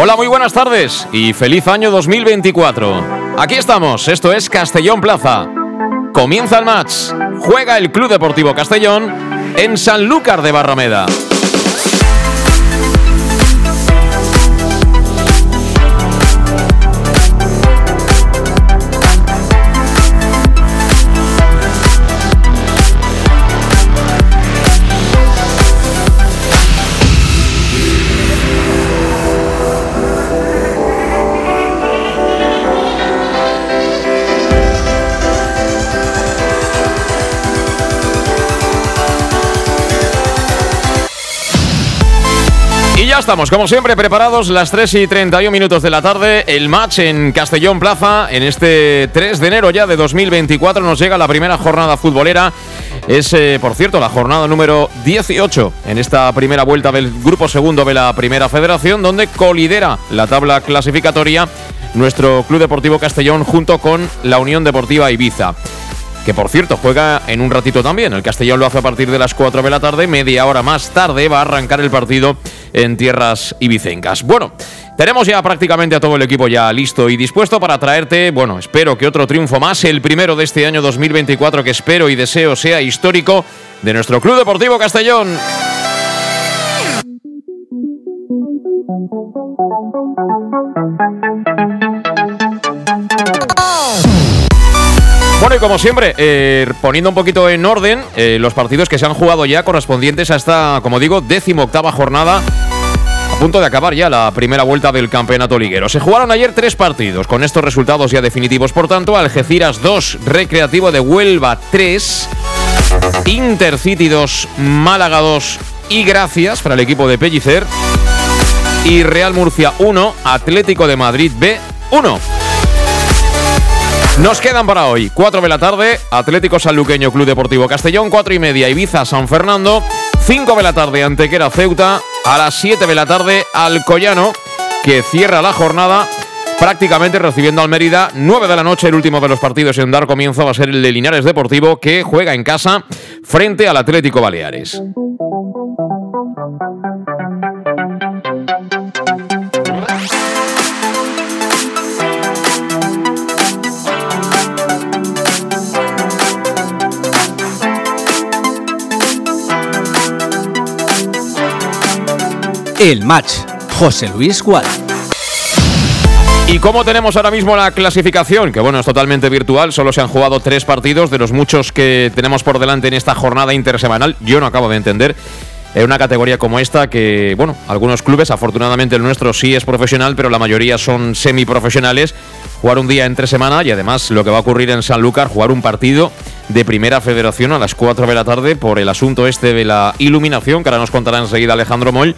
Hola, muy buenas tardes y feliz año 2024. Aquí estamos, esto es Castellón Plaza. Comienza el match. Juega el Club Deportivo Castellón en Sanlúcar de Barrameda. Estamos, como siempre, preparados las 3 y 31 minutos de la tarde. El match en Castellón Plaza, en este 3 de enero ya de 2024, nos llega la primera jornada futbolera. Es, eh, por cierto, la jornada número 18 en esta primera vuelta del Grupo Segundo de la Primera Federación, donde colidera la tabla clasificatoria nuestro Club Deportivo Castellón junto con la Unión Deportiva Ibiza que por cierto juega en un ratito también. El Castellón lo hace a partir de las 4 de la tarde, media hora más tarde va a arrancar el partido en tierras ibicencas. Bueno, tenemos ya prácticamente a todo el equipo ya listo y dispuesto para traerte, bueno, espero que otro triunfo más, el primero de este año 2024 que espero y deseo sea histórico de nuestro Club Deportivo Castellón. Bueno, y como siempre, eh, poniendo un poquito en orden eh, los partidos que se han jugado ya correspondientes a esta, como digo, décimo octava jornada. A punto de acabar ya la primera vuelta del campeonato liguero. Se jugaron ayer tres partidos, con estos resultados ya definitivos, por tanto, Algeciras 2, Recreativo de Huelva 3, Intercity 2, Málaga 2 y gracias para el equipo de Pellicer. Y Real Murcia 1, Atlético de Madrid B 1. Nos quedan para hoy, 4 de la tarde, Atlético Sanluqueño Club Deportivo Castellón, 4 y media, Ibiza San Fernando, 5 de la tarde, Antequera Ceuta, a las 7 de la tarde, Alcoyano, que cierra la jornada prácticamente recibiendo al Mérida. 9 de la noche, el último de los partidos en dar comienzo va a ser el de Linares Deportivo, que juega en casa frente al Atlético Baleares. El match. José Luis Gual. ¿Y cómo tenemos ahora mismo la clasificación? Que bueno, es totalmente virtual, solo se han jugado tres partidos de los muchos que tenemos por delante en esta jornada intersemanal. Yo no acabo de entender en una categoría como esta que, bueno, algunos clubes, afortunadamente el nuestro sí es profesional, pero la mayoría son semiprofesionales, jugar un día entre semana y además lo que va a ocurrir en Sanlúcar, jugar un partido de primera federación a las 4 de la tarde por el asunto este de la iluminación, que ahora nos contará enseguida Alejandro Moll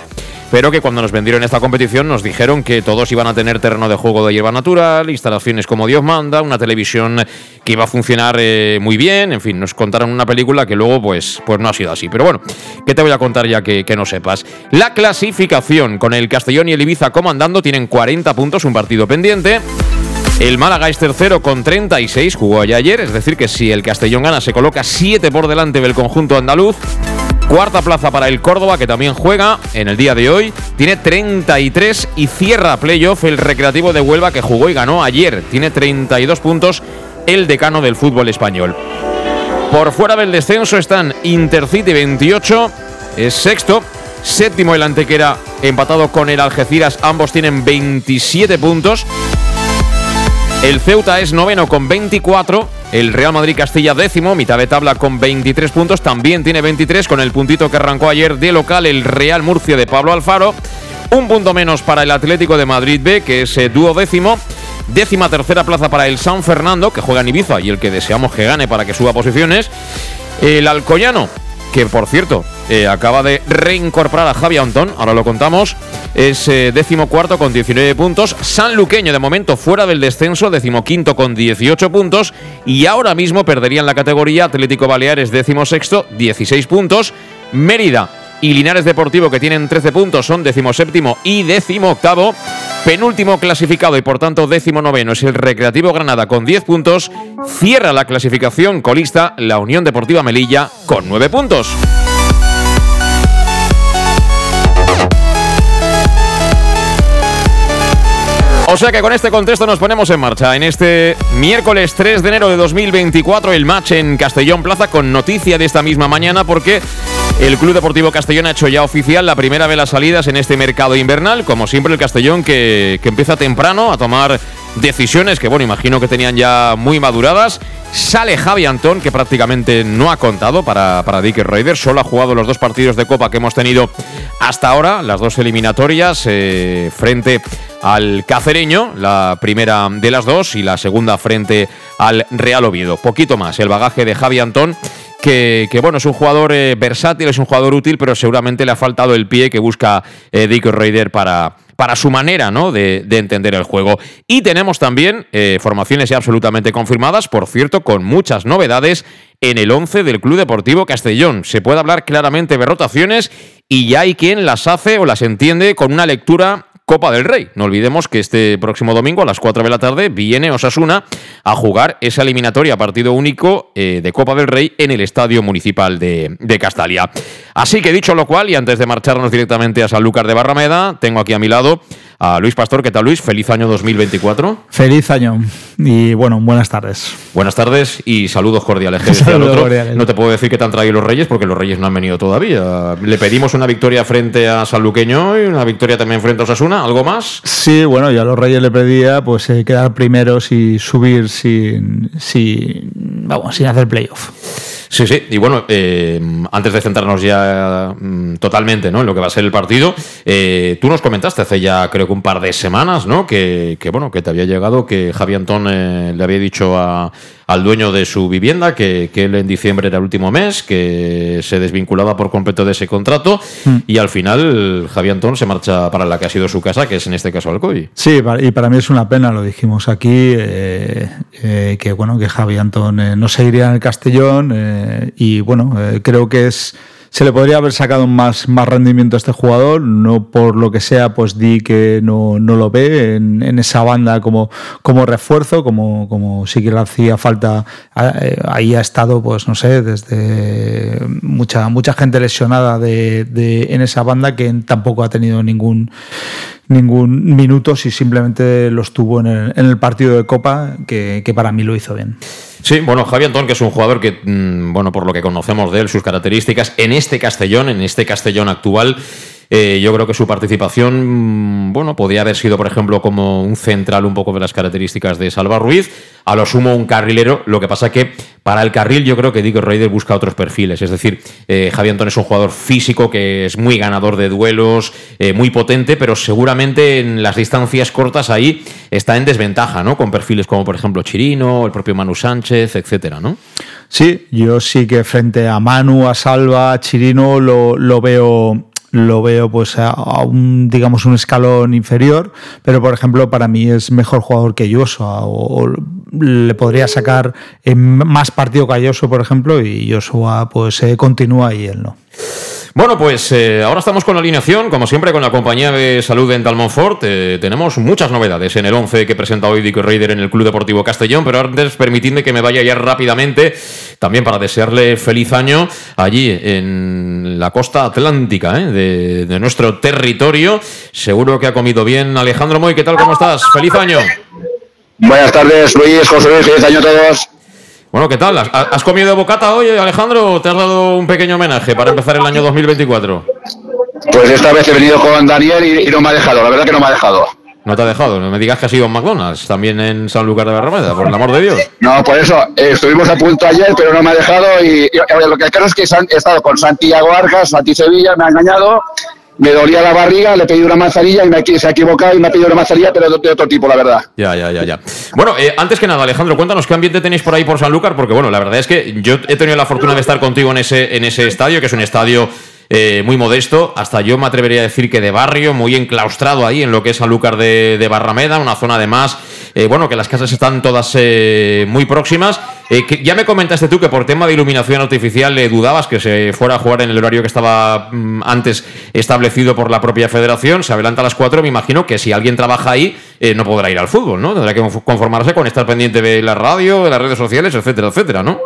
pero que cuando nos vendieron esta competición nos dijeron que todos iban a tener terreno de juego de hierba natural, instalaciones como Dios manda, una televisión que iba a funcionar eh, muy bien, en fin, nos contaron una película que luego pues, pues no ha sido así. Pero bueno, ¿qué te voy a contar ya que, que no sepas? La clasificación con el Castellón y el Ibiza comandando tienen 40 puntos, un partido pendiente. El Málaga es tercero con 36, jugó allá ayer, es decir que si el Castellón gana se coloca 7 por delante del conjunto andaluz. Cuarta plaza para el Córdoba, que también juega en el día de hoy. Tiene 33 y cierra playoff el Recreativo de Huelva, que jugó y ganó ayer. Tiene 32 puntos el decano del fútbol español. Por fuera del descenso están Intercity 28, es sexto. Séptimo el Antequera empatado con el Algeciras. Ambos tienen 27 puntos. El Ceuta es noveno con 24. El Real Madrid Castilla décimo, mitad de tabla con 23 puntos. También tiene 23 con el puntito que arrancó ayer de local el Real Murcia de Pablo Alfaro. Un punto menos para el Atlético de Madrid B, que es eh, dúo décimo. Décima tercera plaza para el San Fernando, que juega en Ibiza y el que deseamos que gane para que suba posiciones. El Alcoyano, que por cierto eh, acaba de reincorporar a Javi Antón, ahora lo contamos, es eh, décimo cuarto con 19 puntos, San Luqueño de momento fuera del descenso, décimo quinto con 18 puntos y ahora mismo perderían la categoría Atlético Baleares décimo sexto, 16 puntos, Mérida y Linares Deportivo que tienen 13 puntos son décimo séptimo y décimo octavo. Penúltimo clasificado y por tanto décimo noveno es el Recreativo Granada con 10 puntos. Cierra la clasificación colista la Unión Deportiva Melilla con 9 puntos. O sea que con este contexto nos ponemos en marcha. En este miércoles 3 de enero de 2024, el match en Castellón Plaza con noticia de esta misma mañana porque el Club Deportivo Castellón ha hecho ya oficial la primera de las salidas en este mercado invernal. Como siempre, el Castellón que, empieza temprano a tomar decisiones que, bueno, imagino que tenían ya muy maduradas. Sale Javi Antón, que prácticamente no ha contado para, para Dick Raider, solo ha jugado los dos partidos de Copa que hemos tenido hasta ahora, las dos eliminatorias, eh, frente al Cacereño, la primera de las dos, y la segunda frente al Real Oviedo. Poquito más, el bagaje de Javi Antón que, bueno, es un jugador eh, versátil, es un jugador útil, pero seguramente le ha faltado el pie que busca eh, Dick para, para su manera ¿no? de, entender el juego. Y tenemos también eh, formaciones ya absolutamente confirmadas, por cierto, con muchas novedades en el 11 del Club Deportivo Castellón. Se puede hablar claramente de rotaciones y ya hay quien las hace o las entiende con una lectura Copa del Rey. No olvidemos que este próximo domingo a las 4 de la tarde viene Osasuna a jugar esa eliminatoria partido único eh, de Copa del Rey en el Estadio Municipal de, de, Castalia. Así que dicho lo cual, y antes de marcharnos directamente a Sanlúcar de Barrameda, tengo aquí a mi lado a Luis Pastor. ¿Qué tal, Luis? Feliz año 2024. Feliz año y bueno, buenas tardes. Buenas tardes y saludos cordiales. No te puedo decir que te han traído los Reyes porque los Reyes no han venido todavía. Le pedimos una victoria frente a Sanluqueño y una victoria también frente a Osasuna. ¿Algo más? Sí, bueno, yo a los Reyes le pedía pues eh, quedar primeros y subir sin, sin, vamos, sin hacer playoff. Sí, sí. Y bueno, eh, antes de centrarnos ya mm, totalmente ¿no? en lo que va a ser el partido, eh, tú nos comentaste hace ya creo que un par de semanas, ¿no? Que, bueno, que te había llegado, que Javi Antón eh, le había dicho a, al dueño de su vivienda, que, él en diciembre era el último mes, que se desvinculaba por completo de ese contrato mm. y al final Javi Antón se marcha para la que ha sido su casa, que es en este caso Alcoy. Sí, y para mí es una pena, lo dijimos aquí, eh, eh, que bueno, que Javi Antón eh, no seguiría en el Castellón y bueno, creo que es se le podría haber sacado más, más rendimiento a este jugador, no por lo que sea, pues di que no, no lo ve en, en, esa banda como, como refuerzo, como, como sí que le hacía falta, eh, ahí ha estado, pues no sé, desde mucha, mucha gente lesionada de, de, en esa banda que tampoco ha tenido ningún ningún minuto si simplemente los tuvo en el, en el partido de Copa, que, que para mí lo hizo bien. Sí, bueno, Javi Antón, que es un jugador que, mm, bueno, por lo que conocemos de él, sus características, en este Castellón, en este Castellón actual, eh, yo creo que su participación, mm, bueno, podría haber sido, por ejemplo, como un central un poco de las características de Salva Ruiz, a lo sumo un carrilero. Lo que pasa que para el carril yo creo que Diego Raider busca otros perfiles. Es decir, eh, Javi Antón es un jugador físico que es muy ganador de duelos, eh, muy potente, pero seguramente en las distancias cortas ahí está en desventaja, ¿no? Con perfiles como, por ejemplo, Chirino, el propio Manu Sánchez, etcétera, ¿no? Sí, yo sí que frente a Manu, a Salva, a Chirino lo, lo veo lo veo pues a, un digamos un escalón inferior, pero por ejemplo para mí es mejor jugador que Joshua o, le podría sacar más partido que a por ejemplo, y Joshua pues eh, continúa y él no. Bueno, pues eh, ahora estamos con la alineación, como siempre, con la compañía de salud Dental Monfort. Eh, tenemos muchas novedades en el 11 que presenta hoy Dick Raider en el Club Deportivo Castellón, pero antes permitidme que me vaya ya rápidamente, también para desearle feliz año allí en la costa atlántica ¿eh? de, nuestro territorio. Seguro que ha comido bien. Alejandro Moy, ¿qué tal? ¿Cómo estás? ¡Feliz año! Buenas tardes, Luis, José Luis, feliz año a todos. Bueno, ¿qué tal? ¿Has comido bocata hoy, Alejandro, o te has dado un pequeño homenaje para empezar el año 2024? Pues esta vez he venido con Daniel y, no me ha dejado, la verdad que no me ha dejado. No te ha dejado. No me digas que ha sido en McDonald's, también en San Lucas de Barrameda, por el amor de Dios. No, por eso, eh, estuvimos a punto ayer, pero no me ha dejado. Y, y, lo que creo es que he estado con Santiago Arcas, Santi Sevilla, me ha engañado. Me dolía la barriga, le pedí una manzanilla y me, se ha equivocado y me ha pedido una manzanilla, pero de, otro tipo, la verdad. Ya, ya, ya, ya. Bueno, eh, antes que nada, Alejandro, cuéntanos qué ambiente tenéis por ahí por Sanlúcar, porque bueno, la verdad es que yo he tenido la fortuna de estar contigo en ese, en ese estadio, que es un estadio eh, muy modesto, hasta yo me atrevería a decir que de barrio, muy enclaustrado ahí en lo que es Sanlúcar de, de Barrameda, una zona además, eh, bueno, que las casas están todas eh, muy próximas. Eh, ya me comentaste tú que por tema de iluminación artificial le dudabas que se fuera a jugar en el horario que estaba mm, antes establecido por la propia federación, se adelanta a las 4, me imagino que si alguien trabaja ahí eh, no podrá ir al fútbol, ¿no? Tendrá que conformarse con estar pendiente de la radio, de las redes sociales, etcétera, etcétera, ¿no?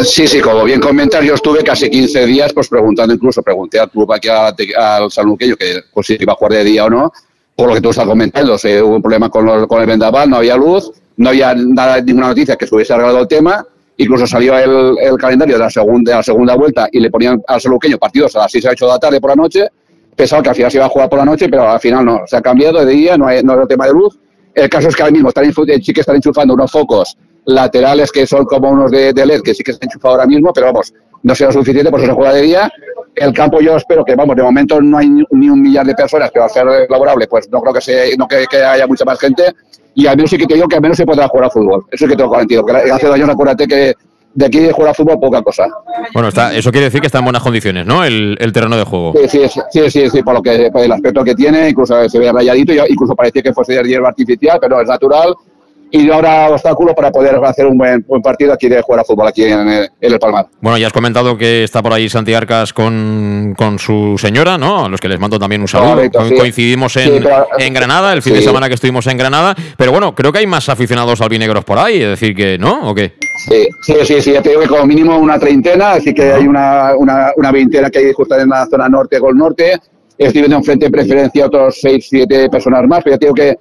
Sí, sí, como bien comentas, yo estuve casi 15 días pues preguntando, incluso pregunté al club aquí al Sanluqueño que pues, si iba a jugar de día o no, por lo que tú estás comentando, se, hubo un problema con, el vendaval, no había luz, no había nada, ninguna noticia que se hubiese arreglado el tema, incluso salió el, calendario de la, segunda, de la segunda vuelta y le ponían al Sanluqueño partidos a las 6 a 8 de la tarde por la noche, pensaba que al final se iba a jugar por la noche, pero al final no, se ha cambiado de día, no hay, no hay tema de luz. El caso es que ahora mismo están, sí que están enchufando unos focos laterales que son como unos de, de LED, que sí que se han enchufado ahora mismo, pero vamos, no será suficiente por eso se juega de día. El campo yo espero que, vamos, de momento no hay ni un millar de personas que va a ser laborable, pues no creo que, se, no que, que haya mucha más gente. Y al menos sí que te digo que al menos se podrá jugar a fútbol. Eso sí que tengo garantido. Que hace dos años acuérdate que de aquí de jugar a fútbol poca cosa. Bueno, está, eso quiere decir que está en buenas condiciones, ¿no? El, el terreno de juego. Sí, sí, sí, sí, sí, por lo que por el aspecto que tiene, incluso se ve rayadito, incluso parecía que fuese de hierba artificial, pero es natural y habrá obstáculo para poder hacer un buen, buen partido aquí de jugar a fútbol aquí en el, en el, Palmar. Bueno, ya has comentado que está por ahí Santi Arcas con, con su señora, ¿no? A los que les mando también un saludo. Correcto, Co sí. Coincidimos en, Sí, pero- en Granada, el fin sí. de semana que estuvimos en Granada. Pero bueno, creo que hay más aficionados albinegros por ahí, es decir, que ¿no? ¿O qué? Sí, sí, sí, sí, ya te digo que como mínimo una treintena, así que hay una, una, una veintena que hay justo en la zona norte, Gol Norte. Estoy viendo en frente de preferencia otros seis, siete personas más, pero ya te digo que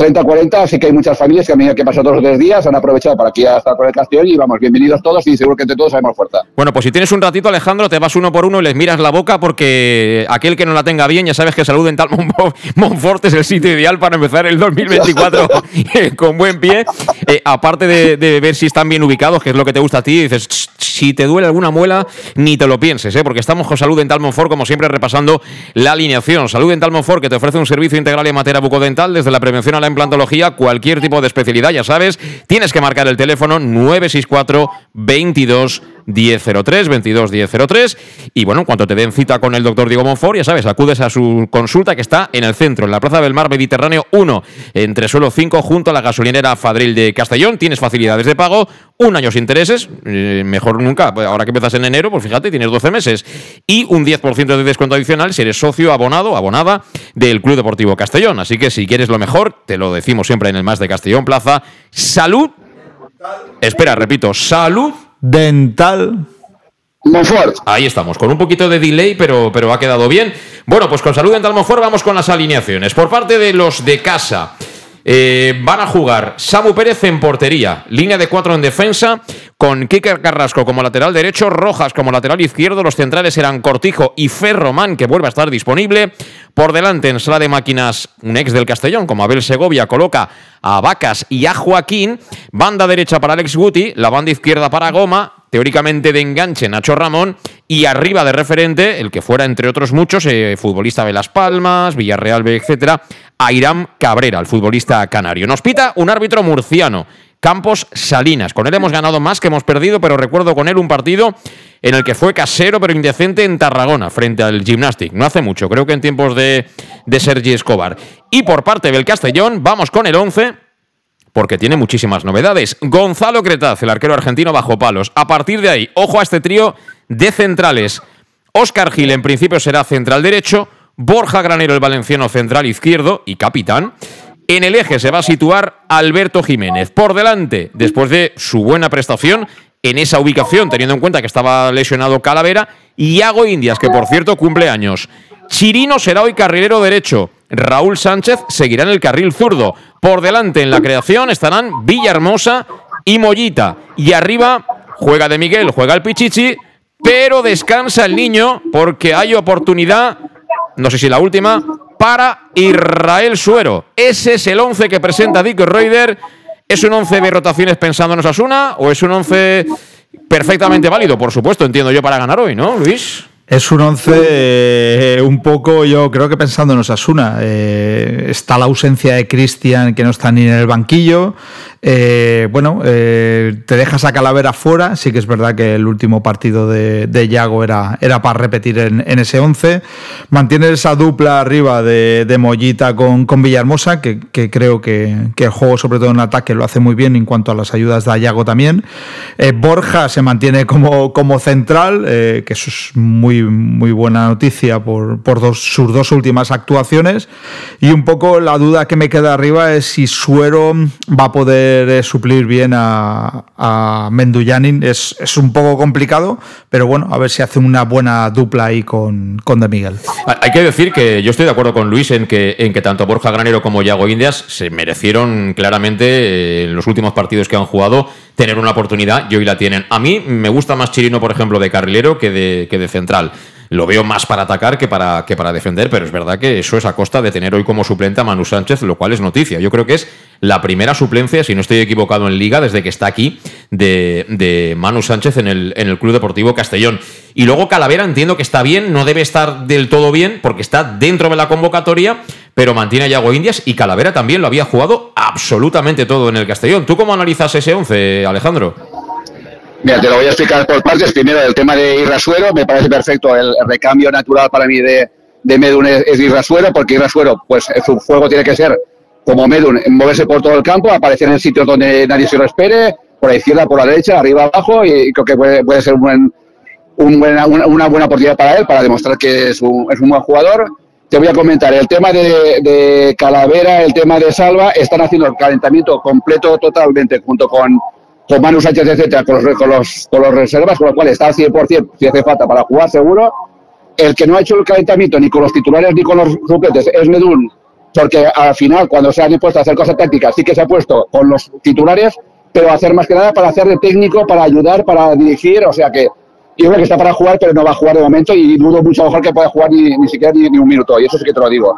30, 40, así que hay muchas familias que a medida que pasan dos o tres días han aprovechado para aquí a estar con el Castellón y vamos, bienvenidos todos y seguro que entre todos haremos fuerza. Bueno, pues si tienes un ratito, Alejandro, te vas uno por uno y les miras la boca porque aquel que no la tenga bien, ya sabes que Salud Dental Mon- Monfort es el sitio ideal para empezar el 2024 con buen pie. Eh, aparte de, de ver si están bien ubicados, que es lo que te gusta a ti, dices, "Ch, si te duele alguna muela, ni te lo pienses, ¿eh? porque estamos con Salud Dental Monfort, como siempre, repasando la alineación. Salud Dental Monfort, que te ofrece un servicio integral en materia bucodental, desde la prevención a la implantología, cualquier tipo de especialidad, ya sabes, tienes que marcar el teléfono 964 22 1003, 22 1003. Y bueno, en cuanto te den cita con el doctor Diego Monfort, ya sabes, acudes a su consulta que está en el centro, en la Plaza del Mar Mediterráneo 1, entre suelo 5, junto a la gasolinera Fadril de Castellón. Tienes facilidades de pago, un año sin intereses, eh, mejor nunca. Pues Ahora que empiezas en enero, pues fíjate, tienes 12 meses. Y un 10% de descuento adicional si eres socio, abonado, abonada del Club Deportivo Castellón. Así que si quieres lo mejor, te lo decimos siempre en el Más de Castellón Plaza. Salud. Espera, repito, salud Dental. Monfort, Ahí estamos, con un poquito de delay, pero, pero ha quedado bien. Bueno, pues con salud en Talmofor vamos con las alineaciones. Por parte de los de casa, eh, van a jugar Samu Pérez en portería, línea de cuatro en defensa, con Kiker Carrasco como lateral derecho, Rojas como lateral izquierdo, los centrales eran Cortijo y Ferromán, que vuelve a estar disponible. Por delante, en sala de máquinas, un ex del Castellón, como Abel Segovia, coloca a Vacas y a Joaquín. Banda derecha para Alex Guti, la banda izquierda para Goma, teóricamente de enganche Nacho Ramón y arriba de referente, el que fuera entre otros muchos, eh, futbolista de Las Palmas, Villarreal etcétera, Airam Cabrera, el futbolista canario. Nos pita un árbitro murciano, Campos Salinas. Con él hemos ganado más que hemos perdido, pero recuerdo con él un partido en el que fue casero pero indecente en Tarragona, frente al Gymnastic. No hace mucho, creo que en tiempos de, de Sergi Escobar. Y por parte del Castellón, vamos con el 11 porque tiene muchísimas novedades. Gonzalo Cretaz, el arquero argentino bajo palos. A partir de ahí, ojo a este trío de centrales. Óscar Gil en principio será central derecho, Borja Granero el valenciano central izquierdo y capitán. En el eje se va a situar Alberto Jiménez. Por delante, después de su buena prestación, en esa ubicación, teniendo en cuenta que estaba lesionado Calavera, Iago Indias, que por cierto cumple años. Chirino será hoy carrilero derecho. Raúl Sánchez seguirá en el carril zurdo. Por delante en la creación estarán Villahermosa y Mollita. Y arriba juega de Miguel, juega el Pichichi, pero descansa el niño porque hay oportunidad, no sé si la última, para Israel Suero. Ese es el 11 que presenta Dick Reuter. ¿Es un 11 de rotaciones pensando en Osasuna o es un 11 perfectamente válido, por supuesto, entiendo yo, para ganar hoy, ¿no, Luis? Es un once eh, un poco, yo creo que pensando en Osasuna. Eh, está la ausencia de Cristian, que no está ni en el banquillo. Eh, bueno, te dejas a Calavera fuera. Sí que es verdad que el último partido de, de Yago era, era para repetir en, ese once. Mantiene esa dupla arriba de, de Mollita con, con Villahermosa, que, creo que, el juego, sobre todo en ataque, lo hace muy bien en cuanto a las ayudas de Yago también. Borja se mantiene como, como central, que eso es muy muy, buena noticia por, por sus dos últimas actuaciones. Y un poco la duda que me queda arriba es si Suero va a poder eh, suplir bien a, a Menduyanin. Es, es, un poco complicado, pero bueno, a ver si hace una buena dupla ahí con, con De Miguel. Hay que decir que yo estoy de acuerdo con Luis en que, en que tanto Borja Granero como Yago Indias se merecieron claramente eh, en los últimos partidos que han jugado tener una oportunidad y hoy la tienen. A mí me gusta más Chirino, por ejemplo, de carrilero que de, que de central. Lo veo más para atacar que para, que para defender, pero es verdad que eso es a costa de tener hoy como suplente a Manu Sánchez, lo cual es noticia. Yo creo que es la primera suplencia, si no estoy equivocado en liga, desde que está aquí, de, de Manu Sánchez en el, en el Club Deportivo Castellón. Y luego Calavera entiendo que está bien, no debe estar del todo bien, porque está dentro de la convocatoria, pero mantiene a Yago Indias y Calavera también lo había jugado absolutamente todo en el Castellón. ¿Tú cómo analizas ese 11, Alejandro? Mira, te lo voy a explicar por partes. Primero, el tema de Irrasuero, me parece perfecto. El, recambio natural para mí de, de Medun es, Irrasuero, porque Irrasuero, pues su juego tiene que ser como Medun, moverse por todo el campo, aparecer en sitios donde nadie se lo espere, por la izquierda, por la derecha, arriba, abajo, y creo que puede, ser un una, buena oportunidad para él, para demostrar que es un, es un buen jugador. Te voy a comentar, el tema de, Calavera, el tema de Salva, están haciendo el calentamiento completo totalmente junto con, con Manu Sánchez, etcétera, con los, con, los, con los reservas, con lo cual está al 100% si hace falta para jugar seguro. El que no ha hecho el calentamiento ni con los titulares ni con los suplentes es Medún, porque al final, cuando se han impuesto a hacer cosas tácticas, sí que se ha puesto con los titulares, pero hacer más que nada para hacer de técnico, para ayudar, para dirigir, o sea que yo creo que está para jugar, pero no va a jugar de momento y dudo mucho mejor que pueda jugar ni, ni siquiera ni, un minuto, y eso sí que te lo digo.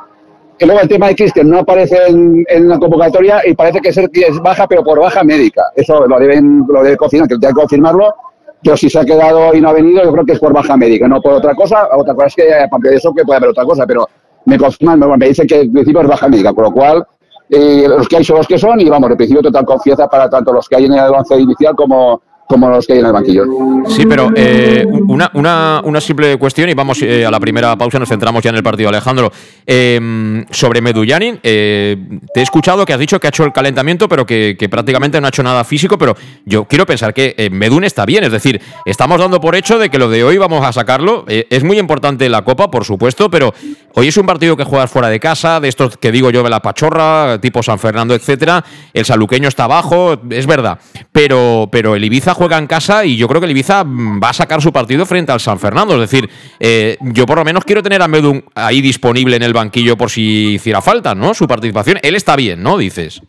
Que luego el tema de Cristian no aparece en, la convocatoria y parece que es baja, pero por baja médica. Eso lo deben, lo debe confirmar, que tiene que confirmarlo. Pero si se ha quedado y no ha venido, yo creo que es por baja médica, no por otra cosa. Otra cosa es que, aparte de eso, que puede haber otra cosa, pero me confirman, me dicen que en principio es baja médica, con lo cual eh, los que hay son los que son y vamos, he recibido total confianza para tanto los que hay en el avance inicial como como los que hay en el banquillo. Sí, pero eh, una, simple cuestión y vamos eh, a la primera pausa, nos centramos ya en el partido, Alejandro. Em, sobre Medullanin, eh, te he escuchado que has dicho que ha hecho el calentamiento, pero que, prácticamente no ha hecho nada físico, pero yo quiero pensar que Medun está bien, es decir, estamos dando por hecho de que lo de hoy vamos a sacarlo. es muy importante la Copa, por supuesto, pero hoy es un partido que juegas fuera de casa, de estos que digo yo de la pachorra, tipo San Fernando, etcétera. El saluqueño está abajo, es verdad, pero, pero el Ibiza juega en casa y yo creo que el Ibiza va a sacar su partido frente al San Fernando. Es decir, eh, yo por lo menos quiero tener a Medun ahí disponible en el banquillo por si hiciera falta, ¿no? Su participación. Él está bien, ¿no? Dices.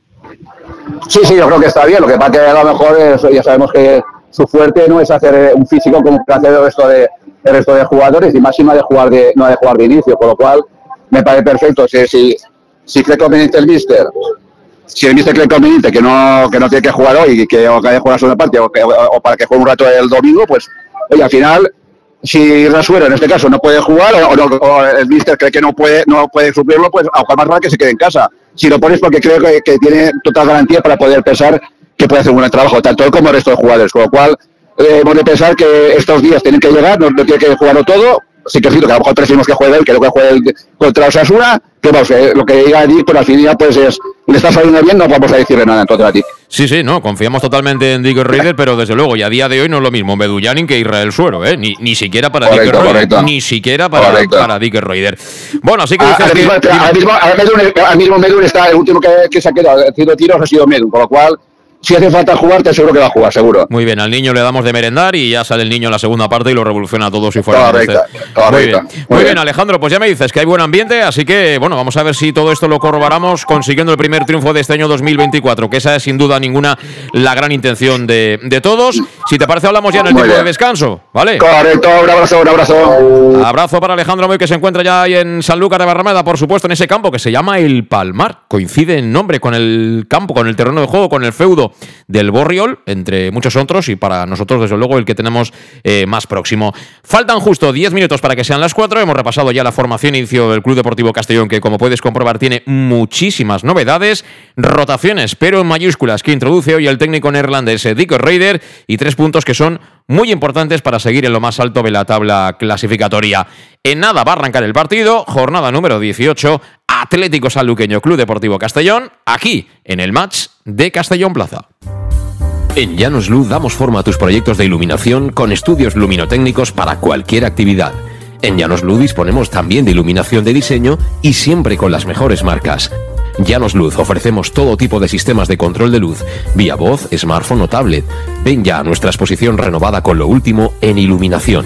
Sí, sí, yo creo que está bien. Lo que pasa que a lo mejor ya sabemos que su fuerte no es hacer eh, un físico como hace el resto de, el resto de jugadores y máxima de jugar de, no de jugar de inicio, con lo cual me parece perfecto. Si, si, si cree conveniente el míster si el mister cree conveniente que no, que no tiene que jugar hoy y que, o que jugar segunda parte o, o, para que juegue un rato el domingo, pues oye, al final, si Rasuero en este caso no puede jugar o, el mister cree que no puede, no puede suplirlo, pues a jugar más vale que se quede en casa. Si lo pones porque creo que, que, tiene total garantía para poder pensar que puede hacer un buen trabajo, tanto él como el resto de jugadores. Con lo cual, eh, hemos de pensar que estos días tienen que llegar, no, no tiene que jugarlo todo, sí que es cierto que a lo mejor preferimos que juegue él, que lo que juegue contra Osasuna, que vamos, eh, lo que diga allí, pero al final pues es, le está saliendo bien, no vamos a decirle nada entonces a ti. Sí, sí, no, confiamos totalmente en Dick Raider, pero desde luego, y a día de hoy no es lo mismo Medullanin que Israel Suero, ¿eh? Ni, ni siquiera para Dick Raider, ni siquiera para, para Dick Raider. Bueno, así que dices que... Mismo, mismo, Medun, está, el último que, que se ha quedado haciendo tiros ha sido Medun, por lo cual si hace falta jugar, te seguro que va a jugar, seguro. Muy bien, al niño le damos de merendar y ya sale el niño en la segunda parte y lo revoluciona todo si fuera Correcto, Muy bien. Muy, bien. Alejandro, pues ya me dices que hay buen ambiente, así que bueno, vamos a ver si todo esto lo corroboramos consiguiendo el primer triunfo de este año 2024, que esa es sin duda ninguna la gran intención de, todos. Si te parece, hablamos ya en el tiempo de descanso, ¿vale? Correcto, un abrazo, un abrazo. Abrazo para Alejandro Moy, que se encuentra ya ahí en Sanlúcar de Barrameda, por supuesto, en ese campo que se llama El Palmar. Coincide en nombre con el campo, con el terreno de juego, con el feudo del Borriol, entre muchos otros, y para nosotros, desde luego, el que tenemos eh, más próximo. Faltan justo 10 minutos para que sean las 4. Hemos repasado ya la formación inicio del Club Deportivo Castellón, que como puedes comprobar tiene muchísimas novedades, rotaciones, pero en mayúsculas, que introduce hoy el técnico neerlandés Dico Reider, y tres puntos que son muy importantes para seguir en lo más alto de la tabla clasificatoria. En nada va a arrancar el partido, jornada número 18, Atlético Sanluqueño Club Deportivo Castellón, aquí en el match de Castellón Plaza. En Llanos Luz damos forma a tus proyectos de iluminación con estudios luminotécnicos para cualquier actividad. En Llanos Luz disponemos también de iluminación de diseño y siempre con las mejores marcas. Llanos Luz ofrecemos todo tipo de sistemas de control de luz, vía voz, smartphone o tablet. Ven ya a nuestra exposición renovada con lo último en iluminación.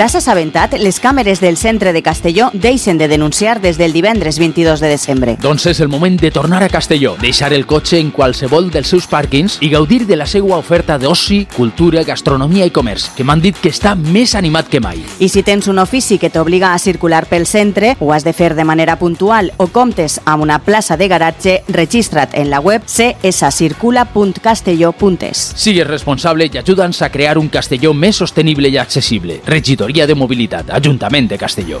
T'has assabentat? Les càmeres del centre de Castelló deixen de denunciar des del divendres 22 de desembre. Doncs és el moment de tornar a Castelló, deixar el cotxe en qualsevol dels seus pàrquings i gaudir de la seva oferta d'oci, cultura, gastronomia i comerç, que m'han dit que està més animat que mai. I si tens un ofici que t'obliga a circular pel centre, ho has de fer de manera puntual o comptes amb una plaça de garatge, registra't en la web cscircula.castelló.es. Sigues responsable i ajuda'ns a crear un Castelló més sostenible i accessible. Regidor de Movilidad, Ayuntamiento de Castelló.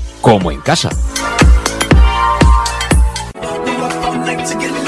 como en casa.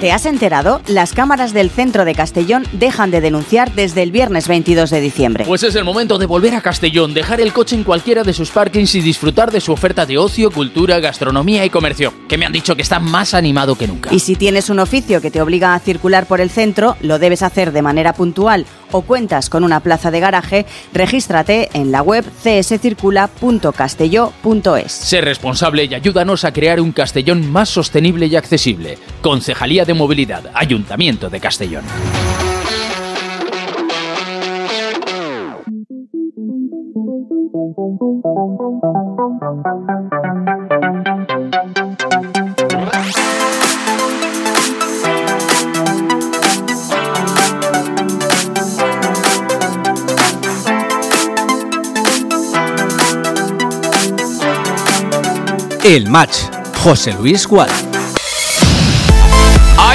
¿Te has enterado? Las cámaras del centro de Castellón dejan de denunciar desde el viernes 22 de diciembre. Pues es el momento de volver a Castellón, dejar el coche en cualquiera de sus parkings y disfrutar de su oferta de ocio, cultura, gastronomía y comercio, que me han dicho que está más animado que nunca. Y si tienes un oficio que te obliga a circular por el centro, lo debes hacer de manera puntual o cuentas con una plaza de garaje, regístrate en la web cscircula.castelló.es. Sé responsable y ayúdanos a crear un Castellón más sostenible y accesible. Concejalía de Movilidad, Ayuntamiento de Castellón. El match. José Luis Gual.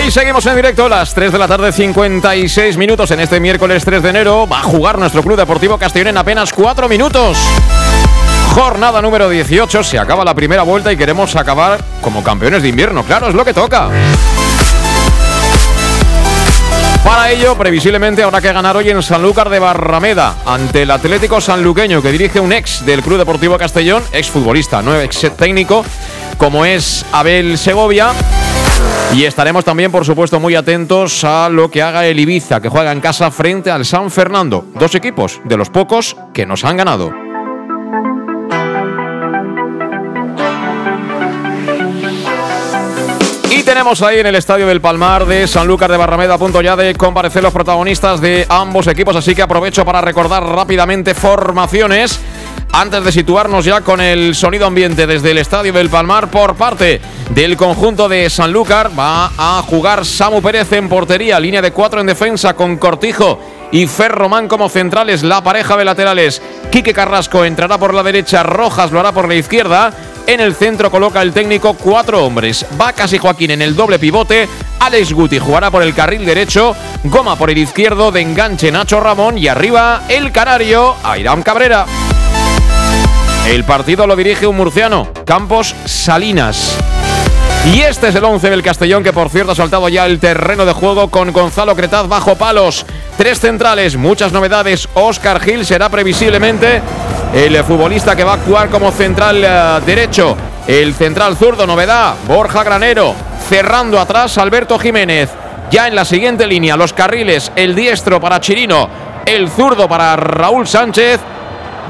Ahí seguimos en directo, las 3 de la tarde, 56 minutos en este miércoles 3 de enero. Va a jugar nuestro Club Deportivo Castellón en apenas 4 minutos. Jornada número 18, se acaba la primera vuelta y queremos acabar como campeones de invierno. Claro, es lo que toca. Para ello, previsiblemente habrá que ganar hoy en Sanlúcar de Barrameda ante el Atlético Sanluqueño que dirige un ex del Club Deportivo Castellón, ex futbolista, no ex técnico, como es Abel Segovia. Y estaremos también, por supuesto, muy atentos a lo que haga el Ibiza, que juega en casa frente al San Fernando. Dos equipos de los pocos que nos han ganado. Y tenemos ahí en el estadio del Palmar de Sanlúcar de Barrameda punto ya de comparecer los protagonistas de ambos equipos, así que aprovecho para recordar rápidamente formaciones. Antes de situarnos ya con el sonido ambiente desde el Estadio del Palmar por parte del conjunto de Sanlúcar, va a jugar Samu Pérez en portería, línea de cuatro en defensa con Cortijo y Ferromán como centrales, la pareja de laterales. Quique Carrasco entrará por la derecha, Rojas lo hará por la izquierda. En el centro coloca el técnico cuatro hombres. Vacas y Joaquín en el doble pivote. Alex Guti jugará por el carril derecho. Goma por el izquierdo de enganche Nacho Ramón. Y arriba el canario Airam Cabrera. El partido lo dirige un murciano, Campos Salinas. Y este es el 11 del Castellón que por cierto ha saltado ya el terreno de juego con Gonzalo Cretaz bajo palos. Tres centrales, muchas novedades. Oscar Gil será previsiblemente el futbolista que va a actuar como central uh, derecho. El central zurdo, novedad, Borja Granero. Cerrando atrás, Alberto Jiménez. Ya en la siguiente línea, los carriles, el diestro para Chirino, el zurdo para Raúl Sánchez.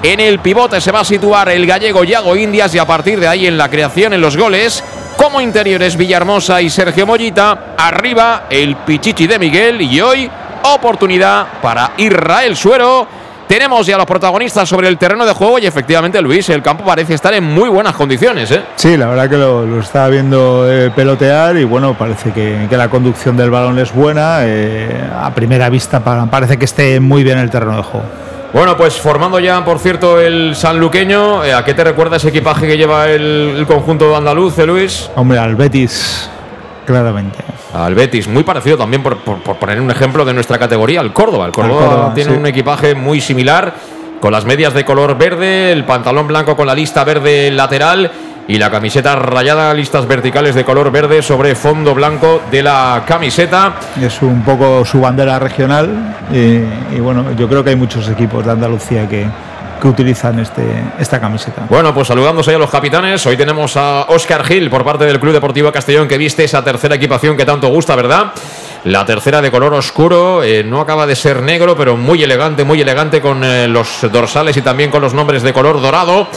En el pivote se va a situar el gallego Yago Indias y a partir de ahí en la creación en los goles, como interiores Villahermosa y Sergio Mollita, arriba el Pichichi de Miguel y hoy oportunidad para Israel Suero. Tenemos ya los protagonistas sobre el terreno de juego y efectivamente Luis, el campo parece estar en muy buenas condiciones. ¿eh? Sí, la verdad que lo, lo estaba viendo eh, pelotear y bueno, parece que, que, la conducción del balón es buena. Eh, a primera vista parece que esté muy bien el terreno de juego. Bueno, pues formando ya, por cierto, el sanluqueño, ¿a qué te recuerda ese equipaje que lleva el, el conjunto andaluz, Luis? Hombre, al Betis, claramente. Al Betis, muy parecido también, por, por, por, poner un ejemplo de nuestra categoría, al Córdoba. El Córdoba, Córdoba tiene sí. un equipaje muy similar, con las medias de color verde, el pantalón blanco con la lista verde lateral y la camiseta rayada, listas verticales de color verde sobre fondo blanco de la camiseta. Es un poco su bandera regional y, y bueno, yo creo que hay muchos equipos de Andalucía que, que utilizan este, esta camiseta. Bueno, pues saludándose a los capitanes, hoy tenemos a Oscar Gil por parte del Club Deportivo Castellón que viste esa tercera equipación que tanto gusta, ¿verdad? La tercera de color oscuro, eh, no acaba de ser negro, pero muy elegante, muy elegante con eh, los dorsales y también con los nombres de color dorado.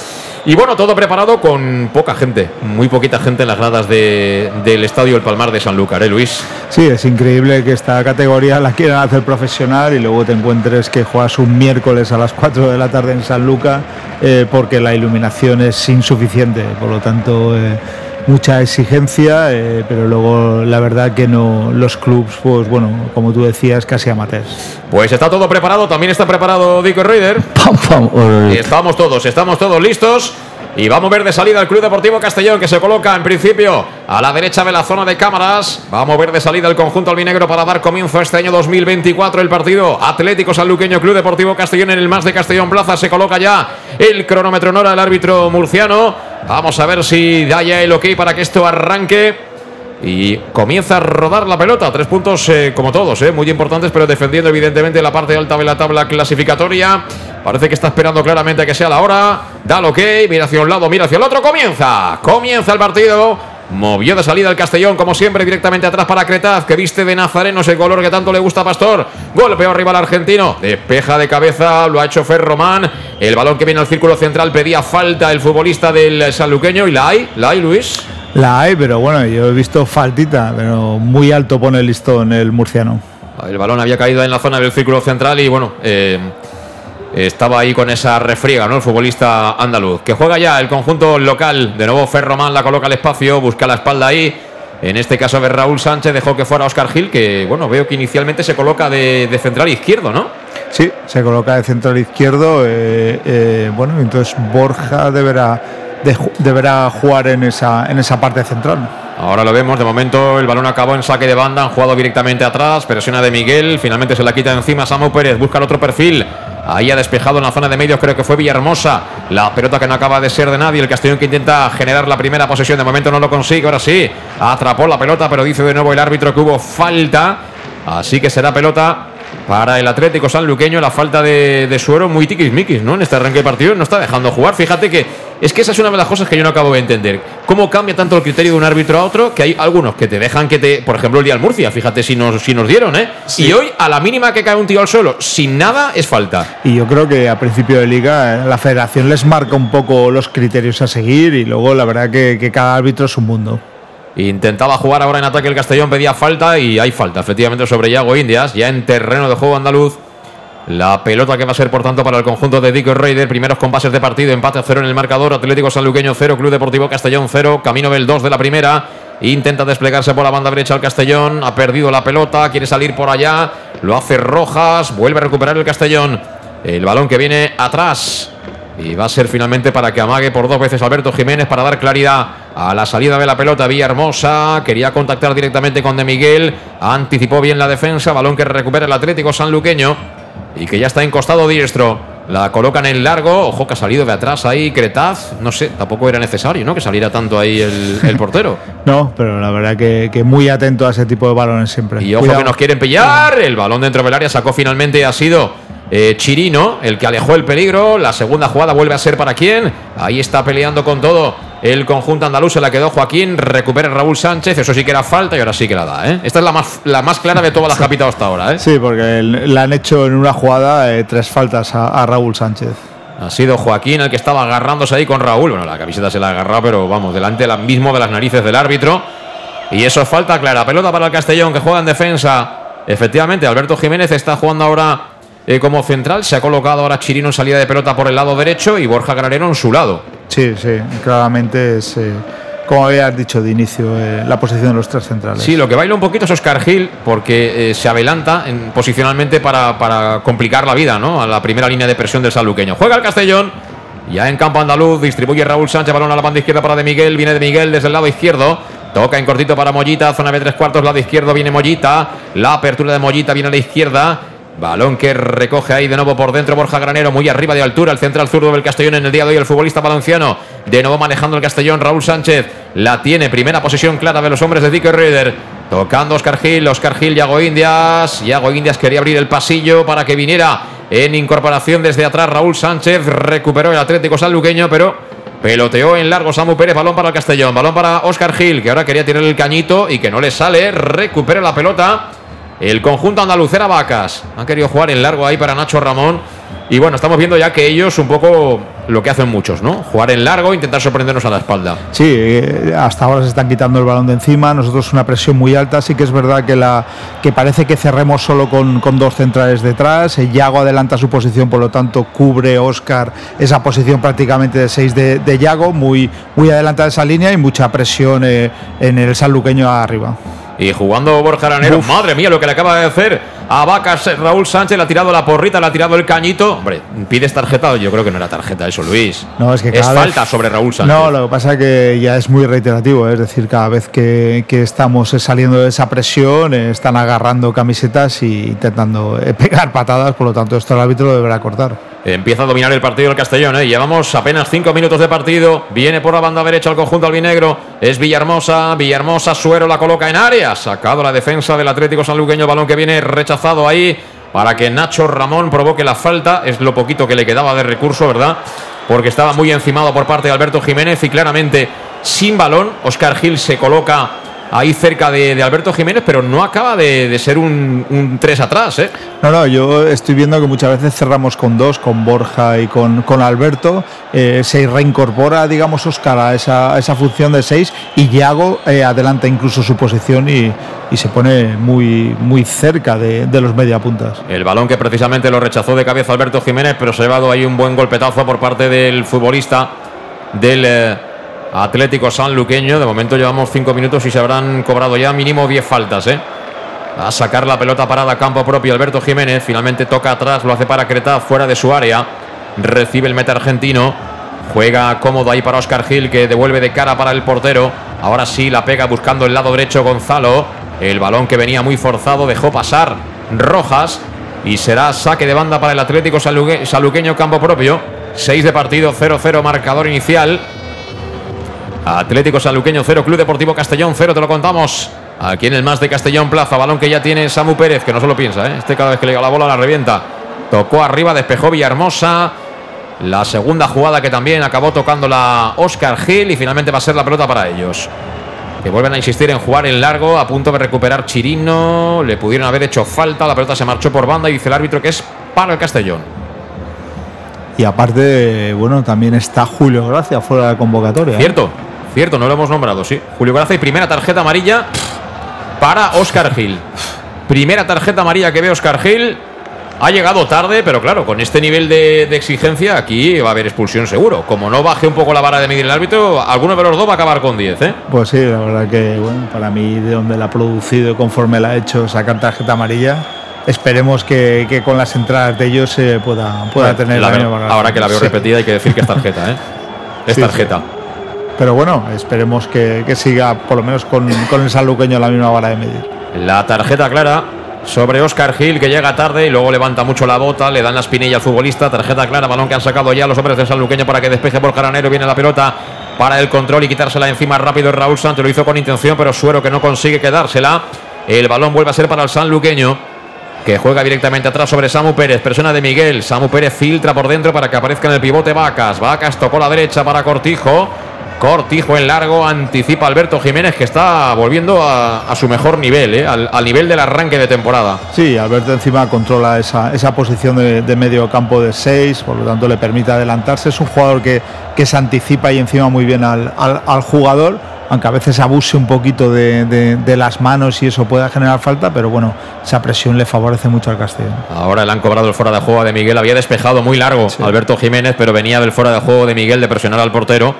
Y bueno, todo preparado con poca gente, muy poquita gente en las gradas del Estadio El Palmar de Sanlúcar, ¿eh, Luis? Sí, es increíble que esta categoría la quieran hacer profesional y luego te encuentres que juegas un miércoles a las 4 de la tarde en Sanlúcar eh, porque la iluminación es insuficiente. Por lo tanto, eh, mucha exigencia, eh, pero luego la verdad que no los clubs, pues bueno, como tú decías, casi amateurs. Pues está todo preparado, también está preparado Dico Raider. Estamos todos, estamos todos listos. Y vamos a ver de salida el Club Deportivo Castellón que se coloca en principio a la derecha de la zona de cámaras. Vamos a ver de salida el conjunto albinegro para dar comienzo a este año 2024 el partido Atlético Sanluqueño Club Deportivo Castellón en el más de Castellón Plaza. Se coloca ya el cronómetro en hora el árbitro murciano. Vamos a ver si da ya el ok para que esto arranque. Y comienza a rodar la pelota. Tres puntos eh, como todos, eh, muy importantes, pero defendiendo evidentemente la parte alta de la tabla clasificatoria. Parece que está esperando claramente que sea la hora. Da el ok, mira hacia un lado, mira hacia el otro. Comienza, comienza el partido. Movió de salida el Castellón, como siempre, directamente atrás para Cretaz, que viste de Nazareno ese color que tanto le gusta a Pastor. Golpeo arriba al argentino, despeja de cabeza, lo ha hecho Ferromán. El balón que viene al círculo central pedía falta el futbolista del sanluqueño. ¿Y la hay? ¿La hay, Luis? La hay, pero bueno, yo he visto faltita, pero muy alto pone el listón el murciano. El balón había caído en la zona del círculo central y bueno, eh, estaba ahí con esa refriega, ¿no? El futbolista andaluz. Que juega ya el conjunto local. De nuevo Ferromán la coloca al espacio, busca la espalda ahí. En este caso de Raúl Sánchez dejó que fuera Oscar Gil, que bueno, veo que inicialmente se coloca de, central izquierdo, ¿no? Sí, se coloca de central izquierdo. Eh, eh, bueno, entonces Borja deberá deberá jugar en esa, en esa parte central. Ahora lo vemos, de momento el balón acabó en saque de banda, han jugado directamente atrás, presiona de Miguel, finalmente se la quita encima Samu Pérez, busca el otro perfil, ahí ha despejado en la zona de medios, creo que fue Villahermosa, la pelota que no acaba de ser de nadie, el Castellón que intenta generar la primera posesión, de momento no lo consigue, ahora sí, atrapó la pelota, pero dice de nuevo el árbitro que hubo falta, así que será pelota para el Atlético Sanluqueño la falta de, suero muy tiquismiquis, ¿no? En este arranque de partido no está dejando jugar. Fíjate que es que esa es una de las cosas que yo no acabo de entender. ¿Cómo cambia tanto el criterio de un árbitro a otro? Que hay algunos que te dejan que te. Por ejemplo, el día del Murcia, fíjate si nos, si nos dieron, ¿eh? Y hoy, a la mínima que cae un tío al suelo, sin nada, es falta. Y yo creo que a principio de liga eh, la federación les marca un poco los criterios a seguir y luego la verdad que, que cada árbitro es un mundo. Intentaba jugar ahora en ataque el Castellón, pedía falta y hay falta, efectivamente, sobre Yago Indias, ya en terreno de juego andaluz. La pelota que va a ser, por tanto, para el conjunto de Dico Raider. Primeros compases de partido, empate a cero en el marcador. Atlético Sanluqueño 0, Club Deportivo Castellón 0, Camino del 2 de la primera. Intenta desplegarse por la banda derecha al Castellón, ha perdido la pelota, quiere salir por allá, lo hace Rojas, vuelve a recuperar el Castellón. El balón que viene atrás y va a ser finalmente para que amague por dos veces Alberto Jiménez para dar claridad a la salida de la pelota. Hermosa quería contactar directamente con De Miguel. Anticipó bien la defensa. Balón que recupera el Atlético Sanluqueño y que ya está en costado diestro. La colocan en largo. Ojo que ha salido de atrás ahí Cretaz. No sé, tampoco era necesario, ¿no? Que saliera tanto ahí el, portero. no, pero la verdad que, que, muy atento a ese tipo de balones siempre. Y ojo que nos quieren pillar. El balón dentro del área sacó finalmente. Ha sido eh, Chirino, el que alejó el peligro. La segunda jugada vuelve a ser para quién. Ahí está peleando con todo el conjunto andaluz. Se la quedó Joaquín. Recupera Raúl Sánchez. Eso sí que era falta y ahora sí que la da. ¿eh? Esta es la más, la más clara de todas las que hasta ahora. ¿eh? Sí, porque le han hecho en una jugada tres faltas a, Raúl Sánchez. Ha sido Joaquín el que estaba agarrándose ahí con Raúl. Bueno, la camiseta se la ha agarrado, pero vamos, delante la mismo de las narices del árbitro. Y eso falta clara. Pelota para el Castellón que juega en defensa. Efectivamente, Alberto Jiménez está jugando ahora eh, como central. Se ha colocado ahora Chirino en salida de pelota por el lado derecho y Borja Granero en su lado. Sí, sí, claramente es, eh, como habías dicho de inicio, eh, la posición de los tres centrales. Sí, lo que baila un poquito es Oscar Gil porque se adelanta en, posicionalmente para, para, complicar la vida ¿no? a la primera línea de presión del saluqueño. Juega el Castellón. Ya en campo andaluz distribuye Raúl Sánchez, balón a la banda izquierda para De Miguel, viene De Miguel desde el lado izquierdo, toca en cortito para Mollita, zona de tres cuartos, lado izquierdo viene Mollita, la apertura de Mollita viene a la izquierda, Balón que recoge ahí de nuevo por dentro Borja Granero, muy arriba de altura, el central zurdo del Castellón en el día de hoy, el futbolista valenciano. De nuevo manejando el Castellón, Raúl Sánchez la tiene, primera posesión clara de los hombres de Dick Raider. Tocando Oscar Gil, Oscar Gil, Yago Indias. Yago Indias quería abrir el pasillo para que viniera En incorporación desde atrás, Raúl Sánchez recuperó el Atlético Sanluqueño, pero peloteó en largo Samu Pérez, balón para el Castellón, balón para Oscar Gil, que ahora quería tirar el cañito y que no le sale, recupera la pelota. El conjunto andalucera Vacas. Han querido jugar en largo ahí para Nacho Ramón. Y bueno, estamos viendo ya que ellos un poco lo que hacen muchos, ¿no? Jugar en largo, intentar sorprendernos a la espalda. Sí, eh, hasta ahora se están quitando el balón de encima. Nosotros una presión muy alta. Sí que es verdad que la que parece que cerremos solo con, con dos centrales detrás. Eh, Yago adelanta su posición, por lo tanto cubre Oscar esa posición prácticamente de 6 de, de, Yago. Muy, muy adelantada esa línea y mucha presión eh, en el sanluqueño arriba. Y jugando Borja Aranero, madre mía lo que le acaba de hacer a Vacas Raúl Sánchez, le ha tirado la porrita, le ha tirado el cañito. Hombre, pides tarjeta, yo creo que no era tarjeta eso, Luis. No, es que es falta sobre Raúl Sánchez. No, lo que pasa es que ya es muy reiterativo, es decir, cada vez que, que estamos saliendo de esa presión, eh, están agarrando camisetas y intentando eh, pegar patadas, por lo tanto esto el árbitro lo deberá cortar. Empieza a dominar el partido el Castellón. ¿eh? Llevamos apenas cinco minutos de partido. Viene por la banda derecha el conjunto albinegro. Es Villahermosa. Villahermosa, Suero la coloca en área. Sacado la defensa del Atlético Sanluqueño. Balón que viene rechazado ahí para que Nacho Ramón provoque la falta. Es lo poquito que le quedaba de recurso, ¿verdad? Porque estaba muy encimado por parte de Alberto Jiménez y claramente sin balón. Oscar Gil se coloca ahí cerca de, de, Alberto Jiménez, pero no acaba de, de ser un, un, tres atrás. ¿eh? No, no, yo estoy viendo que muchas veces cerramos con dos, con Borja y con, con Alberto. Eh, se reincorpora, digamos, Oscar a esa, a esa función de seis y Yago eh, adelanta incluso su posición y, y, se pone muy, muy cerca de, de, los mediapuntas. El balón que precisamente lo rechazó de cabeza Alberto Jiménez, pero se ha llevado ahí un buen golpetazo por parte del futbolista del. Atlético Sanluqueño. De momento llevamos cinco minutos y se habrán cobrado ya mínimo 10 faltas. ¿eh? A sacar la pelota parada a campo propio Alberto Jiménez. Finalmente toca atrás, lo hace para Creta fuera de su área. Recibe el meta argentino. Juega cómodo ahí para Oscar Gil que devuelve de cara para el portero. Ahora sí la pega buscando el lado derecho Gonzalo. El balón que venía muy forzado dejó pasar Rojas. Y será saque de banda para el Atlético Saluqueño campo propio. 6 de partido, 0-0 marcador inicial. Atlético Sanluqueño 0, Club Deportivo Castellón 0, te lo contamos. Aquí en el más de Castellón Plaza, balón que ya tiene Samu Pérez, que no se lo piensa, ¿eh? este cada vez que le llega la bola la revienta. Tocó arriba, despejó Villahermosa. La segunda jugada que también acabó tocando la Oscar Gil y finalmente va a ser la pelota para ellos. Que vuelven a insistir en jugar en largo, a punto de recuperar Chirino. Le pudieron haber hecho falta, la pelota se marchó por banda y dice el árbitro que es para el Castellón. Y aparte, bueno, también está Julio Gracia fuera de la convocatoria. Cierto, ¿eh? Cierto, no lo hemos nombrado, sí. Julio Gracia y primera tarjeta amarilla para Oscar Gil. Primera tarjeta amarilla que ve Oscar Gil. Ha llegado tarde, pero claro, con este nivel de, de, exigencia aquí va a haber expulsión seguro. Como no baje un poco la vara de medir el árbitro, alguno de los dos va a acabar con 10. ¿eh? Pues sí, la verdad que bueno, para mí de donde la ha producido conforme la ha hecho sacar tarjeta amarilla, esperemos que, que con las entradas de ellos se pueda, pueda bueno, tener... La veo, ahora que la veo sí. repetida hay que decir que es tarjeta. ¿eh? Es sí, tarjeta. Sí. Pero bueno, esperemos que, que siga por lo menos con, con el sanluqueño la misma vara de medir. La tarjeta clara sobre Oscar Gil que llega tarde y luego levanta mucho la bota, le dan la espinilla al futbolista, tarjeta clara, balón que han sacado ya los hombres del sanluqueño para que despeje por Jaranero, viene la pelota para el control y quitársela encima rápido Raúl Santos, lo hizo con intención pero Suero que no consigue quedársela, el balón vuelve a ser para el sanluqueño que juega directamente atrás sobre Samu Pérez, persona de Miguel, Samu Pérez filtra por dentro para que aparezca en el pivote Vacas, Vacas tocó la derecha para Cortijo, Cortijo en largo, anticipa Alberto Jiménez que está volviendo a, a su mejor nivel, ¿eh? al, al, nivel del arranque de temporada. Sí, Alberto encima controla esa, esa posición de, de, medio campo de 6, por lo tanto le permite adelantarse. Es un jugador que, que se anticipa y encima muy bien al, al, al jugador, aunque a veces abuse un poquito de, de, de, las manos y eso pueda generar falta, pero bueno, esa presión le favorece mucho al Castellón. Ahora le han cobrado el fuera de juego de Miguel, había despejado muy largo sí. Alberto Jiménez, pero venía del fuera de juego de Miguel de presionar al portero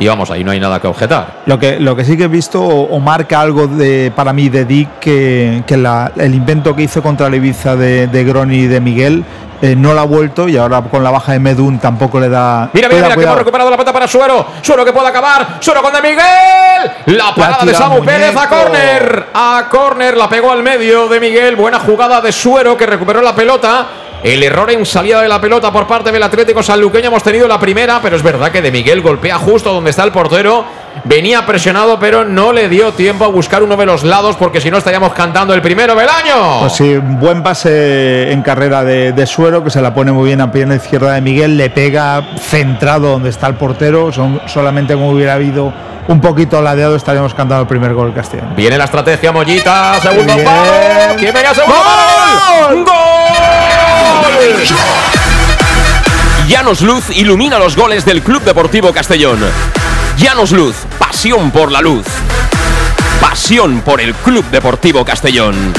y vamos, ahí no hay nada que objetar. Lo que, lo que sí que he visto o, o marca algo de, para mí de Dick que, que la, el invento que hizo contra la Ibiza de, de Groni y de Miguel eh, no la ha vuelto y ahora con la baja de Medun tampoco le da. Mira, mira, mira, que hemos recuperado la pelota para Suero. Suero que puede acabar. Suero con de Miguel. La parada la de Samu muñeco. Pérez a córner. A córner la pegó al medio de Miguel. Buena jugada de Suero que recuperó la pelota. El error en salida de la pelota por parte del Atlético Sanluqueño. Hemos tenido la primera, pero es verdad que de Miguel golpea justo donde está el portero. Venía presionado, pero no le dio tiempo a buscar uno de los lados porque si no estaríamos cantando el primero del año. Pues sí, buen pase en carrera de, Suero, que se la pone muy bien a pierna izquierda de Miguel, le pega centrado donde está el portero, son, solamente como hubiera habido un poquito ladeado estaríamos cantando el primer gol Castellón. Viene la estrategia Mollita, segundo palo. ¿Quién venga segundo ¡Gol! ¡Gol! Llanos Luz ilumina los goles del Club Deportivo Castellón. Llanos Luz, pasión por la luz. Pasión por el Club Deportivo Castellón.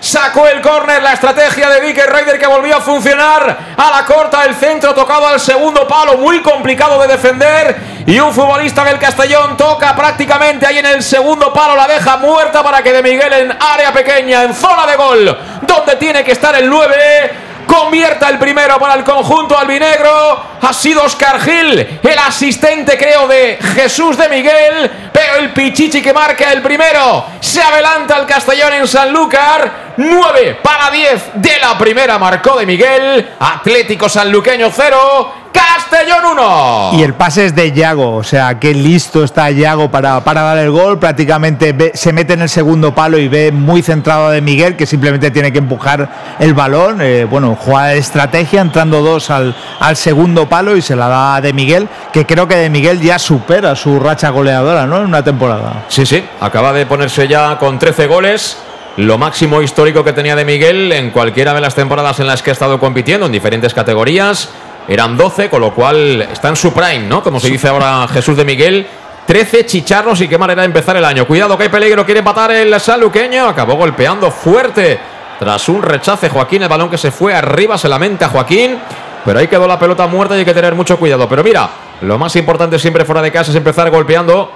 Sacó el córner, la estrategia de Vicker Ryder que volvió a funcionar. A la corta, el centro tocado al segundo palo, muy complicado de defender. Y un futbolista del Castellón toca prácticamente ahí en el segundo palo, la deja muerta para que de Miguel en área pequeña, en zona de gol, donde tiene que estar el 9 convierta el primero para el conjunto albinegro. Ha sido Oscar Gil, el asistente creo de Jesús de Miguel, pero el Pichichi que marca el primero. Se adelanta el Castellón en Sanlúcar. 9 para 10 de la primera marcó de Miguel. Atlético Sanluqueño 0. Castellón 1. Y el pase es de Yago, o sea, qué listo está Yago para, para dar el gol. Prácticamente se mete en el segundo palo y ve muy centrado de Miguel, que simplemente tiene que empujar el balón. Eh, bueno, juega de estrategia, entrando dos al, al segundo palo y se la da de Miguel, que creo que de Miguel ya supera su racha goleadora, ¿no? En una temporada. Sí, sí, acaba de ponerse ya con 13 goles lo máximo histórico que tenía de Miguel en cualquiera de las temporadas en las que ha estado compitiendo en diferentes categorías. Eran 12, con lo cual está en su prime, ¿no? Como se dice ahora Jesús de Miguel. 13 chicharros y qué manera de empezar el año. Cuidado que hay peligro, quiere empatar el saluqueño. Acabó golpeando fuerte tras un rechace Joaquín. El balón que se fue arriba se lamenta Joaquín. Pero ahí quedó la pelota muerta y hay que tener mucho cuidado. Pero mira, lo más importante siempre fuera de casa es empezar golpeando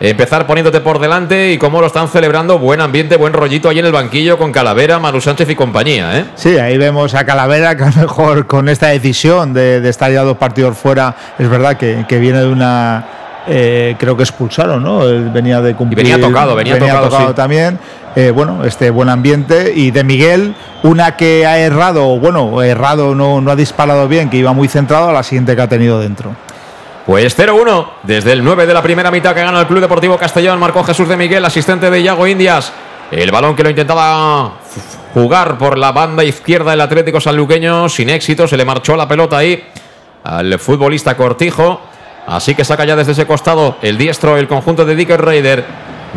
empezar poniéndote por delante y cómo lo están celebrando. Buen ambiente, buen rollito ahí en el banquillo con Calavera, Manu Sánchez y compañía. ¿eh? Sí, ahí vemos a Calavera que a lo mejor con esta decisión de, estar ya dos partidos fuera, es verdad que, viene de una. Eh, creo que expulsaron, ¿no? venía de cumplir. venía tocado, venía, tocado, también. Eh, bueno, este buen ambiente. Y de Miguel, una que ha errado, bueno, errado, no, no ha disparado bien, que iba muy centrado a la siguiente que ha tenido dentro. Pues 0-1 desde el 9 de la primera mitad que gana el Club Deportivo Castellón. Marcó Jesús de Miguel, asistente de Iago Indias. El balón que lo intentaba jugar por la banda izquierda del Atlético Sanluqueño sin éxito. Se le marchó la pelota ahí al futbolista Cortijo. Así que saca ya desde ese costado el diestro el conjunto de Dicker Raider.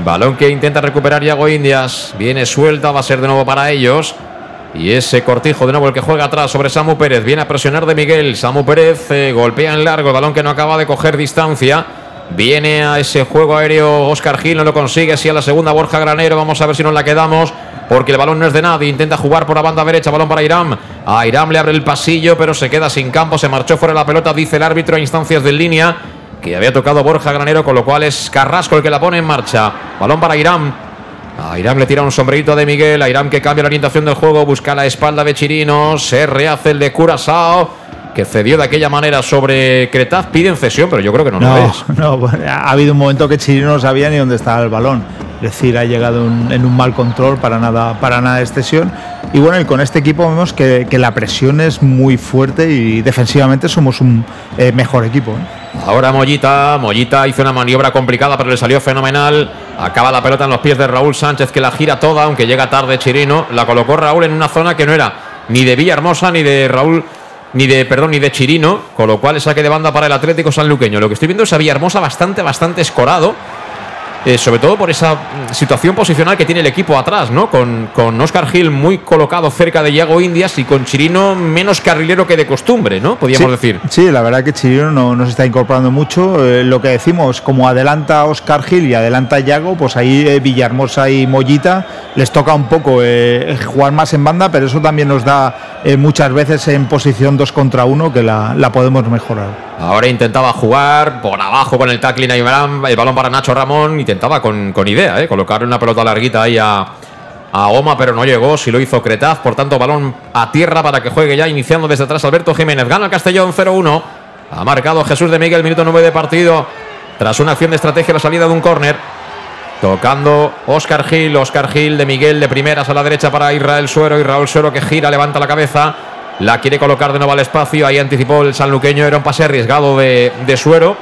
Balón que intenta recuperar Iago Indias. Viene suelta, va a ser de nuevo para ellos. Y ese cortijo de nuevo el que juega atrás sobre Samu Pérez. Viene a presionar de Miguel. Samu Pérez eh, golpea en largo balón que no acaba de coger distancia. Viene a ese juego aéreo Oscar Gil, no lo consigue. Si a la segunda Borja Granero, vamos a ver si nos la quedamos. Porque el balón no es de nadie. Intenta jugar por la banda derecha. Balón para Irán. A Irán le abre el pasillo, pero se queda sin campo. Se marchó fuera la pelota, dice el árbitro a instancias de línea. Que había tocado Borja Granero, con lo cual es Carrasco el que la pone en marcha. Balón para Irán. A Irán le tira un sombrerito de Miguel. A Irán que cambia la orientación del juego. Busca la espalda de Chirino. Se rehace el de Curazao. Que cedió de aquella manera sobre Cretaz. Piden cesión, pero yo creo que no, no lo es. No, ha habido un momento que Chirino no sabía ni dónde estaba el balón. Es decir, ha llegado en un mal control para nada, para nada de extensión. Y bueno, y con este equipo vemos que, la presión es muy fuerte y defensivamente somos un eh, mejor equipo. Ahora Mollita, Mollita hizo una maniobra complicada, pero le salió fenomenal. Acaba la pelota en los pies de Raúl Sánchez, que la gira toda, aunque llega tarde Chirino. La colocó Raúl en una zona que no era ni de Villahermosa ni de Raúl ni de, perdón, ni de Chirino, con lo cual el saque de banda para el Atlético sanluqueño. Lo que estoy viendo es a Villahermosa bastante, bastante escorado. Eh, sobre todo por esa situación posicional que tiene el equipo atrás, ¿no? Con, con Oscar Gil muy colocado cerca de Iago Indias y con Chirino menos carrilero que de costumbre, ¿no? Podríamos decir. Sí, la verdad que Chirino no, se está incorporando mucho. Eh, lo que decimos, como adelanta Oscar Gil y adelanta Iago, pues ahí eh, Villahermosa y Mollita les toca un poco jugar más en banda, pero eso también nos da muchas veces en posición 2 contra 1 que la, la podemos mejorar. Ahora intentaba jugar por abajo con el tackling el balón para Nacho Ramón, intentaba con, idea, ¿eh? colocar una pelota larguita ahí a, a Oma, pero no llegó, si lo hizo Cretaz, por tanto balón a tierra para que juegue ya, iniciando desde atrás Alberto Jiménez, gana el Castellón 0-1, ha marcado Jesús de Miguel, minuto 9 de partido, tras una acción de estrategia la salida de un córner. Tocando Oscar Gil, Oscar Gil de Miguel de primeras a la derecha para Israel Suero. Israel Suero que gira, levanta la cabeza, la quiere colocar de nuevo al espacio. Ahí anticipó el sanluqueño, era un pase arriesgado de, de Suero.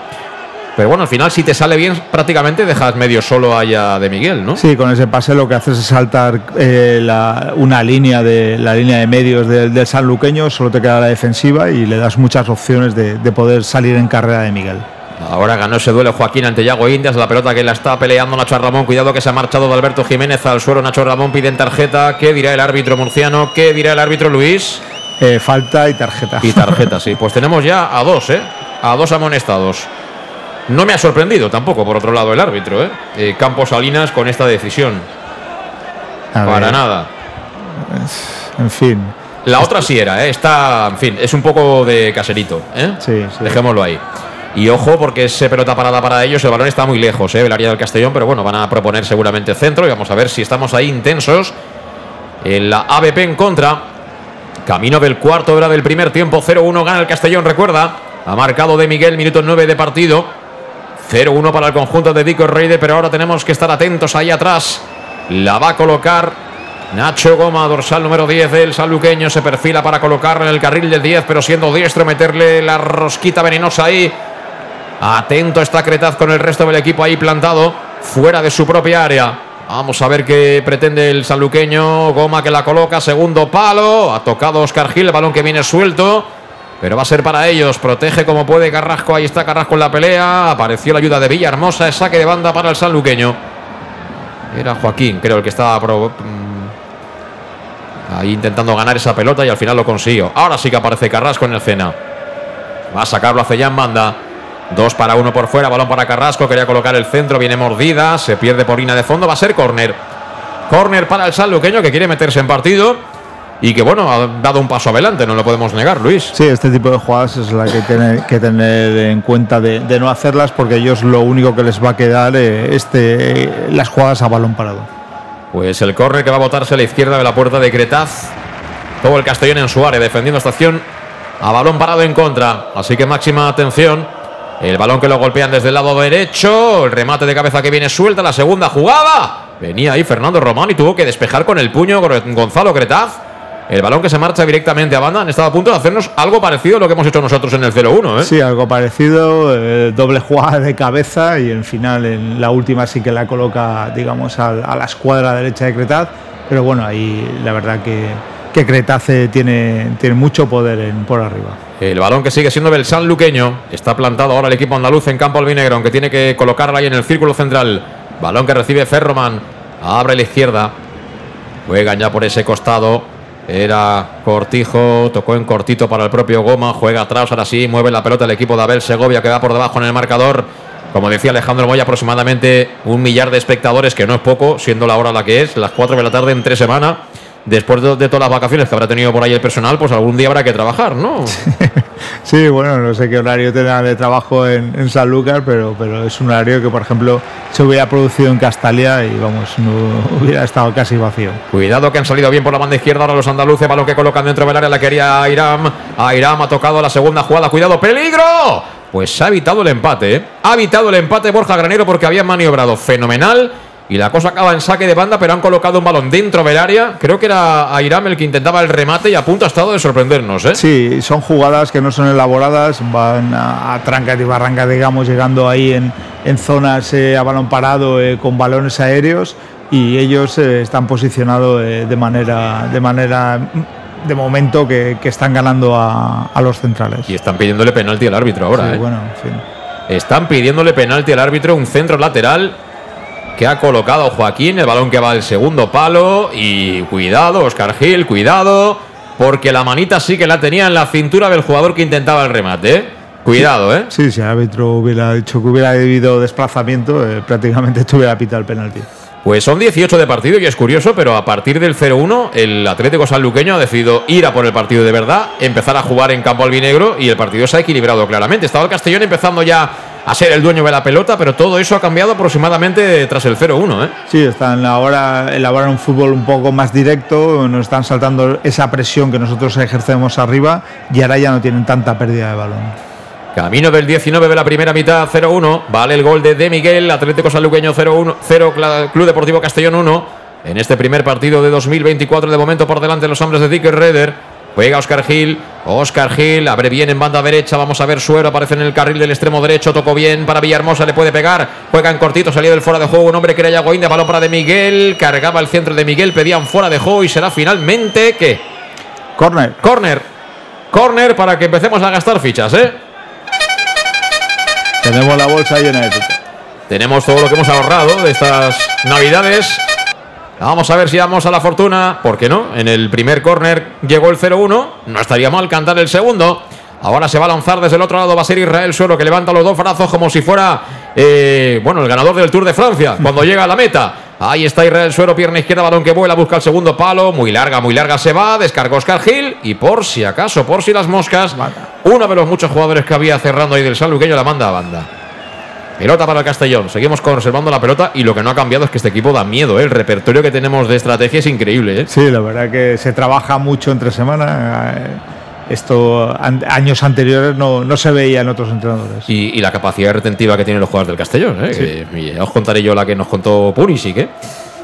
Pero bueno, al final, si te sale bien, prácticamente dejas medio solo allá de Miguel, ¿no? Sí, con ese pase lo que haces es saltar eh, la, una línea de la línea de medios del, del sanluqueño, solo te queda la defensiva y le das muchas opciones de, de poder salir en carrera de Miguel. Ahora ganó ese duelo Joaquín ante Yago Indias. La pelota que la está peleando Nacho Ramón. Cuidado que se ha marchado de Alberto Jiménez al suelo. Nacho Ramón pide en tarjeta. ¿Qué dirá el árbitro murciano? ¿Qué dirá el árbitro Luis? Eh, falta y tarjeta. Y tarjeta, sí. Pues tenemos ya a dos, ¿eh? A dos amonestados. No me ha sorprendido tampoco, por otro lado, el árbitro, ¿eh? eh Campos Salinas con esta decisión. A Para ver, nada. En fin. La otra sí era, ¿eh? Está, en fin, es un poco de caserito, ¿eh? Sí, sí. Dejémoslo ahí. Y ojo, porque es pelota parada para ellos. El balón está muy lejos ¿eh? área del Castellón, pero bueno, van a proponer seguramente centro. Y vamos a ver si estamos ahí intensos. En la ABP en contra. Camino del cuarto hora del primer tiempo. 0-1 gana el Castellón, recuerda. Ha marcado de Miguel, minuto 9 de partido. 0-1 para el conjunto de Dico Reide, pero ahora tenemos que estar atentos ahí atrás. La va a colocar Nacho Goma, dorsal número 10 del saluqueño. Se perfila para colocarlo en el carril del 10, pero siendo diestro, meterle la rosquita venenosa ahí. Atento está Cretaz con el resto del equipo ahí plantado, fuera de su propia área. Vamos a ver qué pretende el sanluqueño. Goma que la coloca, segundo palo. Ha tocado Oscar Gil, el balón que viene suelto. Pero va a ser para ellos. Protege como puede Carrasco. Ahí está Carrasco en la pelea. Apareció la ayuda de Villahermosa. Es saque de banda para el sanluqueño. Era Joaquín, creo, el que estaba mm, ahí intentando ganar esa pelota y al final lo consiguió. Ahora sí que aparece Carrasco en el cena. Va a sacarlo hacia Jan Manda. Dos para uno por fuera, balón para Carrasco. Quería colocar el centro, viene mordida. Se pierde por línea de fondo. Va a ser córner. Córner para el sanluqueño que quiere meterse en partido. Y que bueno, ha dado un paso adelante, no lo podemos negar, Luis. Sí, este tipo de jugadas es la que tener- que tener en cuenta de, de no hacerlas porque ellos lo único que les va a quedar eh, este, las jugadas a balón parado. Pues el córner que va a botarse a la izquierda de la puerta de Cretaz. Todo el Castellón en su área, defendiendo esta acción a balón parado en contra. Así que máxima atención. El balón que lo golpean desde el lado derecho. El remate de cabeza que viene suelta. La segunda jugada. Venía ahí Fernando Román y tuvo que despejar con el puño Gonzalo Cretaz. El balón que se marcha directamente a banda. Han estado a punto de hacernos algo parecido a lo que hemos hecho nosotros en el 0-1. ¿eh? Sí, algo parecido, eh, doble jugada de cabeza y en final en la última sí que la coloca, digamos, a, a la escuadra derecha de Cretaz, pero bueno, ahí la verdad que, que Cretaz eh, tiene, tiene mucho poder en, por arriba. El balón que sigue siendo del Sanluqueño. Está plantado ahora el equipo andaluz en campo albinegro, aunque tiene que colocarla ahí en el círculo central. Balón que recibe Ferroman. Abre la izquierda. Juegan ya por ese costado. Era Cortijo, tocó en cortito para el propio Goma, juega atrás, ahora sí, mueve la pelota el equipo de Abel Segovia que va por debajo en el marcador. Como decía Alejandro Moya, aproximadamente un millar de espectadores, que no es poco, siendo la hora la que es, las 4 de la tarde en tres semanas. Después de, de todas las vacaciones que habrá tenido por ahí el personal, pues algún día habrá que trabajar, ¿no? Sí, bueno, no sé qué horario tendrá de trabajo en, en Sanlúcar, pero, pero es un horario que, por ejemplo, se hubiera producido en Castalia y vamos, no hubiera estado casi vacío. Cuidado que han salido bien por la banda izquierda ahora los andaluces, balón que colocan dentro del área, la quería Airam. Airam ha tocado la segunda jugada, cuidado, peligro. Pues se ha evitado el empate, ¿eh? ha evitado el empate Borja Granero porque habían maniobrado fenomenal y la cosa acaba en saque de banda, pero han colocado un balón dentro del área. Creo que era Airam el que intentaba el remate y a punto ha estado de sorprendernos, ¿eh? Sí, son jugadas que no son elaboradas, van a, a trancas y barrancas, digamos, llegando ahí en, en zonas eh, a balón parado eh, con balones aéreos y ellos eh, están posicionados de manera, de manera, de momento que, que están ganando a, a los centrales. Y están pidiéndole penalti al árbitro ahora, Sí, bueno, en fin. Están pidiéndole penalti al árbitro, un centro lateral que ha colocado Joaquín, el balón que va al segundo palo y cuidado, Oscar Gil, cuidado, porque la manita sí que la tenía en la cintura del jugador que intentaba el remate, ¿eh? Cuidado, ¿eh? Sí, si el árbitro hubiera dicho que hubiera debido desplazamiento, eh, prácticamente estuviera pitado el penalti. Pues son 18 de partido y es curioso, pero a partir del 0-1 el Atlético Sanluqueño ha decidido ir a por el partido de verdad, empezar a jugar en campo albinegro y el partido se ha equilibrado claramente. Estaba el Castellón empezando ya a ser el dueño de la pelota, pero todo eso ha cambiado aproximadamente tras el 0-1, ¿eh? Sí, están ahora elaboran un fútbol un poco más directo, nos están saltando esa presión que nosotros ejercemos arriba y ahora ya no tienen tanta pérdida de balón. Camino del 19 de la primera mitad, 0-1. Vale el gol de De Miguel, Atlético Sanluqueño 0-1, 0 Club Deportivo Castellón 1. En este primer partido de 2024, de momento por delante los hombres de Dick Reder. Juega Oscar Gil. Oscar Gil abre bien en banda derecha. Vamos a ver Suero. Aparece en el carril del extremo derecho. Tocó bien para Villahermosa. Le puede pegar. Juega en cortito. Salió del fuera de juego. Un hombre que era Yago India. Balón para de Miguel. Cargaba el centro de Miguel. Pedían fuera de juego. Y será finalmente que. Corner. Corner. Corner para que empecemos a gastar fichas, ¿eh? Tenemos la bolsa llena de fichas. Tenemos todo lo que hemos ahorrado de estas navidades. Vamos a ver si vamos a la fortuna. ¿Por qué no? En el primer córner llegó el 0-1. No estaría mal cantar el segundo. Ahora se va a lanzar desde el otro lado. Va a ser Israel Suero que levanta los dos brazos como si fuera, eh, bueno, el ganador del Tour de Francia cuando llega a la meta. Ahí está Israel Suero, pierna izquierda, balón que vuela, busca el segundo palo. Muy larga, muy larga se va. Descargó Oscar Gil. Y por si acaso, por si las moscas, uno de los muchos jugadores que había cerrando ahí del Sanluqueño la manda a banda. Pelota para el Castellón. Seguimos conservando la pelota y lo que no ha cambiado es que este equipo da miedo. ¿eh? El repertorio que tenemos de estrategia es increíble. ¿eh? Sí, la verdad que se trabaja mucho entre semana. Eh, Esto an- años anteriores no, no se veía en otros entrenadores. Y, y la capacidad retentiva que tienen los jugadores del Castellón. ¿eh? Sí. Que ya os contaré yo la que nos contó Pulisic. ¿eh?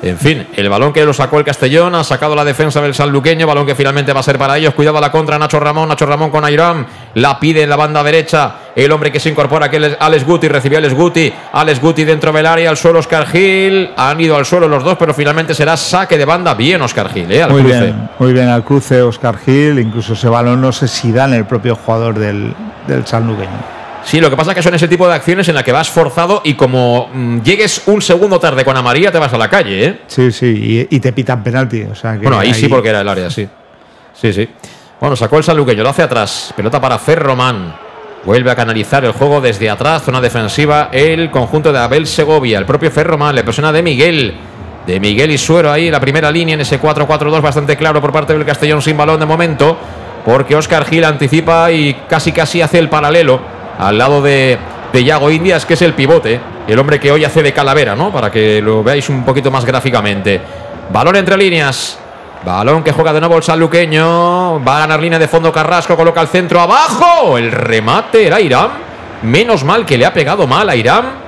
En fin, el balón que lo sacó el Castellón, ha sacado la defensa del sanluqueño, balón que finalmente va a ser para ellos. Cuidado a la contra, Nacho Ramón, Nacho Ramón con Airam, la pide en la banda derecha. El hombre que se incorpora, que es Alex Guti, recibió a Alex Guti, Alex Guti dentro del área, al suelo Oscar Gil. Han ido al suelo los dos, pero finalmente será saque de banda. Bien, Oscar Gil, ¿eh? al Muy cruce. bien, muy bien al cruce Oscar Gil, incluso ese balón no sé si da en el propio jugador del, del sanluqueño. Sí, lo que pasa es que son ese tipo de acciones en la que vas forzado y como mm, llegues un segundo tarde con amarilla, te vas a la calle, ¿eh? Sí, sí, y, y te pitan penalti. O sea que Bueno, ahí, sí porque era el área, sí. Sí, sí. Bueno, sacó el saluqueño, lo hace atrás. Pelota para Ferroman. Vuelve a canalizar el juego desde atrás, zona defensiva, el conjunto de Abel Segovia. El propio Ferroman le presiona de Miguel. De Miguel y Suero ahí, la primera línea en ese 4-4-2 bastante claro por parte del Castellón sin balón de momento. Porque Oscar Gil anticipa y casi casi hace el paralelo al lado de, de Yago Indias, que es el pivote. El hombre que hoy hace de calavera, ¿no? Para que lo veáis un poquito más gráficamente. Balón entre líneas. Balón que juega de nuevo el sanluqueño. Va a ganar línea de fondo Carrasco. Coloca el centro abajo. El remate era Irán. Menos mal que le ha pegado mal a Irán.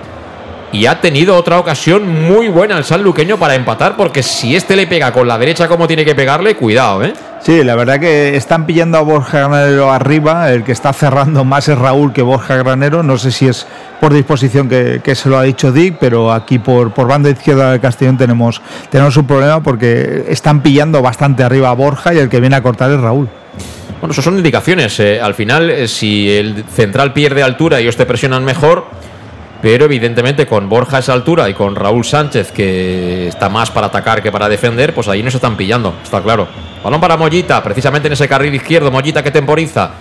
Y ha tenido otra ocasión muy buena el sanluqueño para empatar. Porque si este le pega con la derecha como tiene que pegarle, cuidado, ¿eh? Sí, la verdad que están pillando a Borja Granero arriba. El que está cerrando más es Raúl que Borja Granero. No sé si es por disposición que, que se lo ha dicho Dick, pero aquí por, por banda izquierda del Castellón tenemos, tenemos un problema porque están pillando bastante arriba a Borja y el que viene a cortar es Raúl. Bueno, eso son indicaciones. eh. Al final, eh, si el central pierde altura y ellos te presionan mejor, pero evidentemente con Borja a esa altura y con Raúl Sánchez, que está más para atacar que para defender, pues ahí no se están pillando, está claro. Balón para Mollita, precisamente en ese carril izquierdo, Mollita que temporiza.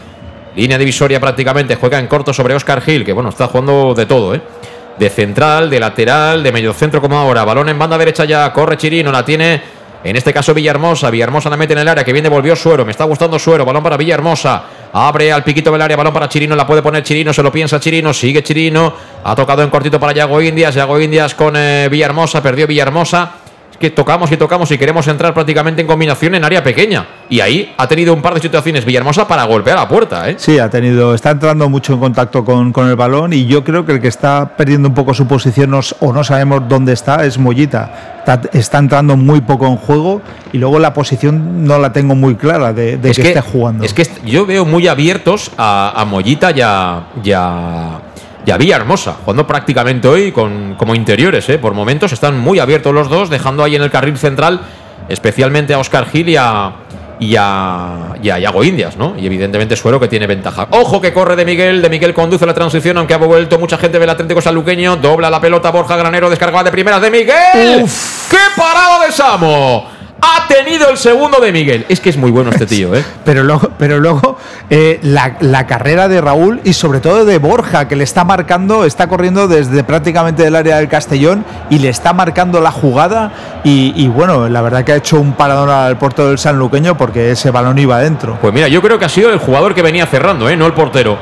Línea divisoria prácticamente, juega en corto sobre Oscar Gil, que bueno, está jugando de todo, ¿eh? De central, de lateral, de medio centro como ahora. Balón en banda derecha ya, corre Chirino, la tiene en este caso Villahermosa. Villahermosa la mete en el área, que viene, volvió Suero. Me está gustando Suero. Balón para Villahermosa. Abre al piquito del área, balón para Chirino. La puede poner Chirino, se lo piensa Chirino. Sigue Chirino. Ha tocado en cortito para Yago Indias. Yago Indias con eh, Villahermosa. Perdió Villahermosa. Que tocamos y tocamos y queremos entrar prácticamente en combinación en área pequeña. Y ahí ha tenido un par de situaciones Villahermosa para golpear la puerta, ¿eh? Sí, ha tenido, está entrando mucho en contacto con, con el balón y yo creo que el que está perdiendo un poco su posición no o no sabemos dónde está es Mollita. Está, está entrando muy poco en juego y luego la posición no la tengo muy clara de, de es que, que, esté jugando. Es que yo veo muy abiertos a, a Mollita y a, y a- y a Villahermosa, jugando prácticamente hoy con, como interiores. ¿eh? Por momentos están muy abiertos los dos, dejando ahí en el carril central, especialmente a Oscar Gil y a, y a, y a Yago Indias, ¿no? Y evidentemente Suero que tiene ventaja. Ojo que corre de Miguel, de Miguel conduce la transición, aunque ha vuelto mucha gente del Atlético Sanluqueño, dobla la pelota Borja Granero, descargada de primeras de Miguel. ¡Qué parada de Samo! Ha tenido el segundo de Miguel. Es que es muy bueno este tío, ¿eh? Pero luego, pero luego eh, la, la carrera de Raúl y sobre todo de Borja, que le está marcando, está corriendo desde prácticamente el área del Castellón y le está marcando la jugada. Y, y bueno, la verdad que ha hecho un paradón al puerto del Sanluqueño porque ese balón iba adentro. Pues mira, yo creo que ha sido el jugador que venía cerrando, ¿eh? no el portero.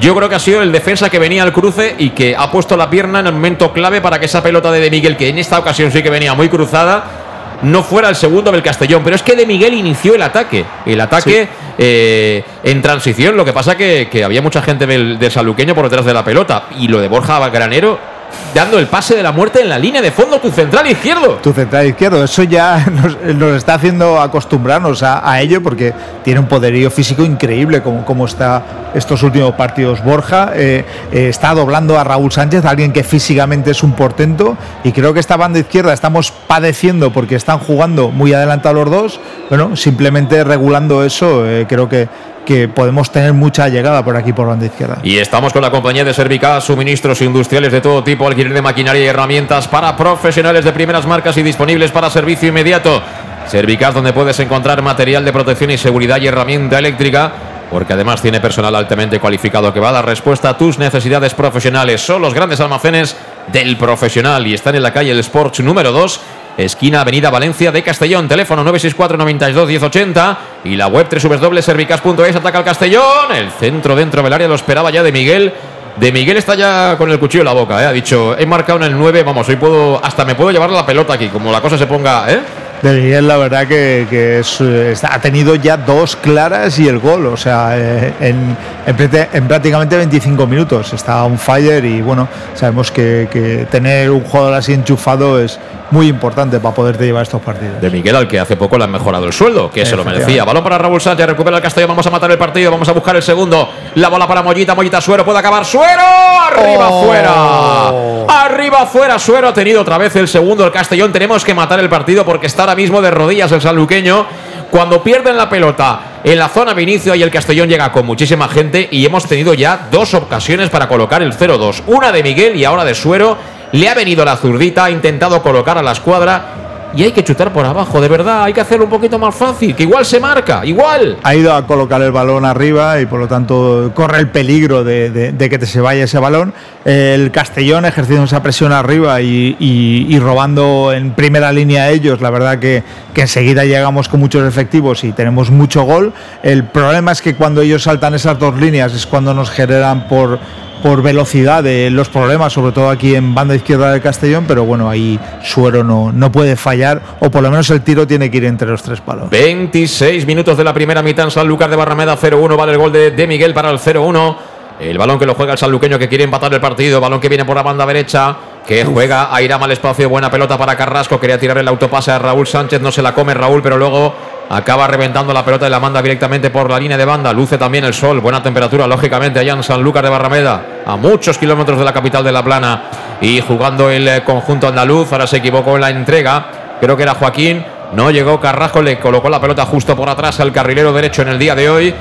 Yo creo que ha sido el defensa que venía al cruce y que ha puesto la pierna en el momento clave para que esa pelota de De Miguel, que en esta ocasión sí que venía muy cruzada, no fuera el segundo del Castellón. Pero es que De Miguel inició el ataque. El ataque eh, en transición. Lo que pasa que, que había mucha gente del, del saluqueño por detrás de la pelota. Y lo de Borja Granero dando el pase de la muerte en la línea de fondo, tu central izquierdo. Tu central izquierdo, eso ya nos, está haciendo acostumbrarnos a, ello porque tiene un poderío físico increíble como, como está estos últimos partidos. Borja eh, eh, está doblando a Raúl Sánchez, alguien que físicamente es un portento y creo que esta banda izquierda estamos padeciendo porque están jugando muy adelantados los dos. Bueno, simplemente regulando eso, eh, creo que que podemos tener mucha llegada por aquí por banda izquierda. Y estamos con la compañía de Servicas, suministros industriales de todo tipo, alquiler de maquinaria y herramientas para profesionales de primeras marcas y disponibles para servicio inmediato. Servicas, donde puedes encontrar material de protección y seguridad y herramienta eléctrica, porque además tiene personal altamente cualificado que va a dar respuesta a tus necesidades profesionales. Son los grandes almacenes del profesional y están en la calle El Sports número 2 esquina Avenida Valencia de Castellón, teléfono 964 92 1080 y la web www.servicas.es ataca al Castellón, el centro dentro del área lo esperaba ya de Miguel. De Miguel está ya con el cuchillo en la boca, ¿eh? ha dicho, he marcado en el 9, vamos, hoy puedo, hasta me puedo llevar la pelota aquí, como la cosa se ponga, ¿eh? De Miguel, la verdad que, que es, es, ha tenido ya dos claras y el gol, o sea, eh, en, en, en, prácticamente 25 minutos. Está un fire y bueno, sabemos que, que, tener un jugador así enchufado es muy importante para poderte llevar estos partidos. De Miguel, al que hace poco le han mejorado el sueldo, que se lo merecía. Balón para Raúl Sánchez, recupera el Castellón, vamos a matar el partido, vamos a buscar el segundo. La bola para Mollita, Mollita Suero, puede acabar Suero, arriba Oh. fuera. Arriba fuera, Suero ha tenido otra vez el segundo el Castellón. Tenemos que matar el partido porque está mismo de rodillas el sanluqueño. Cuando pierden la pelota en la zona de inicio y el Castellón llega con muchísima gente y hemos tenido ya dos ocasiones para colocar el 0-2. Una de Miguel y ahora de Suero. Le ha venido la zurdita, ha intentado colocar a la escuadra y hay que chutar por abajo, de verdad, hay que hacerlo un poquito más fácil, que igual se marca, igual. Ha ido a colocar el balón arriba y por lo tanto corre el peligro de, que te se vaya ese balón. El Castellón ejerciendo esa presión arriba y, y, y, robando en primera línea a ellos, la verdad que, que enseguida llegamos con muchos efectivos y tenemos mucho gol. El problema es que cuando ellos saltan esas dos líneas es cuando nos generan por por velocidad de los problemas, sobre todo aquí en banda izquierda del Castellón, pero bueno, ahí Suero no, no puede fallar, o por lo menos el tiro tiene que ir entre los tres palos. 26 minutos de la primera mitad en San Lucas de Barrameda, 0-1, vale el gol de, de Miguel para el 0-1. El balón que lo juega el sanluqueño que quiere empatar el partido. Balón que viene por la banda derecha. Que juega a ir a mal espacio. Buena pelota para Carrasco. Quería tirar el autopase a Raúl Sánchez. No se la come Raúl, pero luego acaba reventando la pelota y la manda directamente por la línea de banda. Luce también el sol. Buena temperatura, lógicamente, allá en San Lucas de Barrameda. A muchos kilómetros de la capital de La Plana. Y jugando el conjunto andaluz. Ahora se equivocó en la entrega. Creo que era Joaquín. No llegó Carrasco. Le colocó la pelota justo por atrás al carrilero derecho en el día de hoy.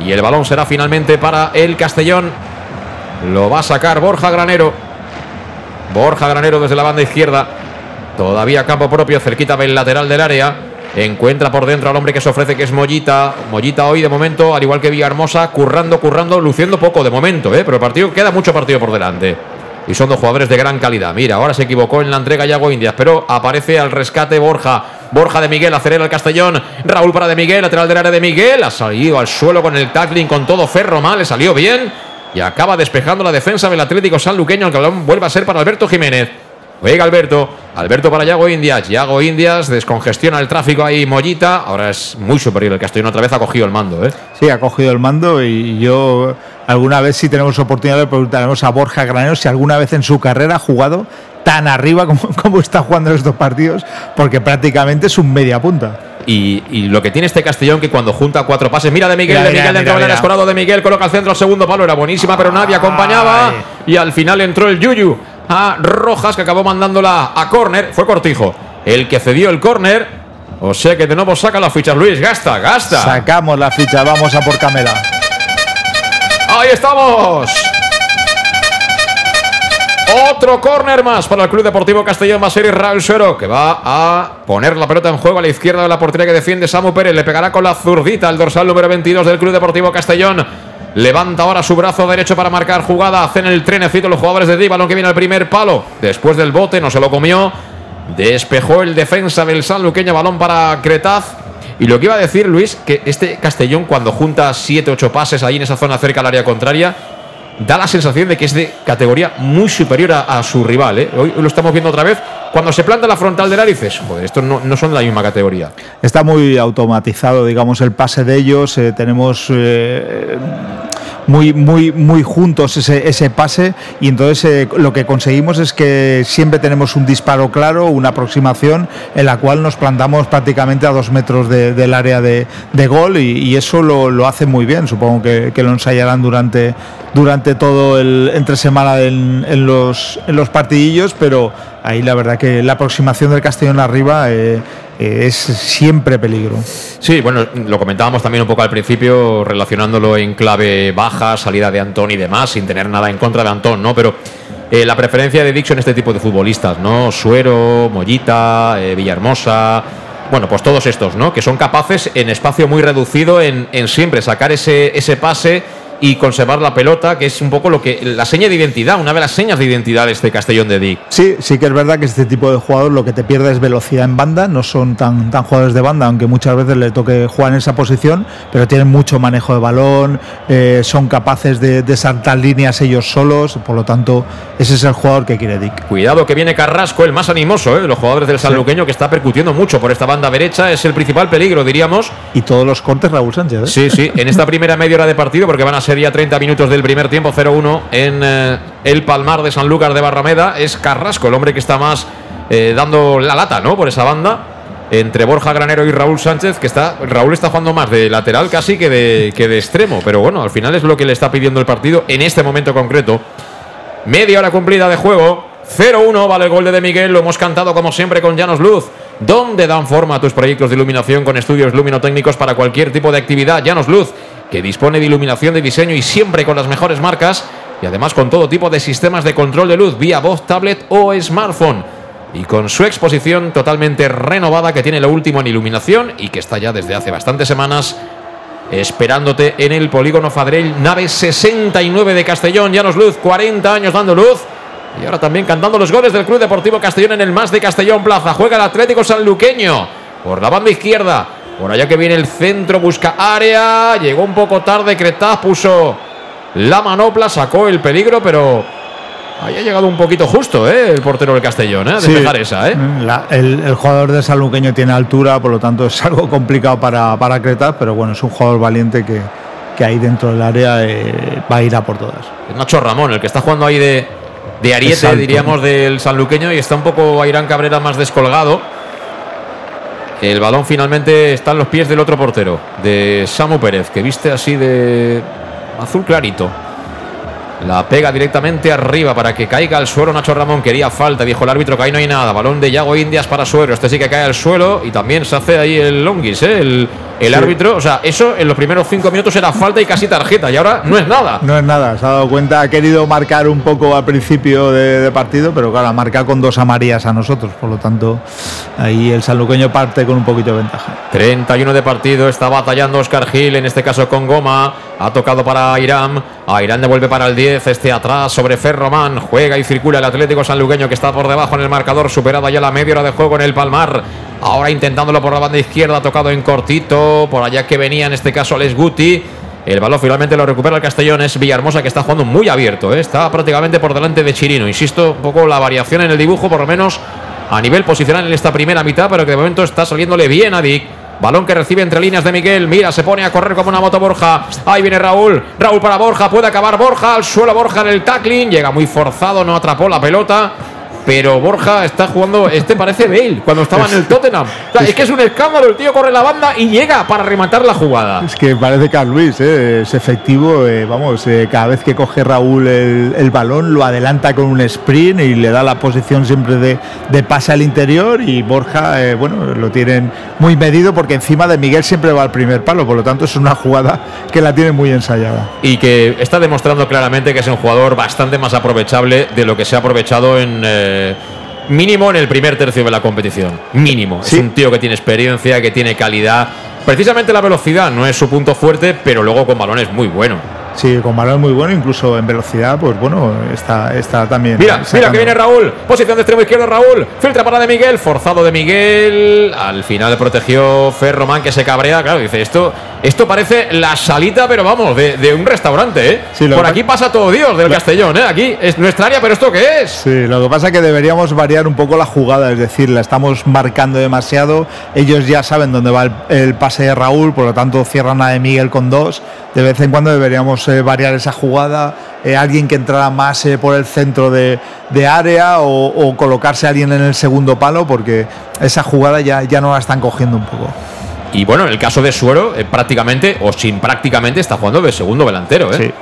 Y el balón será finalmente para el Castellón. Lo va a sacar Borja Granero. Borja Granero desde la banda izquierda. Todavía campo propio, cerquita del lateral del área. Encuentra por dentro al hombre que se ofrece, que es Mollita. Mollita hoy, de momento, al igual que Villahermosa, currando, currando, luciendo poco de momento, ¿eh? pero partido queda mucho partido por delante. Y son dos jugadores de gran calidad. Mira, ahora se equivocó en la entrega Yago Indias, pero aparece al rescate Borja. Borja de Miguel, acelera el Castellón. Raúl para de Miguel, lateral del área de Miguel. Ha salido al suelo con el tackling, con todo ferro mal, le salió bien. Y acaba despejando la defensa del Atlético Sanluqueño. El balón vuelve a ser para Alberto Jiménez. Juega Alberto. Alberto para Yago Indias. Yago Indias descongestiona el tráfico ahí. Mollita. Ahora es muy superior el Castellón. Otra vez ha cogido el mando. ¿eh? Sí, ha cogido el mando. Y yo, alguna vez, si tenemos oportunidad, le preguntaremos a Borja Granero si alguna vez en su carrera ha jugado tan arriba como, como está jugando en estos partidos. Porque prácticamente es un media punta. Y, y, lo que tiene este Castellón que cuando junta cuatro pases, mira de Miguel, mira, de Miguel mira, dentro del escorado de Miguel, coloca al centro, segundo palo, era buenísima, pero nadie acompañaba. Ay. Y al final entró el Yuyu a Rojas, que acabó mandándola a córner. Fue Cortijo el que cedió el córner. O sea que de nuevo saca las fichas, Luis, gasta, gasta. Sacamos la ficha, vamos a por Camela. Ahí estamos. Otro córner más para el Club Deportivo Castellón. Va a ser Suero, que va a poner la pelota en juego a la izquierda de la portería que defiende Samu Pérez. Le pegará con la zurdita al dorsal número 22 del Club Deportivo Castellón. Levanta ahora su brazo derecho para marcar jugada. Hacen el trenecito los jugadores de Díbalo que viene al primer palo. Después del bote, no se lo comió. Despejó el defensa del sanluqueño. Balón para Cretaz. Y lo que iba a decir, Luis, que este Castellón, cuando junta 7-8 pases ahí en esa zona cerca al área contraria, da la sensación de que es de categoría muy superior a, su rival. ¿eh? Hoy lo estamos viendo otra vez. Cuando se planta la frontal de narices, joder, estos no, no, son de la misma categoría. Está muy automatizado, digamos, el pase de ellos. Eh, tenemos eh, muy, muy, muy juntos ese, ese pase. Y entonces eh, lo que conseguimos es que siempre tenemos un disparo claro, una aproximación en la cual nos plantamos prácticamente a dos metros del área de, gol. Y, eso lo, lo, hace muy bien. Supongo que, lo ensayarán durante, durante todo el entre semana en, los, en los partidillos, pero ahí la verdad que la aproximación del Castellón arriba eh, eh, es siempre peligro. Sí, bueno, lo comentábamos también un poco al principio, relacionándolo en clave baja, salida de Antón y demás, sin tener nada en contra de Antón, ¿no? Pero eh, la preferencia de Dixon este tipo de futbolistas, ¿no? Suero, Mollita, eh, Villahermosa. Bueno, pues todos estos, ¿no? Que son capaces en espacio muy reducido en, en siempre sacar ese, ese pase y conservar la pelota, que es un poco lo que la seña de identidad, una de las señas de identidad de este Castellón de Dick. Sí, sí que es verdad que este tipo de jugador lo que te pierde es velocidad en banda, no son tan, tan jugadores de banda, aunque muchas veces le toque jugar en esa posición, pero tienen mucho manejo de balón, eh, son capaces de, saltar líneas ellos solos, por lo tanto, ese es el jugador que quiere Dick. Cuidado que viene Carrasco, el más animoso ¿eh? de los jugadores del sanluqueño, que está percutiendo mucho por esta banda derecha, es el principal peligro, diríamos. Y todos los cortes Raúl Sánchez. ¿eh? Sí, sí, en esta primera media hora de partido, porque van a ser Sería 30 minutos del primer tiempo, 0-1 en eh, el Palmar de Sanlúcar de Barrameda. Es Carrasco, el hombre que está más eh, dando la lata, ¿no? Por esa banda. Entre Borja Granero y Raúl Sánchez, que está. Raúl está jugando más de lateral casi que de, que de extremo. Pero bueno, al final es lo que le está pidiendo el partido en este momento concreto. Media hora cumplida de juego. 0-1 vale el gol de, de Miguel. Lo hemos cantado como siempre con Llanos Luz. ¿Dónde dan forma a tus proyectos de iluminación con estudios luminotécnicos para cualquier tipo de actividad? Llanos Luz que dispone de iluminación de diseño y siempre con las mejores marcas y además con todo tipo de sistemas de control de luz vía voz, tablet o smartphone. Y con su exposición totalmente renovada que tiene lo último en iluminación y que está ya desde hace bastantes semanas esperándote en el polígono Fadrell, nave 69 de Castellón, Llanos Luz, 40 años dando luz. Y ahora también cantando los goles del Club Deportivo Castellón en el más de Castellón Plaza. Juega el Atlético Sanluqueño por la banda izquierda. Por allá que viene el centro, busca área. Llegó un poco tarde. Cretaz puso la manopla, sacó el peligro, pero ahí ha llegado un poquito justo, ¿eh? El portero del Castellón, ¿eh? De esa, ¿eh? el, jugador de Sanluqueño tiene altura, por lo tanto es algo complicado para, para Cretaz, pero bueno, es un jugador valiente que, que ahí dentro del área eh, va a ir a por todas. Nacho Ramón, el que está jugando ahí de, de ariete, diríamos, del Sanluqueño y está un poco Irán Cabrera más descolgado. El balón finalmente está en los pies del otro portero, de Samu Pérez, que viste así de azul clarito. La pega directamente arriba para que caiga al suelo Nacho Ramón. Quería falta, dijo el árbitro que ahí no hay nada. Balón de Yago Indias para Suero. Este sí que cae al suelo y también se hace ahí el longis, ¿eh? el, el árbitro. O sea, eso en los primeros cinco minutos era falta y casi tarjeta y ahora no es nada. No es nada, se ha dado cuenta, ha querido marcar un poco al principio de, partido, pero claro, marca con dos amarillas a nosotros. Por lo tanto, ahí el sanluqueño parte con un poquito de ventaja. 31 de partido, está batallando Oscar Gil, en este caso con Goma. Ha tocado para Irán. A Irán devuelve para el 10. Este atrás sobre Ferromán. Juega y circula el Atlético Sanluqueño que está por debajo en el marcador. Superada ya la media hora de juego en el Palmar. Ahora intentándolo por la banda izquierda. Tocado en cortito. Por allá que venía en este caso Alex Guti. El balón finalmente lo recupera el Castellón. Es Villahermosa que está jugando muy abierto. ¿eh? Está prácticamente por delante de Chirino. Insisto, un poco la variación en el dibujo, por lo menos a nivel posicional en esta primera mitad, pero que de momento está saliéndole bien a Dick. Balón que recibe entre líneas de Miguel. Mira, se pone a correr como una moto Borja. Ahí viene Raúl. Raúl para Borja. Puede acabar Borja. Al suelo Borja en el tackling. Llega muy forzado. No atrapó la pelota pero Borja está jugando, este parece Bale, cuando estaba en el Tottenham. es que es un escándalo, el tío corre la banda y llega para rematar la jugada. Es que parece que Luis ¿eh? es efectivo, eh, vamos, eh, cada vez que coge Raúl el, balón lo adelanta con un sprint y le da la posición siempre de, de pase al interior y Borja, bueno, lo tienen muy medido porque encima de Miguel siempre va al primer palo, por lo tanto es una jugada que la tiene muy ensayada. Y que está demostrando claramente que es un jugador bastante más aprovechable de lo que se ha aprovechado en mínimo en el primer tercio de la competición. Mínimo. Es un tío que tiene experiencia, que tiene calidad. Precisamente la velocidad no es su punto fuerte, pero luego con balones muy bueno. Sí, con balón muy bueno, incluso en velocidad, pues bueno, está, está también. Mira, mira que viene Raúl. Posición de extremo izquierdo, Raúl. Filtra para de Miguel, forzado de Miguel. Al final protegió Ferroman que se cabrea. Claro, dice esto Esto parece la salita, pero vamos, de, un restaurante, ¿eh? Por aquí pasa todo Dios del Castellón, ¿eh? Aquí es nuestra área, pero ¿esto qué es? Sí, lo que pasa es que deberíamos variar un poco la jugada, es decir, la estamos marcando demasiado. Ellos ya saben dónde va el, pase de Raúl, por lo tanto cierran a de Miguel con dos. De vez en cuando deberíamos eh, variar esa jugada, eh, alguien que entrara más eh, por el centro de, área o, colocarse alguien en el segundo palo, porque esa jugada ya, ya no la están cogiendo un poco. Y bueno, en el caso de Suero, eh, prácticamente, o sin prácticamente, está jugando de segundo delantero. ¿eh?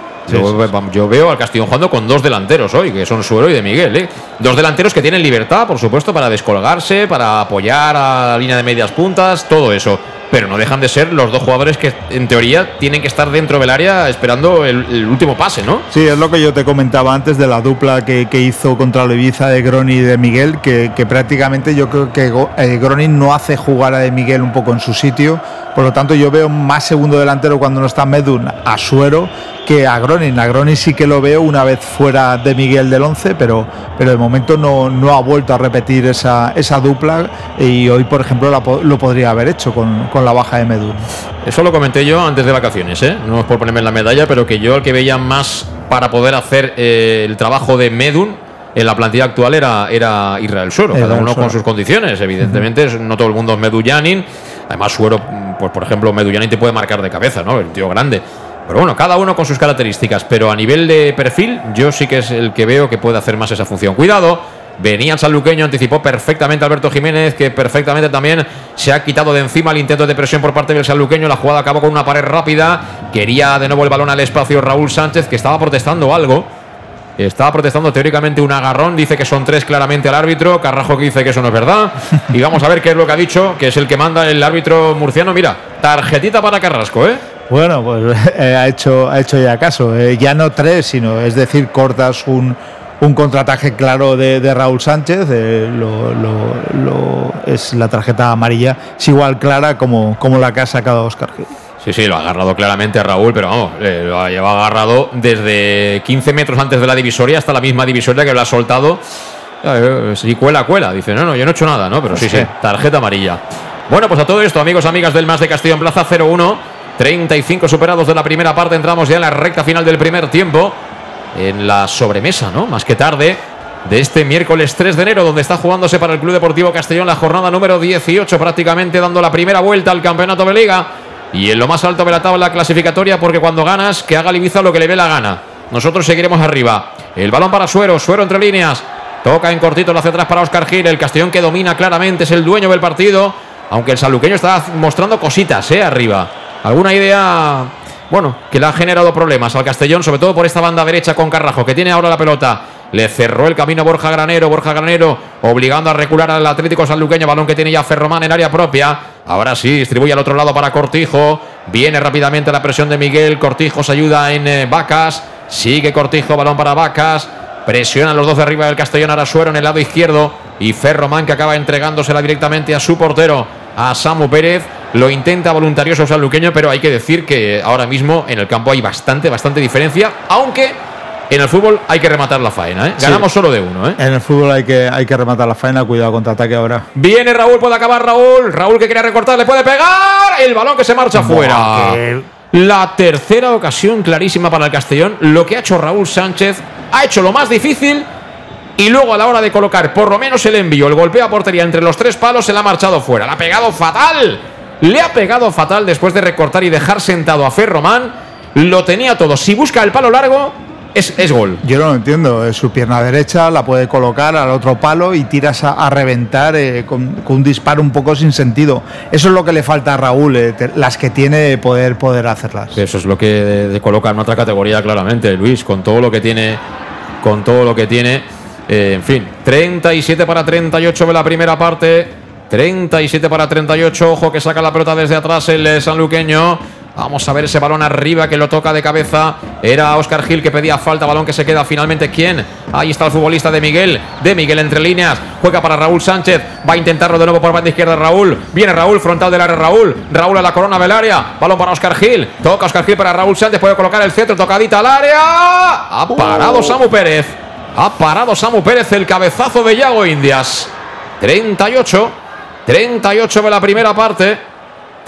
yo, veo al Castillo jugando con dos delanteros hoy, que son Suero y de Miguel. ¿eh? Dos delanteros que tienen libertad, por supuesto, para descolgarse, para apoyar a la línea de medias puntas, todo eso pero no dejan de ser los dos jugadores que en teoría tienen que estar dentro del área esperando el, último pase, ¿no? Sí, es lo que yo te comentaba antes de la dupla que, hizo contra la Ibiza de Groni y de Miguel, que, prácticamente yo creo que eh, Groni no hace jugar a de Miguel un poco en su sitio, por lo tanto yo veo más segundo delantero cuando no está Medun a Suero que a Gronin. A Gronin sí que lo veo una vez fuera de Miguel del 11, pero, pero de momento no, no ha vuelto a repetir esa, esa dupla y hoy, por ejemplo, lo podría haber hecho con, la baja de Medun. Eso lo comenté yo antes de vacaciones, ¿eh? no es por ponerme en la medalla, pero que yo el que veía más para poder hacer eh, el trabajo de Medun en la plantilla actual era, era Israel Suero, cada uno con sus condiciones. Evidentemente, no todo el mundo es Medullanin. Además, Suero, pues por ejemplo, Medullanin te puede marcar de cabeza, ¿no? El tío grande. Pero bueno, cada uno con sus características. Pero a nivel de perfil, yo sí que es el que veo que puede hacer más esa función. Cuidado, venía el sanluqueño, anticipó perfectamente Alberto Jiménez, que perfectamente también se ha quitado de encima el intento de presión por parte del sanluqueño. La jugada acabó con una pared rápida. Quería de nuevo el balón al espacio Raúl Sánchez, que estaba protestando algo. Estaba protestando teóricamente un agarrón, dice que son tres claramente al árbitro, Carrajo que dice que eso no es verdad. Y vamos a ver qué es lo que ha dicho, que es el que manda el árbitro murciano. Mira, tarjetita para Carrasco, ¿eh? Bueno, pues eh, ha, hecho, ha hecho ya caso. Eh, ya no tres, sino es decir, cortas un, un contraataque claro de, Raúl Sánchez. Eh, lo, es la tarjeta amarilla, es igual clara como, como la que ha sacado Oscar Gil. Sí, sí, lo ha agarrado claramente Raúl, pero vamos, lo ha llevado agarrado desde 15 metros antes de la divisoria hasta la misma divisoria que lo ha soltado. Sí, cuela, cuela. Dice, no, no, yo no he hecho nada, ¿no? Pero sí, sí, tarjeta amarilla. Bueno, pues a todo esto, amigos, amigas del Más de Castillo en Plaza 0-1. 35 superados de la primera parte. Entramos ya en la recta final del primer tiempo. En la sobremesa, ¿no? Más que tarde de este miércoles 3 de enero, donde está jugándose para el Club Deportivo Castellón la jornada número 18, prácticamente dando la primera vuelta al campeonato de liga. Y en lo más alto de la tabla clasificatoria, porque cuando ganas, que haga Ibiza lo que le dé la gana. Nosotros seguiremos arriba. El balón para Suero, Suero entre líneas. Toca en cortito hacia atrás para Oscar Gil. El Castellón que domina claramente, es el dueño del partido. Aunque el saluqueño está mostrando cositas, ¿eh? Arriba alguna idea, bueno, que le ha generado problemas al Castellón, sobre todo por esta banda derecha con Carrajo, que tiene ahora la pelota. Le cerró el camino Borja Granero, Borja Granero obligando a recular al Atlético Sanluqueño, balón que tiene ya Ferromán en área propia. Ahora sí, distribuye al otro lado para Cortijo. Viene rápidamente la presión de Miguel. Cortijo se ayuda en eh, Vacas. Sigue Cortijo, balón para Vacas. Presionan los dos de arriba del Castellón, ahora Suero en el lado izquierdo. Y Ferromán que acaba entregándosela directamente a su portero, a Samu Pérez. Lo intenta voluntarioso Sanluqueño, pero hay que decir que ahora mismo en el campo hay bastante, bastante diferencia, aunque en el fútbol hay que rematar la faena, ¿eh? Ganamos solo de uno, ¿eh? En el fútbol hay que, hay que rematar la faena, cuidado contra ataque ahora. Viene Raúl, puede acabar Raúl. Raúl que quiere recortar, le puede pegar. El balón que se marcha fuera. La tercera ocasión clarísima para el Castellón. Lo que ha hecho Raúl Sánchez ha hecho lo más difícil y luego a la hora de colocar por lo menos el envío, el golpeo a portería entre los tres palos, se le ha marchado fuera. La ha pegado fatal. Le ha pegado fatal después de recortar y dejar sentado a Ferromán. Lo tenía todo. Si busca el palo largo, es, es, gol. Yo no lo entiendo. Su pierna derecha la puede colocar al otro palo y tiras a, reventar eh, con, un disparo un poco sin sentido. Eso es lo que le falta a Raúl, eh, las que tiene poder, poder hacerlas. Eso es lo que de, coloca en otra categoría claramente, Luis, con todo lo que tiene, con todo lo que tiene. Eh, en fin, 37 para 38 de la primera parte. 37 para 38. Ojo que saca la pelota desde atrás el eh, sanluqueño. Vamos a ver ese balón arriba que lo toca de cabeza. Era Oscar Gil que pedía falta. Balón que se queda finalmente. ¿Quién? Ahí está el futbolista de Miguel. De Miguel entre líneas. Juega para Raúl Sánchez. Va a intentarlo de nuevo por banda izquierda Raúl. Viene Raúl, frontal del área Raúl. Raúl a la corona del área. Balón para Oscar Gil. Toca Oscar Gil para Raúl Sánchez. Puede colocar el centro. Tocadita al área. Ha parado Samu Pérez. Ha parado Samu Pérez el cabezazo de Yago Indias. 38. 38 de la primera parte.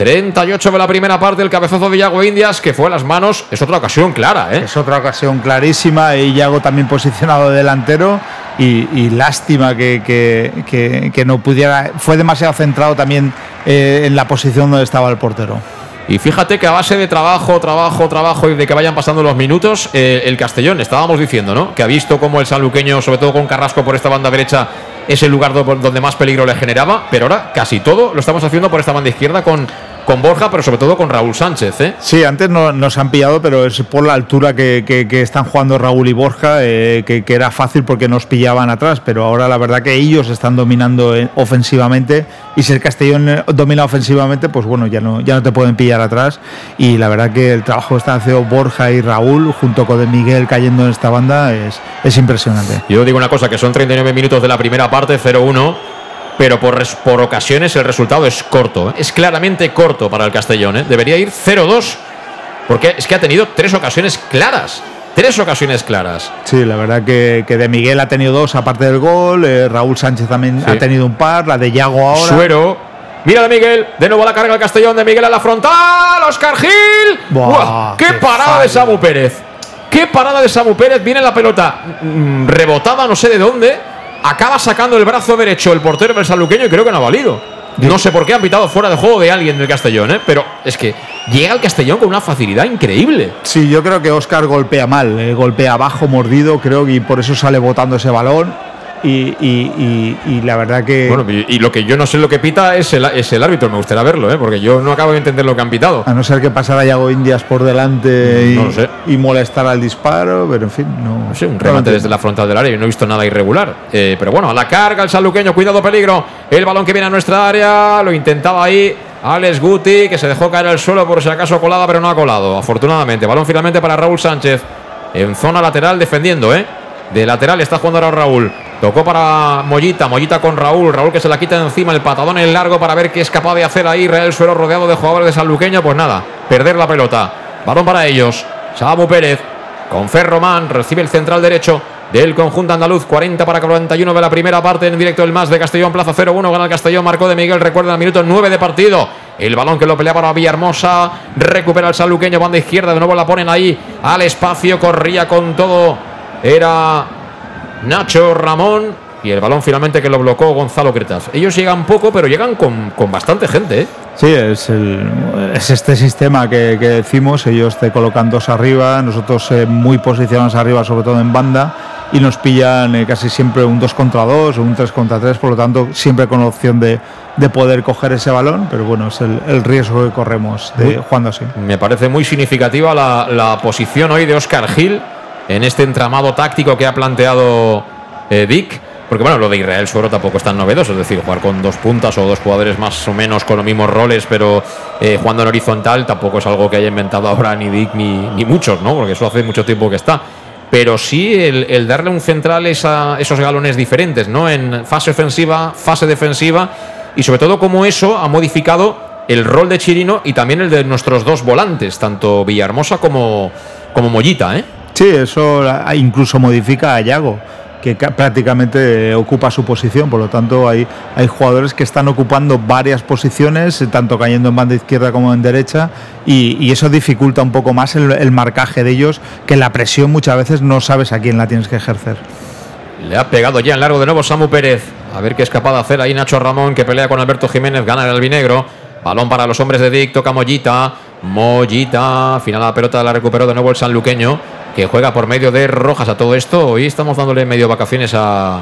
38 de la primera parte, el cabezazo de Yago Indias, que fue a las manos. Es otra ocasión clara, ¿eh? Es otra ocasión clarísima. Y Yago también posicionado delantero. Y, lástima que, que, que, no pudiera. Fue demasiado centrado también eh, en la posición donde estaba el portero. Y fíjate que a base de trabajo, trabajo, trabajo y de que vayan pasando los minutos, eh, el Castellón, estábamos diciendo, ¿no? Que ha visto cómo el sanluqueño, sobre todo con Carrasco por esta banda derecha, es el lugar donde más peligro le generaba, pero ahora casi todo lo estamos haciendo por esta banda izquierda con con Borja, pero sobre todo con Raúl Sánchez. ¿eh? Sí, antes no, nos han pillado, pero es por la altura que, están jugando Raúl y Borja, eh, que, era fácil porque nos pillaban atrás, pero ahora la verdad que ellos están dominando eh, ofensivamente y si el Castellón eh, domina ofensivamente, pues bueno, ya no, ya no te pueden pillar atrás y la verdad que el trabajo que están haciendo Borja y Raúl junto con de Miguel cayendo en esta banda es, es impresionante. Yo digo una cosa, que son 39 minutos de la primera parte, 0-1 pero por, por ocasiones el resultado es corto. ¿eh? Es claramente corto para el Castellón. ¿eh? Debería ir 0-2, porque es que ha tenido tres ocasiones claras. Tres ocasiones claras. Sí, la verdad que, de Miguel ha tenido dos aparte del gol, eh, Raúl Sánchez también ha tenido un par, la de Yago ahora. Suero. Mira de Miguel, de nuevo a la carga el Castellón, de Miguel a la frontal, Oscar Gil. ¡Qué, parada de Samu Pérez! ¡Qué parada de Samu Pérez! Viene la pelota mm, rebotada, no sé de dónde acaba sacando el brazo derecho el portero del saluqueño y creo que no ha valido. No sé por qué han pitado fuera de juego de alguien del Castellón, ¿eh? pero es que llega el Castellón con una facilidad increíble. Sí, yo creo que Oscar golpea mal, eh, golpea abajo, mordido, creo que por eso sale botando ese balón. Y, la verdad que. Bueno, y, lo que yo no sé lo que pita es el, es el árbitro, me gustaría verlo, ¿eh? porque yo no acabo de entender lo que han pitado. A no ser que pasara Yago Indias por delante y, molestar al disparo, pero en fin, no. No sé, un remate desde la frontal del área, yo no he visto nada irregular. Eh, pero bueno, a la carga el saluqueño, cuidado, peligro. El balón que viene a nuestra área, lo intentaba ahí. Alex Guti, que se dejó caer al suelo por si acaso colada, pero no ha colado, afortunadamente. Balón finalmente para Raúl Sánchez en zona lateral defendiendo, ¿eh? De lateral está jugando ahora Raúl. Tocó para Mollita, Mollita con Raúl, Raúl que se la quita encima, el patadón en largo para ver qué es capaz de hacer ahí Real Suelo rodeado de jugadores de Sanluqueño, pues nada, perder la pelota. Balón para ellos, Samu Pérez con Ferromán, recibe el central derecho del conjunto andaluz, 40 para 41 de la primera parte en directo el más de Castellón, Plaza 0-1, gana el Castellón, marcó de Miguel, recuerda el minuto 9 de partido. El balón que lo pelea para Villahermosa, recupera el sanluqueño, banda izquierda, de nuevo la ponen ahí al espacio, corría con todo, era Nacho Ramón y el balón finalmente que lo bloqueó Gonzalo Cretas. Ellos llegan poco, pero llegan con, bastante gente. ¿eh? Sí, es, es este sistema que, decimos, ellos te colocan dos arriba, nosotros eh, muy posicionados arriba, sobre todo en banda, y nos pillan eh, casi siempre un 2 contra 2 o un 3 contra 3, por lo tanto siempre con opción de, poder coger ese balón, pero bueno, es el, riesgo que corremos de, jugando así. Me parece muy significativa la, la posición hoy de Oscar Gil en este entramado táctico que ha planteado eh, Dick. Porque bueno, lo de Israel Suero tampoco es tan novedoso, es decir, jugar con dos puntas o dos jugadores más o menos con los mismos roles, pero eh, jugando en horizontal tampoco es algo que haya inventado ahora ni Dick ni, muchos, ¿no? Porque eso hace mucho tiempo que está. Pero sí el, darle un central a esos galones diferentes, ¿no? En fase ofensiva, fase defensiva, y sobre todo como eso ha modificado el rol de Chirino y también el de nuestros dos volantes, tanto Villahermosa como, como Mollita, ¿eh? Sí, eso incluso modifica a Yago, que prácticamente ocupa su posición. Por lo tanto, hay, hay jugadores que están ocupando varias posiciones, tanto cayendo en banda izquierda como en derecha, y, eso dificulta un poco más el, marcaje de ellos, que la presión muchas veces no sabes a quién la tienes que ejercer. Le ha pegado ya en largo de nuevo Samu Pérez. A ver qué es capaz de hacer ahí Nacho Ramón, que pelea con Alberto Jiménez, gana el albinegro. Balón para los hombres de Dick, toca Mollita. Mollita, final la pelota la recuperó de nuevo el sanluqueño que juega por medio de Rojas a todo esto. Hoy estamos dándole medio vacaciones a,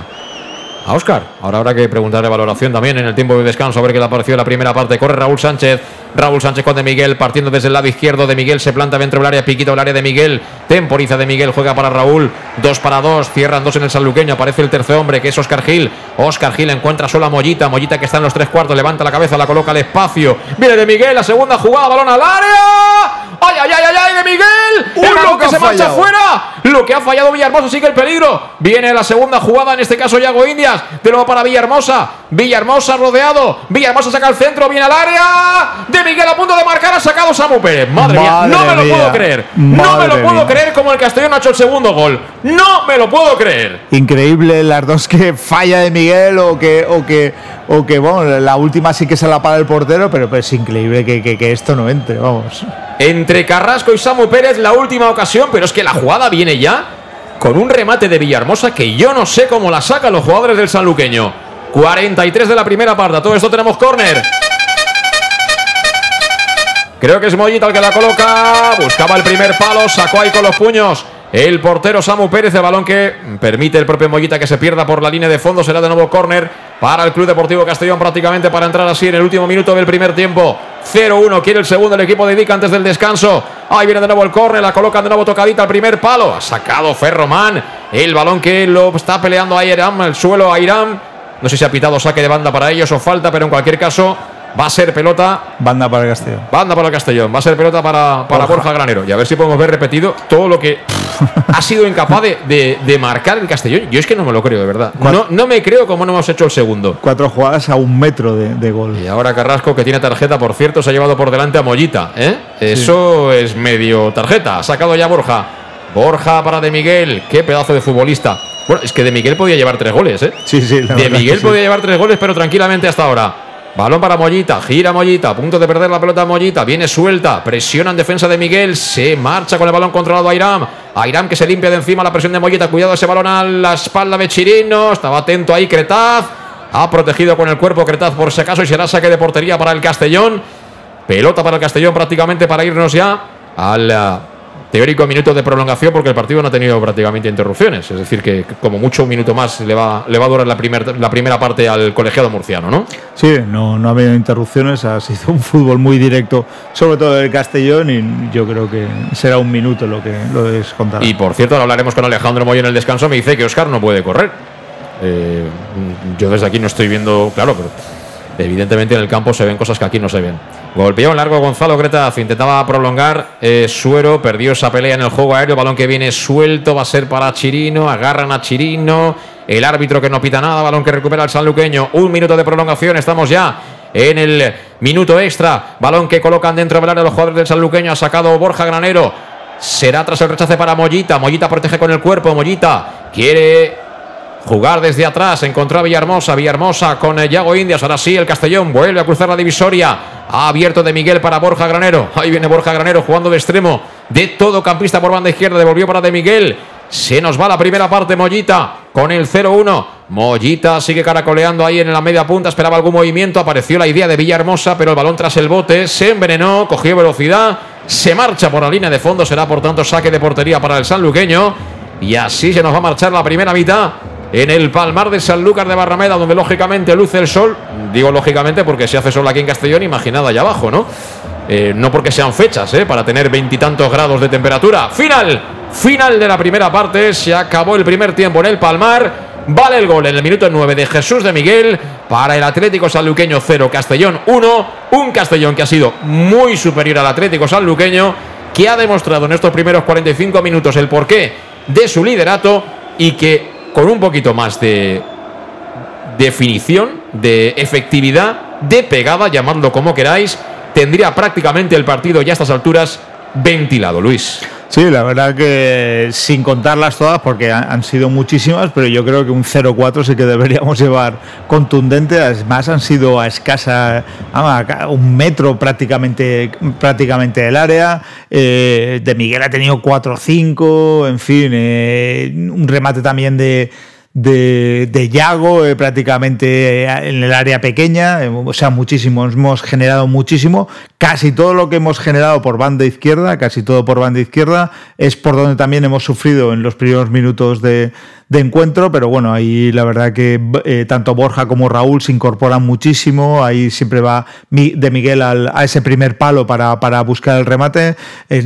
a Oscar. Ahora habrá que preguntarle valoración también en el tiempo de descanso, a ver qué le ha la primera parte. Corre Raúl Sánchez. Raúl Sánchez con De Miguel, partiendo desde el lado izquierdo. De Miguel se planta dentro del área, piquito el área de Miguel. Temporiza de Miguel, juega para Raúl. Dos para dos, cierran dos en el sanluqueño. Aparece el tercer hombre, que es Oscar Gil. Oscar Gil encuentra solo a Mollita. Mollita que está en los tres cuartos, levanta la cabeza, la coloca al espacio. Viene de Miguel, la segunda jugada, balón al área. ¡Ay, ay, ay, ay, ay! ¡De Miguel! ¡Un lo que, se marcha fuera! Lo que ha fallado Villahermosa sigue el peligro. Viene la segunda jugada, en este caso Yago Indias. De nuevo para Villahermosa. Villahermosa rodeado. Villahermosa saca el centro, viene al área. De Miguel a punto de marcar ha sacado Samu Pérez. Madre, mía, no me lo puedo creer. no me lo puedo creer como el Castellón ha hecho el segundo gol. No me lo puedo creer. Increíble las dos que falla de Miguel o que, o que, o que bueno, la última sí que se la para el portero, pero, es increíble que, que esto no entre, vamos. Entre Carrasco y Samu Pérez, la última ocasión, pero es que la jugada viene ya con un remate de Villahermosa que yo no sé cómo la sacan los jugadores del sanluqueño. 43 de la primera parte. Todo esto tenemos córner. Creo que es Mollita el que la coloca. Buscaba el primer palo. Sacó ahí con los puños. El portero Samu Pérez, el balón que permite el propio Mollita que se pierda por la línea de fondo. Será de nuevo córner para el Club Deportivo Castellón prácticamente para entrar así en el último minuto del primer tiempo. 0-1 quiere el segundo el equipo de Dica antes del descanso. Ahí viene de nuevo el córner, la colocan de nuevo tocadita al primer palo. Ha sacado Ferroman. El balón que lo está peleando a el suelo a Airam. No sé si ha pitado saque de banda para ellos o falta, pero en cualquier caso va a ser pelota. Banda para el Castellón. Banda para el Castellón. Va a ser pelota para, para Borja. Granero. Y a ver si podemos ver repetido todo lo que ha sido incapaz de, marcar el Castellón. Yo es que no me lo creo, de verdad. No, no me creo como no hemos hecho el segundo. Cuatro jugadas a un metro de, gol. Y ahora Carrasco, que tiene tarjeta, por cierto, se ha llevado por delante a Mollita. ¿eh? Eso es medio tarjeta. Ha sacado ya Borja. Borja para De Miguel. Qué pedazo de futbolista. Bueno, es que De Miguel podía llevar tres goles, ¿eh? Sí, sí. De Miguel podía llevar tres goles, pero tranquilamente hasta ahora. Balón para Mollita, gira Mollita, a punto de perder la pelota Mollita, viene suelta, presiona en defensa de Miguel, se marcha con el balón controlado a Airam. Airam que se limpia de encima la presión de Mollita, cuidado ese balón a la espalda de Chirino, estaba atento ahí Cretaz, ha protegido con el cuerpo Cretaz por si acaso y será saque de portería para el Castellón. Pelota para el Castellón prácticamente para irnos ya al teórico minuto de prolongación porque el partido no ha tenido prácticamente interrupciones. Es decir, que como mucho un minuto más le va, le va a durar la, la primera parte al colegiado murciano, ¿no? Sí, no, no ha habido interrupciones, ha sido un fútbol muy directo, sobre todo del Castellón, y yo creo que será un minuto lo que lo descontará. Y por cierto, hablaremos con Alejandro Moy en el descanso, me dice que Oscar no puede correr. Eh, yo desde aquí no estoy viendo, claro, pero evidentemente en el campo se ven cosas que aquí no se ven. Golpeó largo Gonzalo Gretaz, intentaba prolongar eh, Suero, perdió esa pelea en el juego aéreo, balón que viene suelto, va a ser para Chirino, agarran a Chirino, el árbitro que no pita nada, balón que recupera el sanluqueño, un minuto de prolongación, estamos ya en el minuto extra, balón que colocan dentro del área los jugadores del sanluqueño, ha sacado Borja Granero, será tras el rechace para Mollita, Mollita protege con el cuerpo, Mollita quiere Jugar desde atrás, encontró a Villahermosa, Villahermosa con Yago Indias, ahora sí el Castellón vuelve a cruzar la divisoria, ha abierto de Miguel para Borja Granero, ahí viene Borja Granero jugando de extremo, de todo campista por banda izquierda, devolvió para de Miguel, se nos va la primera parte Mollita con el 0-1, Mollita sigue caracoleando ahí en la media punta, esperaba algún movimiento, apareció la idea de Villahermosa, pero el balón tras el bote se envenenó, cogió velocidad, se marcha por la línea de fondo, será por tanto saque de portería para el sanluqueño, y así se nos va a marchar la primera mitad en el Palmar de Sanlúcar de Barrameda, donde lógicamente luce el sol. Digo lógicamente porque si hace sol aquí en Castellón, imaginad allá abajo, ¿no? Eh, no porque sean fechas, ¿eh? Para tener veintitantos grados de temperatura. Final, final de la primera parte. Se acabó el primer tiempo en el Palmar. Vale el gol en el minuto 9 de Jesús de Miguel para el Atlético Sanluqueño 0, Castellón 1. Un Castellón que ha sido muy superior al Atlético Sanluqueño, que ha demostrado en estos primeros 45 minutos el porqué de su liderato y que con un poquito más de definición, de efectividad, de pegada, llamadlo como queráis, tendría prácticamente el partido ya a estas alturas ventilado, Luis. Sí, la verdad que sin contarlas todas, porque han sido muchísimas, pero yo creo que un 0-4 sí que deberíamos llevar contundente. Además, han sido a escasa, un metro prácticamente, prácticamente del área. Eh, de Miguel ha tenido 4-5, en fin, eh, un remate también de de, de Yago eh, prácticamente eh, en el área pequeña, eh, o sea, muchísimo, hemos generado muchísimo, casi todo lo que hemos generado por banda izquierda, casi todo por banda izquierda, es por donde también hemos sufrido en los primeros minutos de, de encuentro, pero bueno, ahí la verdad que eh, tanto Borja como Raúl se incorporan muchísimo, ahí siempre va de Miguel a ese primer palo para, buscar el remate,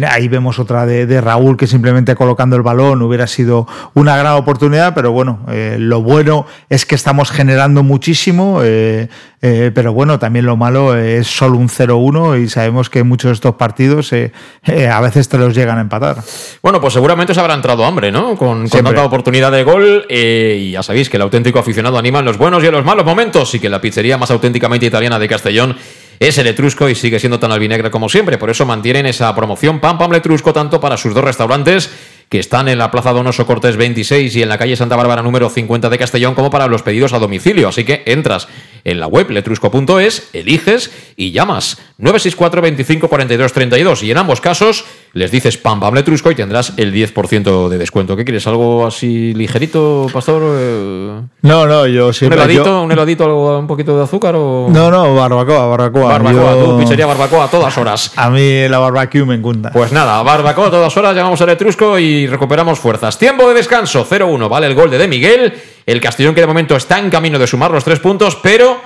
ahí vemos otra de, Raúl que simplemente colocando el balón hubiera sido una gran oportunidad, pero bueno, eh, lo bueno es que estamos generando muchísimo, eh, pero bueno, también lo malo es solo un 0-1 y sabemos que muchos de estos partidos a veces te los llegan a empatar. Bueno, pues seguramente se habrá entrado hambre, ¿no? Con, con tanta oportunidad de gol eh, y ya sabéis que el auténtico aficionado anima en los buenos y en los malos momentos y que la pizzería más auténticamente italiana de Castellón es el Etrusco y sigue siendo tan albinegre como siempre. Por eso mantienen esa promoción Pam Pam Letrusco tanto para sus dos restaurantes que están en la Plaza Donoso Cortés 26 y en la calle Santa Bárbara número 50 de Castellón como para los pedidos a domicilio. Así que entras en la web letrusco.es, eliges y llamas 964 25 42 32 y en ambos casos les dices pam pam letrusco y tendrás el 10% de descuento. ¿Qué quieres? ¿Algo así ligerito, pastor? Eh, No, no, yo siempre... ¿Un heladito? yo- ¿Un heladito, algo, un poquito de azúcar o...? No, no, barbacoa, barbacoa. Barbacoa, Yo- tú, pizzería barbacoa a todas horas. A mí la barbecue me encanta. Pues nada, barbacoa a todas horas, llamamos al Etrusco y recuperamos fuerzas. Tiempo de descanso, 0-1, vale el gol de De Miguel. El Castellón que de momento está en camino de sumar los tres puntos, pero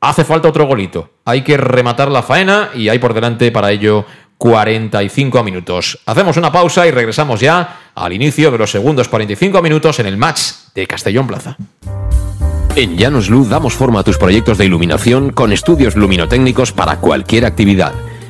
hace falta otro golito. Hay que rematar la faena y hay por delante para ello 45 minutos. Hacemos una pausa y regresamos ya al inicio de los segundos 45 minutos en el match de Castellón Plaza. En Llanos Luz damos forma a tus proyectos de iluminación con estudios luminotécnicos para cualquier actividad.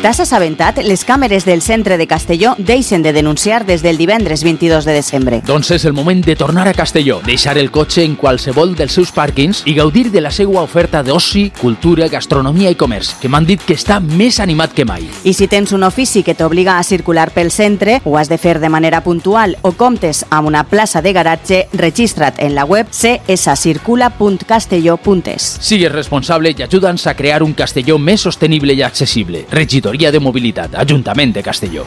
T'has assabentat? Les càmeres del centre de Castelló deixen de denunciar des del divendres 22 de desembre. Doncs és el moment de tornar a Castelló, deixar el cotxe en qualsevol dels seus pàrquings i gaudir de la seva oferta d'oci, cultura, gastronomia i comerç, que m'han dit que està més animat que mai. I si tens un ofici que t'obliga a circular pel centre, ho has de fer de manera puntual o comptes amb una plaça de garatge, registra't en la web cscircula.castelló.es. Sigues responsable i ajuda'ns a crear un Castelló més sostenible i accessible. De Mobilitat, Ajuntament de Castelló.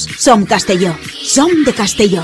Som Castelló. Som de Castelló.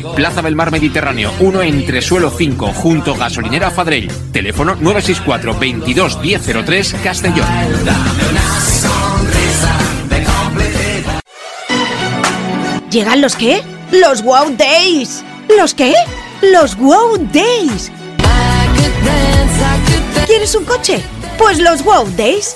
Plaza del Mar Mediterráneo, 1 entre suelo 5, junto gasolinera Fadrell. Teléfono 964 22 1003 Castellón. ¿Llegan los qué? ¡Los Wow Days! ¿Los qué? ¡Los Wow Days! ¿Quieres un coche? Pues los Wow Days.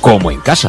como en casa.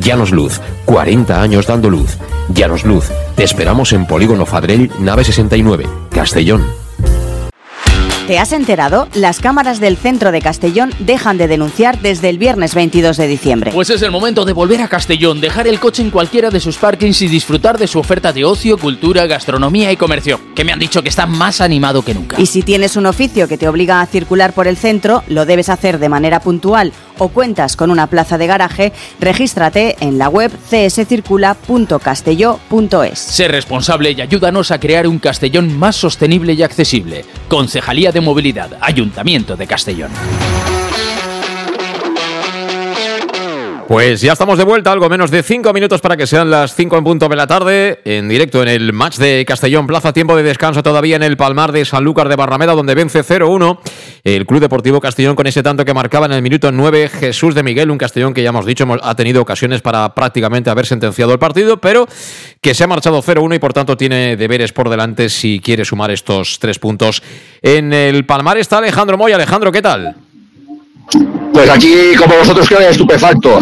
Llanos Luz, 40 años dando luz. Llanos Luz, te esperamos en Polígono Fadrell, nave 69, Castellón. ¿Te has enterado? Las cámaras del centro de Castellón dejan de denunciar desde el viernes 22 de diciembre. Pues es el momento de volver a Castellón, dejar el coche en cualquiera de sus parkings y disfrutar de su oferta de ocio, cultura, gastronomía y comercio, que me han dicho que está más animado que nunca. Y si tienes un oficio que te obliga a circular por el centro, lo debes hacer de manera puntual o cuentas con una plaza de garaje, regístrate en la web cscircula.castelló.es. Sé responsable y ayúdanos a crear un Castellón más sostenible y accesible. Concejalía de Movilidad, Ayuntamiento de Castellón. Pues ya estamos de vuelta, algo menos de cinco minutos para que sean las cinco en punto de la tarde, en directo en el match de Castellón Plaza, tiempo de descanso todavía en el Palmar de Sanlúcar de Barrameda, donde vence 0-1 el Club Deportivo Castellón con ese tanto que marcaba en el minuto 9 Jesús de Miguel, un Castellón que ya hemos dicho ha tenido ocasiones para prácticamente haber sentenciado el partido, pero que se ha marchado 0-1 y por tanto tiene deberes por delante si quiere sumar estos tres puntos. En el Palmar está Alejandro Moy. Alejandro, ¿qué tal? Pues aquí, como vosotros creo, estupefacto.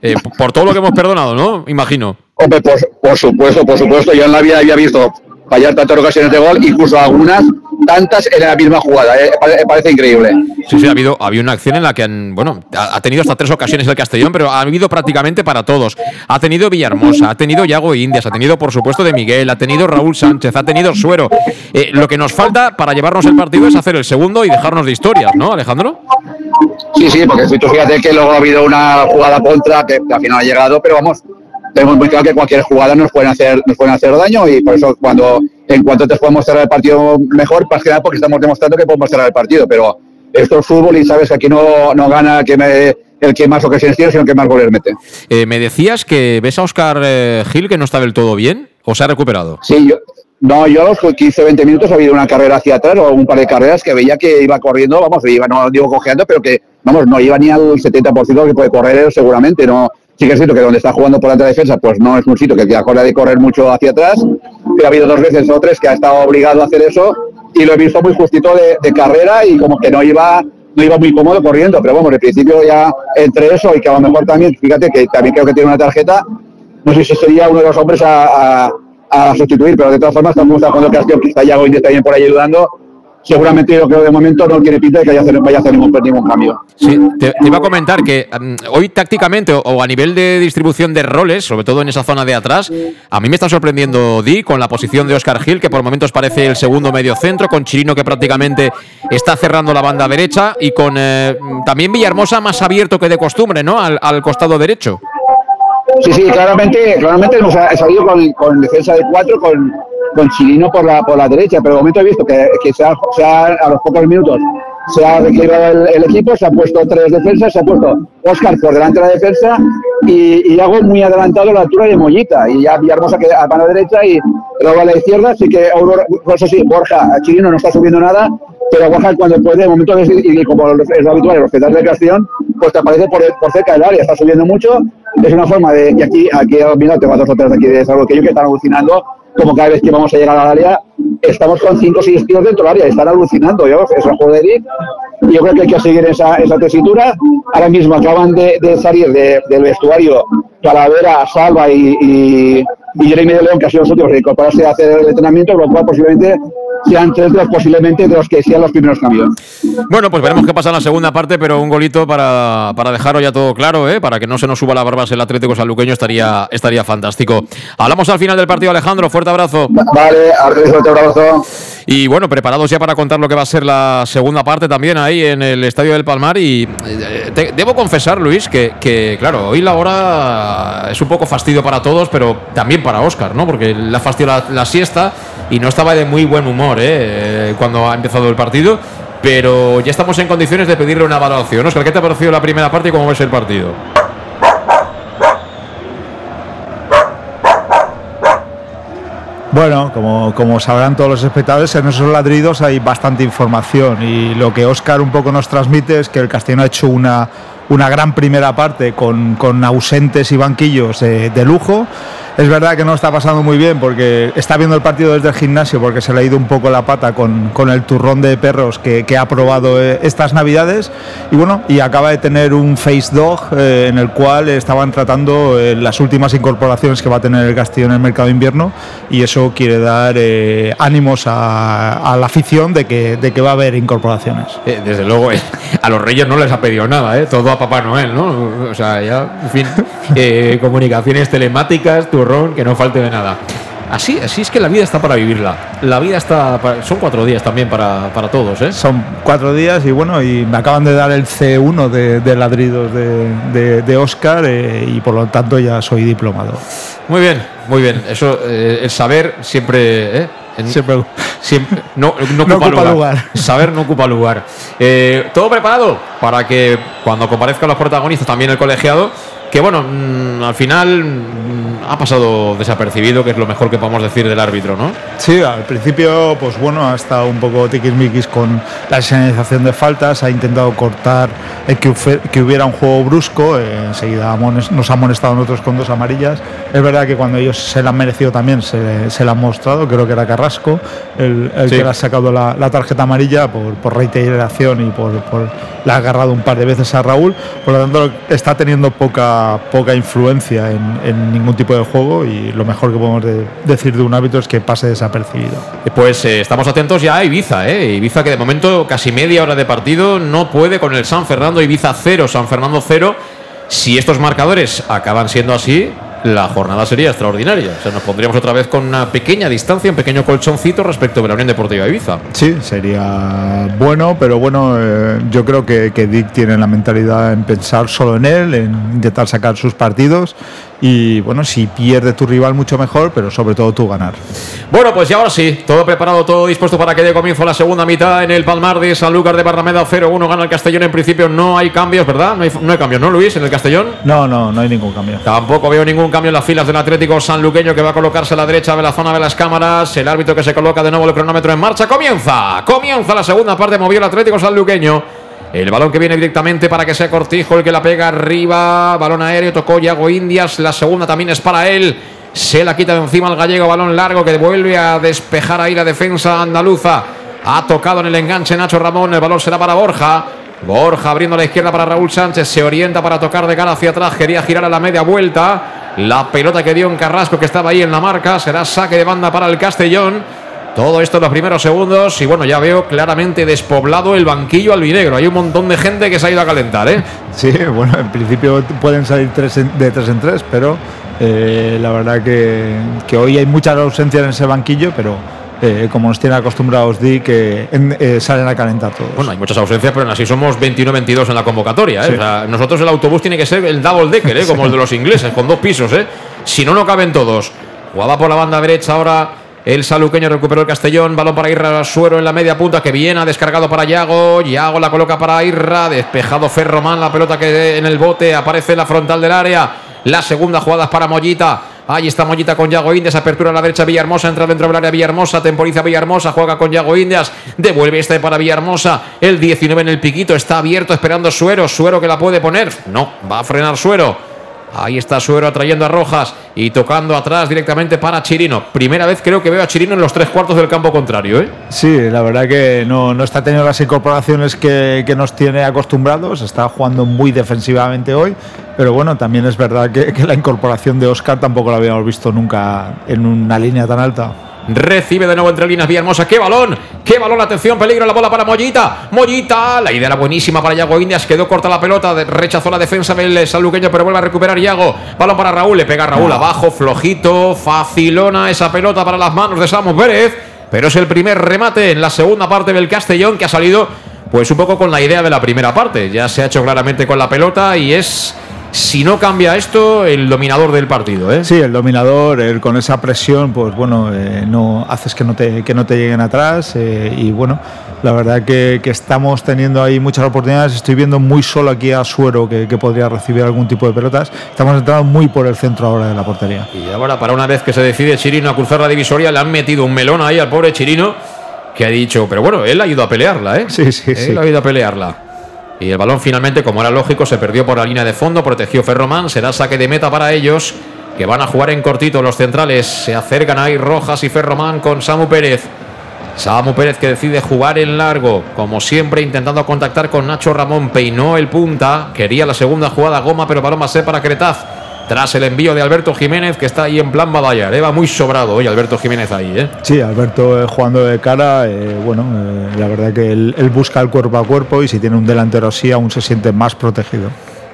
Eh, por todo lo que hemos perdonado, ¿no? Imagino. Hombre, por, por, supuesto, por supuesto. Yo en la vida había visto fallar tantas ocasiones de gol, incluso algunas tantas en la misma jugada. ¿eh? Parece increíble. Sí, sí, ha habido, ha habido una acción en la que han, bueno, ha tenido hasta tres ocasiones el Castellón, pero ha habido prácticamente para todos. Ha tenido Villahermosa, ha tenido Yago Indias, ha tenido, por supuesto, de Miguel, ha tenido Raúl Sánchez, ha tenido Suero. Eh, lo que nos falta para llevarnos el partido es hacer el segundo y dejarnos de historias, ¿no, Alejandro? Sí, sí, porque tú fíjate que luego ha habido una jugada contra que al final ha llegado, pero vamos, tenemos muy claro que cualquier jugada nos pueden hacer, nos pueden hacer daño y por eso cuando en cuanto te podemos cerrar el partido mejor, que nada porque estamos demostrando que podemos cerrar el partido, pero esto es fútbol y sabes que aquí no, no gana que me, el que más ocasiones tiene, sino el que más goles mete. Eh, me decías que ves a Oscar eh, Gil que no está del todo bien, ¿o se ha recuperado? Sí, yo, no, yo a los 15 20 minutos ha habido una carrera hacia atrás o un par de carreras que veía que iba corriendo, vamos, iba, no digo cojeando, pero que, vamos, no iba ni al 70% que puede correr seguramente, no. Sí que es cierto que donde está jugando por la defensa, pues no es un sitio que hora de correr mucho hacia atrás, pero ha habido dos veces o tres que ha estado obligado a hacer eso y lo he visto muy justito de, de carrera y como que no iba no iba muy cómodo corriendo, pero bueno, al principio ya entre eso y que a lo mejor también, fíjate que también creo que tiene una tarjeta, no sé si sería uno de los hombres a, a, a sustituir, pero de todas formas estamos jugando Castillo, que está ya hoy también por ahí ayudando. Seguramente yo creo que de momento no tiene pinta de que vaya a hacer, vaya a hacer ningún, ningún, cambio. Sí, te, te, iba a comentar que um, hoy tácticamente o, o, a nivel de distribución de roles, sobre todo en esa zona de atrás, a mí me está sorprendiendo Di con la posición de Oscar Gil, que por momentos parece el segundo medio centro, con Chirino que prácticamente está cerrando la banda derecha y con eh, también Villahermosa más abierto que de costumbre, ¿no? Al, al costado derecho. Sí, sí, claramente, claramente hemos salido con, con defensa de cuatro, con, con Chilino por la, por la derecha, pero de momento he visto que, que se, ha, se ha, a los pocos minutos se ha requerido el, el, equipo, se ha puesto tres defensas, se ha puesto Oscar por delante de la defensa y, y hago muy adelantado a la altura de Mollita. Y ya Villahermosa que a mano derecha y luego a la izquierda, así que Aurora, pues sí, Borja, Chilino no está subiendo nada, pero Borja cuando puede, de momento y como es habitual en los centros de Castellón, pues te aparece por, por cerca del área, está subiendo mucho, es una forma de, y aquí, aquí mira, tengo a dos de aquí de Salvo que que están alucinando, como cada vez que vamos a llegar al área, estamos con 5 o 6 tíos dentro del área, están alucinando, yo, es un juego de Dick, y yo creo que hay que seguir esa, esa tesitura, ahora mismo acaban de, de salir de, del vestuario Calavera, Salva y, y, y Jeremy de León, que ha sido los últimos de incorporarse a hacer el entrenamiento, lo cual posiblemente sean tres de los posiblemente de los que sean los primeros cambios. Bueno, pues veremos qué pasa en la segunda parte, pero un golito para, para dejarlo ya todo claro, ¿eh? para que no se nos suba la barba el Atlético Sanluqueño estaría, estaría fantástico. Hablamos al final del partido, Alejandro. Fuerte abrazo. Vale, fuerte abrazo. Y bueno, preparados ya para contar lo que va a ser la segunda parte también ahí en el Estadio del Palmar. Y eh, debo confesar, Luis, que, que, claro, hoy la hora es un poco fastidio para todos, pero también para Oscar, ¿no? Porque le ha fastidiado la, siesta y no estaba de muy buen humor ¿eh? cuando ha empezado el partido. Pero ya estamos en condiciones de pedirle una valoración. Oscar, ¿qué te ha parecido la primera parte y cómo ves el partido? Bueno, como, como, sabrán todos los espectadores, en esos ladridos hay bastante información y lo que Oscar un poco nos transmite es que el Castellano ha hecho una, una gran primera parte con, con ausentes y banquillos de lujo es verdad que no está pasando muy bien porque está viendo el partido desde el gimnasio porque se le ha ido un poco la pata con, con el turrón de perros que, que, ha probado eh, estas navidades y bueno, y acaba de tener un face dog eh, en el cual estaban tratando eh, las últimas incorporaciones que va a tener el Castillo en el mercado de invierno y eso quiere dar ánimos a, a, la afición de que, de que va a haber incorporaciones. desde luego, a los reyes no les ha pedido nada, todo a Papá Noel, ¿no? O sea, ya, en fin, comunicaciones telemáticas, que no falte de nada. Así, así es que la vida está para vivirla. La vida está. son cuatro días también para, todos, ¿eh? Son cuatro días y bueno, y me acaban de dar el C1 de, ladridos de, de, Oscar eh, y por lo tanto ya soy diplomado. Muy bien, muy bien. Eso, eh, el saber siempre. siempre, siempre no, ocupa, lugar. Saber no ocupa lugar. Todo preparado para que cuando comparezcan los protagonistas, también el colegiado, que bueno, mm, al final mm, ha pasado desapercibido, que es lo mejor que podemos decir del árbitro, ¿no? Sí, al principio, pues bueno, ha estado un poco tiquismiquis con la señalización de faltas, ha intentado cortar el que, hubiera un juego brusco, eh, enseguida nos ha molestado nosotros con dos amarillas. Es verdad que cuando ellos se la han merecido también se, se la han mostrado, creo que era Carrasco el, que le ha sacado la, tarjeta amarilla por, por reiteración y por, por le ha agarrado un par de veces a Raúl, por lo tanto está teniendo poca poca, influencia en, ningún tipo de juego y lo mejor que podemos decir de un hábito es que pase desapercibido. Pues eh, estamos atentos ya a Ibiza, ¿eh? Ibiza que de momento casi media hora de partido no puede con el San Fernando, Ibiza 0, San Fernando 0. Si estos marcadores acaban siendo así, la jornada sería extraordinaria. O sea, nos pondríamos otra vez con una pequeña distancia, un pequeño colchoncito respecto de la Unión Deportiva Ibiza. Sí, sería bueno, pero bueno, eh, yo creo que, que Dick tiene la mentalidad en pensar solo en él, en intentar sacar sus partidos y bueno, si pierde tu rival mucho mejor, pero sobre todo tú ganar. Bueno, pues ya ahora sí, todo preparado, todo dispuesto para que dé comienzo la segunda mitad en el Palmar de Sanlúcar de Barrameda 0-1 gana el Castellón. En principio no hay cambios, ¿verdad? No hay, no hay cambios, ¿no, Luis, en el Castellón? No, no, no hay ningún cambio. Tampoco veo ningún cambio en las filas del Atlético sanluqueño que va a colocarse a la derecha de la zona de las cámaras. El árbitro que se coloca de nuevo el cronómetro en marcha. Comienza, comienza la segunda parte, movió el Atlético sanluqueño. El balón que viene directamente para que sea Cortijo el que la pega arriba. Balón aéreo, tocó Yago Indias. La segunda también es para él. Se la quita de encima al gallego. Balón largo que vuelve a despejar ahí la defensa andaluza. Ha tocado en el enganche Nacho Ramón. El balón será para Borja. Borja abriendo la izquierda para Raúl Sánchez. Se orienta para tocar de cara hacia atrás. Quería girar a la media vuelta. La pelota que dio en Carrasco que estaba ahí en la marca. Será saque de banda para el Castellón. Todo esto en los primeros segundos y bueno, ya veo claramente despoblado el banquillo albinegro. Hay un montón de gente que se ha ido a calentar, ¿eh? Sí, bueno, en principio pueden salir tres de tres en tres, pero eh, la verdad que, que, hoy hay muchas ausencias en ese banquillo, pero eh, como nos tienen acostumbrados Di, que eh, salen a calentar todos. Bueno, hay muchas ausencias, pero así somos 21-22 en la convocatoria. O sea, nosotros el autobús tiene que ser el double decker, ¿eh? como el de los ingleses, con dos pisos. ¿eh? Si no, no caben todos. Jugaba por la banda derecha ahora el saluqueño recuperó el Castellón. Balón para Irra Suero en la media punta que viene. Ha descargado para Yago. Yago la coloca para Irra. Despejado Ferromán. La pelota que en el bote aparece en la frontal del área. La segunda jugada es para Mollita. Ahí está Mollita con Yago Indias. Apertura a la derecha Villahermosa. Entra dentro del área Villahermosa. Temporiza Villahermosa. Juega con Yago Indias. Devuelve este para Villahermosa. El 19 en el piquito. Está abierto esperando Suero. Suero que la puede poner. No, va a frenar Suero. Ahí está Suero atrayendo a Rojas y tocando atrás directamente para Chirino. Primera vez creo que veo a Chirino en los tres cuartos del campo contrario. ¿eh? Sí, la verdad que no, no está teniendo las incorporaciones que, nos tiene acostumbrados. Está jugando muy defensivamente hoy. Pero bueno, también es verdad que, que la incorporación de Oscar tampoco la habíamos visto nunca en una línea tan alta. Recibe de nuevo entre líneas Villahermosa. ¡Qué balón! ¡Qué balón! Atención, peligro. La bola para Mollita. Mollita. La idea era buenísima para Yago Indias. Quedó corta la pelota. Rechazó la defensa del saluqueño, pero vuelve a recuperar Yago. Balón para Raúl. Le pega Raúl abajo. Flojito. Facilona esa pelota para las manos de Samu Pérez. Pero es el primer remate en la segunda parte del Castellón que ha salido pues un poco con la idea de la primera parte. Ya se ha hecho claramente con la pelota y es si no cambia esto, el dominador del partido. ¿eh? Sí, el dominador, el, con esa presión, pues bueno, eh, no haces que no te, que no te lleguen atrás. Eh, y bueno, la verdad que, que, estamos teniendo ahí muchas oportunidades. Estoy viendo muy solo aquí a Suero que, que, podría recibir algún tipo de pelotas. Estamos entrando muy por el centro ahora de la portería. Y ahora, para una vez que se decide Chirino a cruzar la divisoria, le han metido un melón ahí al pobre Chirino que ha dicho, pero bueno, él ha ido a pelearla, ¿eh? Sí, sí, él sí. ha ido a pelearla. Y el balón finalmente, como era lógico, se perdió por la línea de fondo, protegió Ferromán, será saque de meta para ellos, que van a jugar en cortito los centrales. Se acercan ahí Rojas y Ferromán con Samu Pérez. Samu Pérez que decide jugar en largo, como siempre intentando contactar con Nacho Ramón, peinó el punta, quería la segunda jugada Goma, pero balón va a ser para Cretaz. Tras el envío de Alberto Jiménez, que está ahí en plan badallar. Va muy sobrado hoy Alberto Jiménez ahí, ¿eh? Sí, Alberto eh, jugando de cara, eh, bueno, eh, la verdad que él, él, busca el cuerpo a cuerpo y si tiene un delantero así aún se siente más protegido.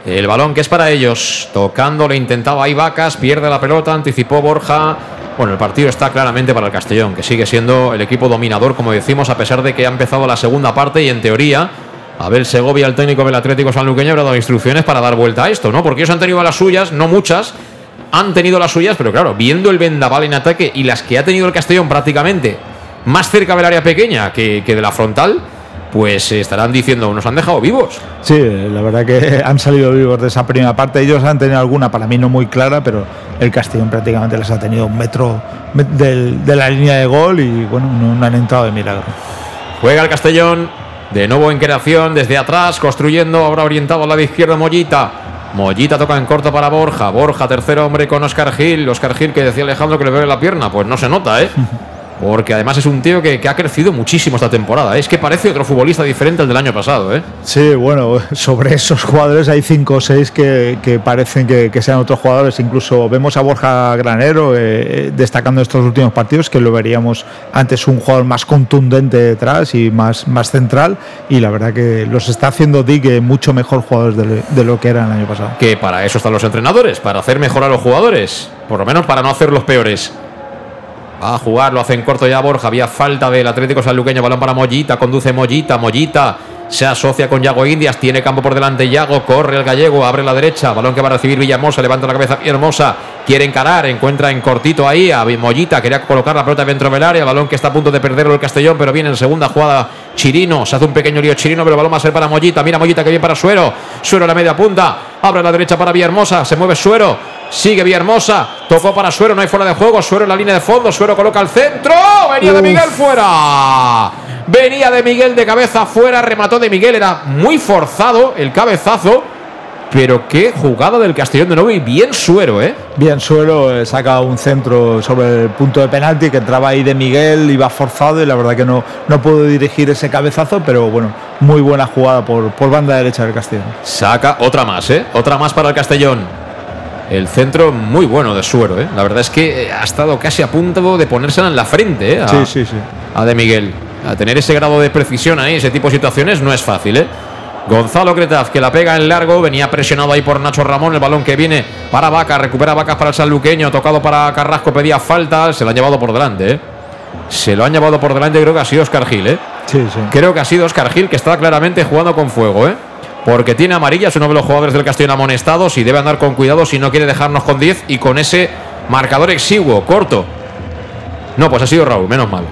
El balón que es para ellos, tocando, le intentaba ahí Vacas, pierde la pelota, anticipó Borja. Bueno, el partido está claramente para el Castellón, que sigue siendo el equipo dominador, como decimos, a pesar de que ha empezado la segunda parte y en teoría Abel Segovia, el técnico del Atlético Sanluqueño, habrá dado instrucciones para dar vuelta a esto, ¿no? Porque ellos han tenido las suyas, no muchas, han tenido las suyas, pero claro, viendo el vendaval en ataque y las que ha tenido el Castellón prácticamente más cerca del área pequeña que, que de la frontal, pues estarán diciendo, nos han dejado vivos. Sí, la verdad que han salido vivos de esa primera parte. Ellos han tenido alguna, para mí no muy clara, pero el Castellón prácticamente les ha tenido un metro de, la línea de gol y bueno, no, no han entrado de milagro. Juega el Castellón, de nuevo en creación, desde atrás, construyendo, ahora orientado al lado izquierdo Mollita. Mollita toca en corto para Borja. Borja, tercer hombre con Oscar Gil. Oscar Gil que decía Alejandro que le duele la pierna. Pues no se nota, ¿eh? Porque además es un tío que, que, ha crecido muchísimo esta temporada. Es que parece otro futbolista diferente al del año pasado, ¿eh? Sí, bueno, sobre esos jugadores hay cinco o seis que, que parecen que, que, sean otros jugadores. Incluso vemos a Borja Granero eh, destacando estos últimos partidos, que lo veríamos antes un jugador más contundente detrás y más, más central. Y la verdad que los está haciendo Dick mucho mejor jugadores de, de lo que eran el año pasado. Que para eso están los entrenadores, para hacer mejor a los jugadores. Por lo menos para no hacer los peores. Va a jugar, lo hace en corto ya Borja. Había falta del Atlético Sanluqueño. Balón para Mollita. Conduce Mollita. Mollita se asocia con Yago Indias. Tiene campo por delante Yago. Corre el gallego. Abre la derecha. Balón que va a recibir Villahermosa. Levanta la cabeza Villahermosa. Quiere encarar. Encuentra en cortito ahí a Mollita. Quería colocar la pelota dentro del área. Balón que está a punto de perderlo el Castellón. Pero viene en segunda jugada Chirino. Se hace un pequeño lío Chirino. Pero el balón va a ser para Mollita. Mira Mollita que viene para Suero. Suero a la media punta. Abre la derecha para Villahermosa. Se mueve Suero. Sigue Villahermosa. Tocó para Suero. No hay fuera de juego. Suero en la línea de fondo. Suero coloca al centro. Venía de Miguel fuera. Venía de Miguel de cabeza fuera. Remató de Miguel. Era muy forzado el cabezazo. Pero qué jugada del Castellón de nuevo y bien suero, ¿eh? Bien suero, eh, saca un centro sobre el punto de penalti que entraba ahí de Miguel, iba forzado y la verdad que no, no pudo dirigir ese cabezazo, pero bueno, muy buena jugada por, por banda derecha del Castellón. Saca otra más, ¿eh? Otra más para el Castellón. El centro muy bueno de Suero, ¿eh? La verdad es que ha estado casi a punto de ponérsela en la frente, ¿eh? A, sí, sí, sí. A de Miguel. A tener ese grado de precisión ahí, ese tipo de situaciones, no es fácil, ¿eh? Gonzalo Cretaz que la pega en largo, venía presionado ahí por Nacho Ramón, el balón que viene para Vaca, recupera Vacas para el sanluqueño, tocado para Carrasco, pedía falta, se lo han llevado por delante, ¿eh? Se lo han llevado por delante, creo que ha sido Oscar Gil, ¿eh? Sí, sí. Creo que ha sido Oscar Gil que está claramente jugando con fuego, ¿eh? Porque tiene amarilla, es uno de los jugadores del Castellón amonestados y debe andar con cuidado si no quiere dejarnos con 10 y con ese marcador exiguo, corto. No, pues ha sido Raúl, menos mal.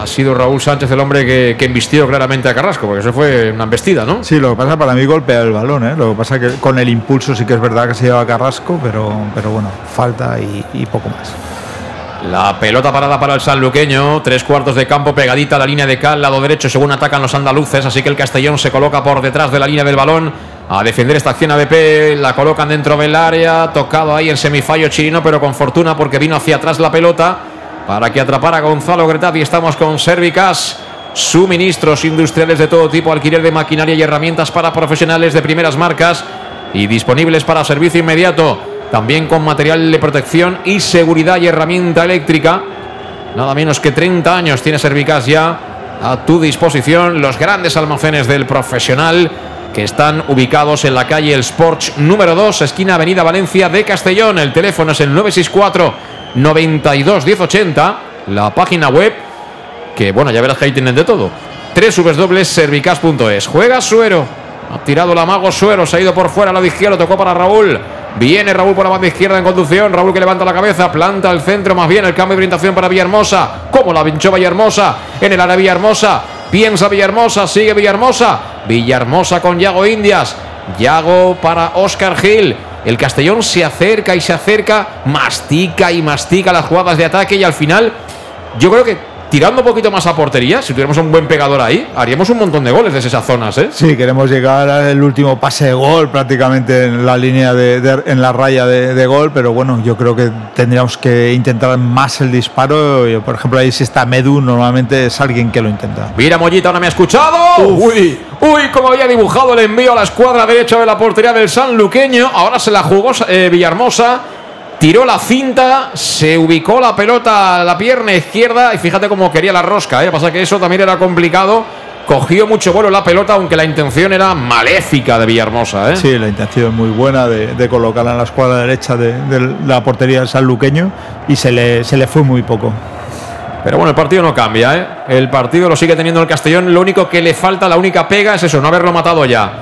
Ha sido Raúl Sánchez el hombre que, embistió claramente a Carrasco, porque eso fue una embestida, ¿no? Sí, lo que pasa para mí golpea el balón, ¿eh? Lo que pasa que con el impulso sí que es verdad que se lleva a Carrasco, pero, pero bueno, falta y poco más. La pelota parada para el sanluqueño, tres cuartos de campo pegadita a la línea de cal, lado derecho según atacan los andaluces, así que el Castellón se coloca por detrás de la línea del balón. A defender esta acción ABP, la colocan dentro del área, tocado ahí en semifallo Chirino, pero con fortuna porque vino hacia atrás la pelota. Para que atrapara a Gonzalo Gretaz y estamos con Servicas. Suministros industriales de todo tipo, alquiler de maquinaria y herramientas para profesionales de primeras marcas y disponibles para servicio inmediato también con material de protección y seguridad y herramienta eléctrica. Nada menos que 30 años tiene Servicas ya a tu disposición. Los grandes almacenes del profesional que están ubicados en la calle El Sports número 2, esquina Avenida Valencia de Castellón. El teléfono es el 964 92 1080. La página web, que bueno, ya verás que ahí tienen de todo. www.servicas.es. Juega Suero. Ha tirado la mago Suero, se ha ido por fuera, a lado izquierdo, tocó para Raúl. Viene Raúl por la banda izquierda en conducción. Raúl que levanta la cabeza, planta el centro, más bien el cambio de orientación para Villahermosa. Como la pinchó Villahermosa en el área Villahermosa. Piensa Villahermosa, sigue Villahermosa. Villahermosa con Yago Indias. Yago para Oscar Gil. El Castellón se acerca y se acerca, mastica y mastica las jugadas de ataque y al final yo creo que tirando un poquito más a portería, si tuviéramos un buen pegador ahí, haríamos un montón de goles desde esas zonas, ¿eh? Sí, queremos llegar al último pase de gol prácticamente en la línea de, en la raya de, gol, pero bueno, yo creo que tendríamos que intentar más el disparo. Por ejemplo, ahí si está Medu, normalmente es alguien que lo intenta. Mira, Mollita, ahora me ha escuchado. Uy, uy, como había dibujado el envío a la escuadra derecha de la portería del San Luqueño. Ahora se la jugó eh, Villarmosa tiró la cinta, se ubicó la pelota a la pierna izquierda y fíjate cómo quería la rosca. ¿eh? Pasa que eso también era complicado. Cogió mucho vuelo la pelota, aunque la intención era maléfica de Villahermosa. ¿eh? Sí, la intención es muy buena de, colocarla en la escuadra derecha de, la portería del sanluqueño y se le, se le fue muy poco. Pero bueno, el partido no cambia, ¿eh? El partido lo sigue teniendo el Castellón. Lo único que le falta, la única pega es eso, no haberlo matado ya.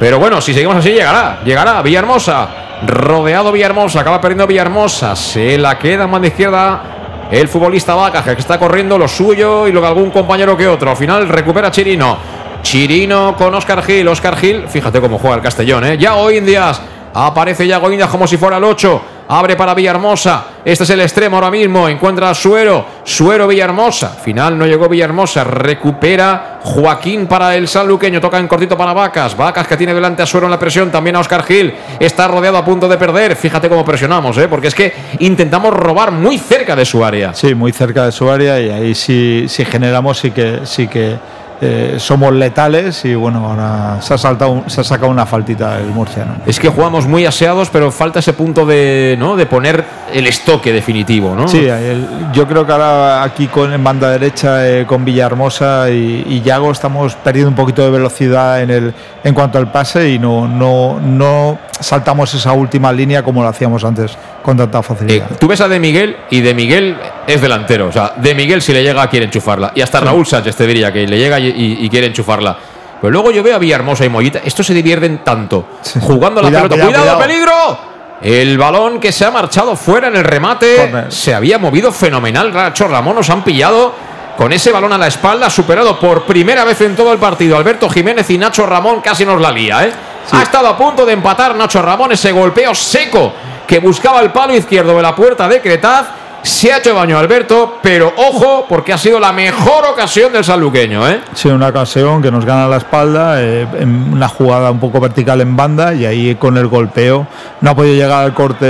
Pero bueno, si seguimos así, llegará. Llegará Villahermosa. Rodeado Villahermosa, acaba perdiendo Villahermosa. Se la queda en mano izquierda el futbolista Vaca, que está corriendo lo suyo y luego algún compañero que otro. Al final recupera Chirino. Chirino con Oscar Gil. Oscar Gil, fíjate cómo juega el Castellón, ¿eh? Ya hoy en días aparece Yago Indias como si fuera el 8. Abre para Villahermosa. Este es el extremo ahora mismo. Encuentra a Suero. Suero Villahermosa. Final no llegó Villahermosa. Recupera Joaquín para el sanluqueño. Toca en cortito para Vacas. Vacas que tiene delante a Suero en la presión. También a Oscar Gil. Está rodeado a punto de perder. Fíjate cómo presionamos, ¿eh? porque es que intentamos robar muy cerca de su área. Sí, muy cerca de su área. Y ahí sí, sí generamos, sí que, sí que eh, somos letales y bueno, ahora se ha, saltado, se ha sacado una faltita el murciano. Es que jugamos muy aseados, pero falta ese punto de, ¿no? de poner el estoque definitivo. ¿no? Sí, yo creo que ahora aquí con, en banda derecha eh, con Villahermosa y, y, Yago estamos perdiendo un poquito de velocidad en, el, en cuanto al pase y no, no, no saltamos esa última línea como lo hacíamos antes con tanta facilidad. Eh, tú ves a De Miguel y De Miguel es delantero. O sea, De Miguel si le llega quiere enchufarla. Y hasta Raúl Sánchez te diría que le llega y, quiere enchufarla. Pero luego yo veo a Villahermosa y Mollita. Estos se divierten tanto. Jugando la pelota. Cuidado, peligro! El balón que se ha marchado fuera en el remate. Se había movido fenomenal. Racho Ramón nos han pillado con ese balón a la espalda, superado por primera vez en todo el partido. Alberto Jiménez y Nacho Ramón casi nos la lía, ¿eh? Ha estado a punto de empatar Nacho Ramón ese golpeo seco que buscaba el palo izquierdo de la puerta de Cretaz. Se ha hecho baño Alberto, pero ojo, porque ha sido la mejor ocasión del sanluqueño. ¿eh? Sí, una ocasión que nos gana la espalda, eh, en una jugada un poco vertical en banda, y ahí con el golpeo no ha podido llegar al corte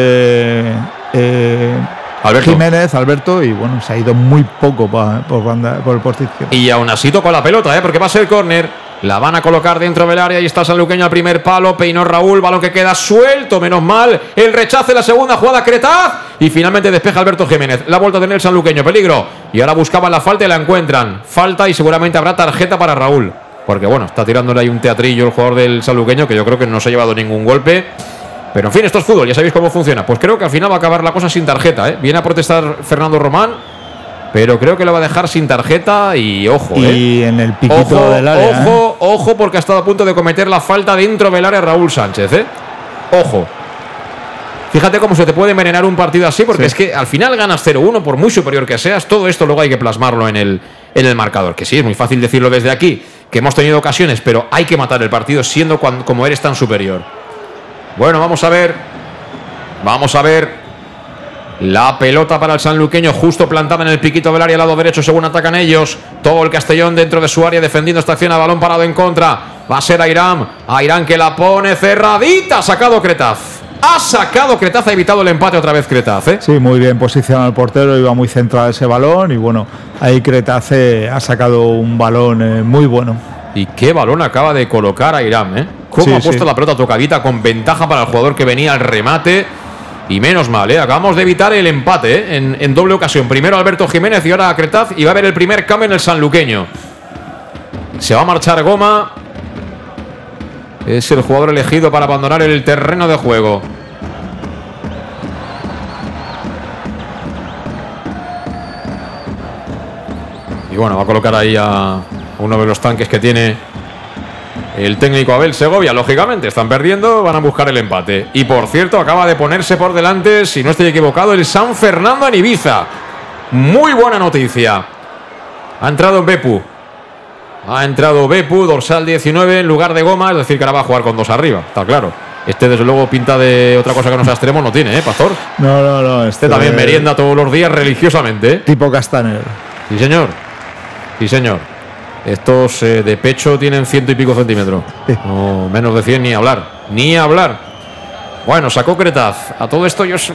eh, Alberto. Jiménez, Alberto, y bueno, se ha ido muy poco por, banda, por el poste izquierdo. Y aún así tocó la pelota, ¿eh? porque va a ser córner. La van a colocar dentro del área y está Sanluqueño al primer palo. Peinó Raúl, balón que queda suelto, menos mal. El rechace, la segunda jugada, Cretaz. Y finalmente despeja Alberto Jiménez. La vuelta a tener Sanluqueño, peligro. Y ahora buscaban la falta y la encuentran. Falta y seguramente habrá tarjeta para Raúl. Porque bueno, está tirándole ahí un teatrillo el jugador del Sanluqueño que yo creo que no se ha llevado ningún golpe. Pero en fin, esto es fútbol, ya sabéis cómo funciona. Pues creo que al final va a acabar la cosa sin tarjeta. ¿eh? Viene a protestar Fernando Román pero creo que lo va a dejar sin tarjeta y ojo, y ¿eh? en el piquito del área. Ojo, ¿eh? ojo, porque ha estado a punto de cometer la falta dentro del área Raúl Sánchez, ¿eh? Ojo. Fíjate cómo se te puede envenenar un partido así, porque es que al final ganas 0-1, por muy superior que seas, todo esto luego hay que plasmarlo en el, en el marcador. Que sí, es muy fácil decirlo desde aquí, que hemos tenido ocasiones, pero hay que matar el partido siendo como eres tan superior. Bueno, vamos a ver. Vamos a ver la pelota para el sanluqueño, justo plantada en el piquito del área, lado derecho, según atacan ellos. Todo el Castellón dentro de su área, defendiendo esta acción a balón parado en contra. Va a ser Airán. Airán que la pone cerradita. Ha sacado Cretaz. Ha sacado Cretaz, ha evitado el empate otra vez Cretaz. ¿eh? Sí, muy bien posicionado el portero, iba muy centrado ese balón. Y bueno, ahí Cretaz eh, ha sacado un balón eh, muy bueno. Y qué balón acaba de colocar Airán, ¿eh? Cómo ha puesto la pelota tocadita con ventaja para el jugador que venía al remate Y menos mal, ¿eh? acabamos de evitar el empate ¿eh? en, doble ocasión. Primero Alberto Jiménez y ahora Cretaz. Y va a haber el primer cambio en el sanluqueño. Se va a marchar Goma. Es el jugador elegido para abandonar el terreno de juego. Y bueno, va a colocar ahí a uno de los tanques que tiene el técnico Abel Segovia. Lógicamente, están perdiendo, van a buscar el empate. Y por cierto, acaba de ponerse por delante, si no estoy equivocado, el San Fernando en Ibiza. Muy buena noticia. Ha entrado Bepu. Ha entrado Bepu, dorsal 19 en lugar de Goma, es decir, que ahora va a jugar con dos arriba, está claro. Este, desde luego, pinta de otra cosa que no sea extremo, no tiene, ¿eh, Pastor? No, no, no. Este, también merienda todos los días religiosamente. ¿eh? Tipo Castaner. Sí, señor. Sí, señor. Estos eh, de pecho tienen ciento y pico centímetros. No, menos de 100 ni hablar. Ni hablar. Bueno, sacó Cretaz. A todo esto, ellos.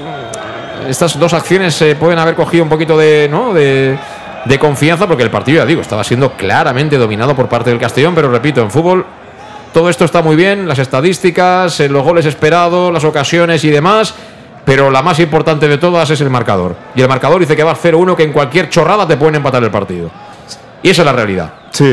Estas dos acciones se pueden haber cogido un poquito de. ¿no? de de confianza porque el partido, ya digo, estaba siendo claramente dominado por parte del Castellón, pero repito, en fútbol todo esto está muy bien, las estadísticas, los goles esperados, las ocasiones y demás, pero la más importante de todas es el marcador. Y el marcador dice que va 0-1, que en cualquier chorrada te pueden empatar el partido. Y esa es la realidad. Sí,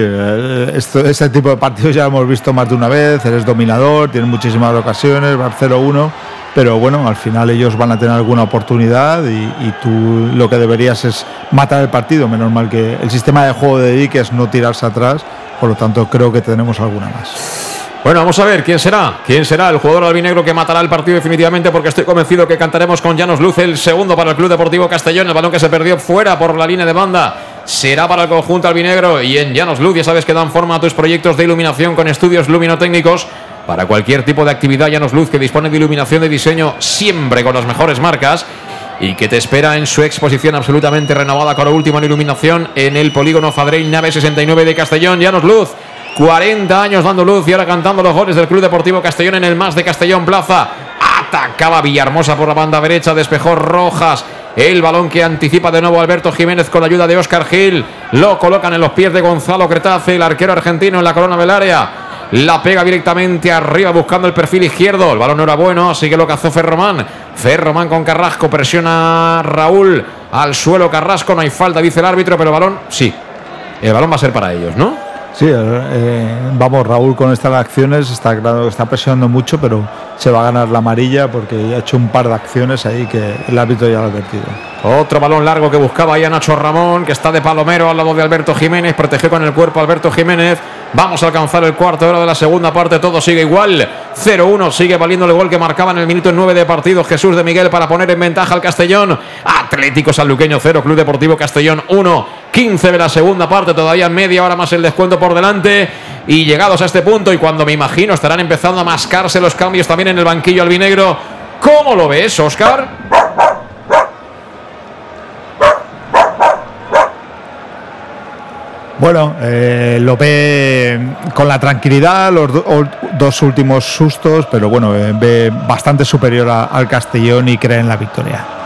esto, este tipo de partidos ya lo hemos visto más de una vez, eres dominador, tienes muchísimas ocasiones, va 0-1 pero bueno, al final ellos van a tener alguna oportunidad y, tú lo que deberías es matar el partido. Menos mal que el sistema de juego de Dick es no tirarse atrás, por lo tanto creo que tenemos alguna más. Bueno, vamos a ver quién será. ¿Quién será el jugador albinegro que matará el partido definitivamente? Porque estoy convencido que cantaremos con Llanos Luz el segundo para el Club Deportivo Castellón. El balón que se perdió fuera por la línea de banda será para el conjunto albinegro. Y en Llanos Luz ya sabes que dan forma a tus proyectos de iluminación con estudios luminotécnicos para cualquier tipo de actividad. Llanos Luz que dispone de iluminación de diseño siempre con las mejores marcas y que te espera en su exposición absolutamente renovada con lo último en iluminación en el polígono Fadrey Nave 69 de Castellón. Llanos Luz, 40 años dando luz y ahora cantando los goles del Club Deportivo Castellón en el más de Castellón Plaza. Atacaba Villahermosa por la banda derecha, despejó Rojas. El balón que anticipa de nuevo Alberto Jiménez con la ayuda de Oscar Gil. Lo colocan en los pies de Gonzalo Cretace, el arquero argentino en la corona del área. La pega directamente arriba buscando el perfil izquierdo. El balón no era bueno, así que lo cazó Ferromán. Ferromán con Carrasco, presiona Raúl al suelo Carrasco. No hay falta, dice el árbitro, pero el balón sí. El balón va a ser para ellos, ¿no? Sí, eh, vamos, Raúl con estas acciones está presionando mucho, pero se va a ganar la amarilla porque ha hecho un par de acciones ahí que el árbitro ya lo ha advertido. Otro balón largo que buscaba ya Nacho Ramón, que está de palomero al lado de Alberto Jiménez, protegió con el cuerpo Alberto Jiménez. Vamos a alcanzar el cuarto hora de la segunda parte, todo sigue igual. 0-1, sigue valiendo el gol que marcaba en el minuto 9 de partido Jesús de Miguel para poner en ventaja al Castellón. Atlético Sanluqueño 0, Club Deportivo Castellón 1. 15 de la segunda parte, todavía media hora más el descuento por delante. Y llegados a este punto, y cuando me imagino estarán empezando a mascarse los cambios también en el banquillo albinegro. ¿Cómo lo ves, Oscar? Bueno, eh, lo ve con la tranquilidad los dos últimos sustos, pero bueno, eh, ve bastante superior al Castellón y cree en la victoria.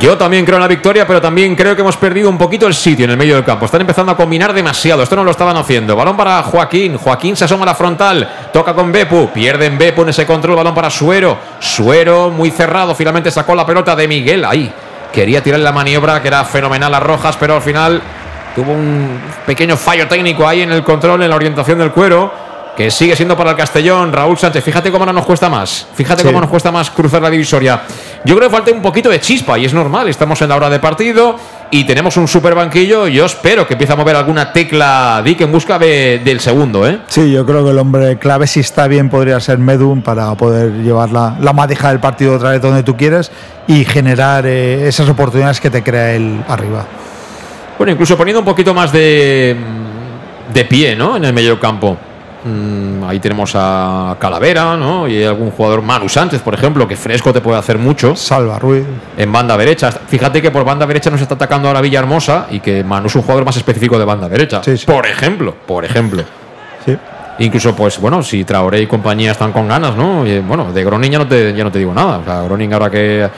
Yo también creo en la victoria, pero también creo que hemos perdido un poquito el sitio en el medio del campo. Están empezando a combinar demasiado. Esto no lo estaban haciendo. Balón para Joaquín. Joaquín se asoma a la frontal. Toca con Bepu. Pierden Bepu en ese control. Balón para Suero. Suero muy cerrado. Finalmente sacó la pelota de Miguel. Ahí. Quería tirar la maniobra que era fenomenal a Rojas, pero al final tuvo un pequeño fallo técnico ahí en el control, en la orientación del cuero que sigue siendo para el Castellón, Raúl Sánchez. Fíjate cómo nos cuesta más. Fíjate cómo nos cuesta más cruzar la divisoria. Yo creo que falta un poquito de chispa y es normal. Estamos en la hora de partido y tenemos un super banquillo. Yo espero que empiece a mover alguna tecla Dick en busca del segundo. ¿eh? Sí, yo creo que el hombre clave, si está bien, podría ser Medun para poder llevar la, la madeja del partido otra vez donde tú quieres y generar eh, esas oportunidades que te crea él arriba. Bueno, incluso poniendo un poquito más de, de pie ¿no? en el medio campo. Mm, ahí tenemos a Calavera, ¿no? Y algún jugador, Manu Sánchez, por ejemplo, que fresco te puede hacer mucho. Salva Ruiz. En banda derecha. Fíjate que por banda derecha nos está atacando ahora Villahermosa y que Manu es un jugador más específico de banda derecha. Por ejemplo, por ejemplo. Sí. Incluso, pues bueno, si Traoré y compañía están con ganas, ¿no? Y, bueno, de Groning ya no te, ya no te digo nada. O sea, Groning ahora que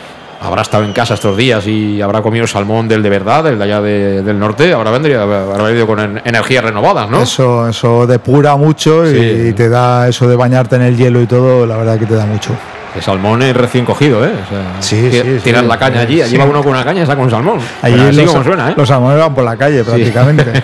habrá estado en casa estos días y habrá comido salmón del de verdad, del de allá del norte, ahora vendría, habrá venido con energías renovadas, ¿no? Eso, eso depura mucho y te da eso de bañarte en el hielo y todo, la verdad que te da mucho. El salmón es recién cogido, ¿eh? O sea, Sí, sí, sí, Tiras la caña allí, sí. allí va uno con una caña y saca un salmón. Allí así los, como suena, ¿eh? los salmones van por la calle prácticamente.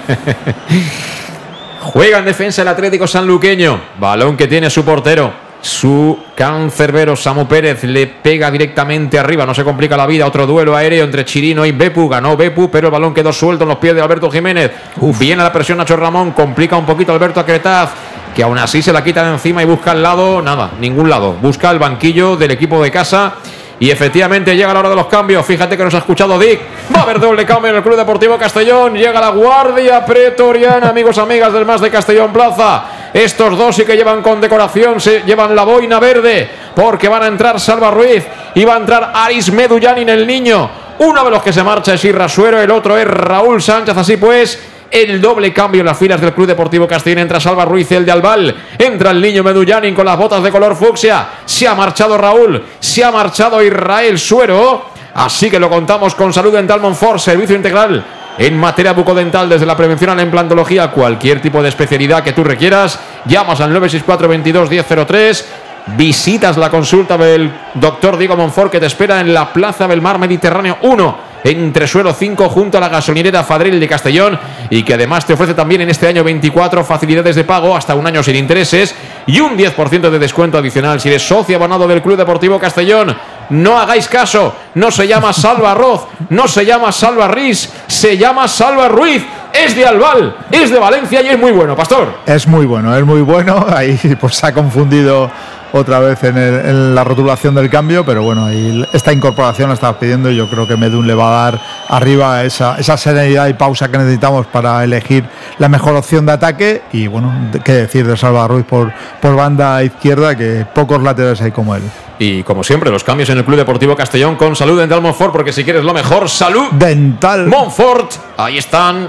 Juega en defensa el Atlético Sanluqueño. Balón que tiene su portero. Su cancerbero Samu Pérez le pega directamente arriba, no se complica la vida. Otro duelo aéreo entre Chirino y Bepu. Ganó Bepu, pero el balón quedó suelto en los pies de Alberto Jiménez. Viene la presión Nacho Ramón, complica un poquito Alberto Acretaz, que aún así se la quita de encima y busca el lado, nada, ningún lado. Busca el banquillo del equipo de casa. Y efectivamente llega la hora de los cambios. Fíjate que nos ha escuchado Dick. Va a haber doble cambio en el Club Deportivo Castellón. Llega la Guardia Pretoriana, amigos, amigas del Más de Castellón Plaza. Estos dos sí que llevan condecoración, se llevan la boina verde, porque van a entrar Salva Ruiz y va a entrar Aris Medullanin, el niño. Uno de los que se marcha es Irra Suero, el otro es Raúl Sánchez. Así pues, el doble cambio en las filas del Club Deportivo Castellón. Entra Salva Ruiz, el de Albal. Entra el niño Medullanin con las botas de color fucsia. Se ha marchado Raúl. Se ha marchado Israel Suero. Así que lo contamos con Salud Dental Monfort, servicio integral en materia bucodental desde la prevención a la implantología, cualquier tipo de especialidad que tú requieras. Llamas al 964 22 1003. Visitas la consulta del doctor Diego Monfort que te espera en la Plaza del Mar Mediterráneo 1 entre suelo 5 junto a la gasolinera Fadril de Castellón y que además te ofrece también en este año 24 facilidades de pago hasta un año sin intereses y un 10% de descuento adicional si eres socio abonado del Club Deportivo Castellón. No hagáis caso, no se llama Salva Roz, no se llama Salva Riz, se llama Salva Ruiz. Es de Albal, es de Valencia y es muy bueno, Pastor. Es muy bueno, es muy bueno. Ahí pues se ha confundido otra vez en, el- en la rotulación del cambio, pero bueno, esta incorporación la estaba pidiendo y yo creo que Medun le va a dar arriba esa, esa serenidad y pausa que necesitamos para elegir la mejor opción de ataque. Y bueno, qué decir de Salva Ruiz por, por banda izquierda, que pocos laterales hay como él. Y como siempre, los cambios en el Club Deportivo Castellón con Salud Dental Monfort, porque si quieres lo mejor, salud Dental. Monfort. Ahí están.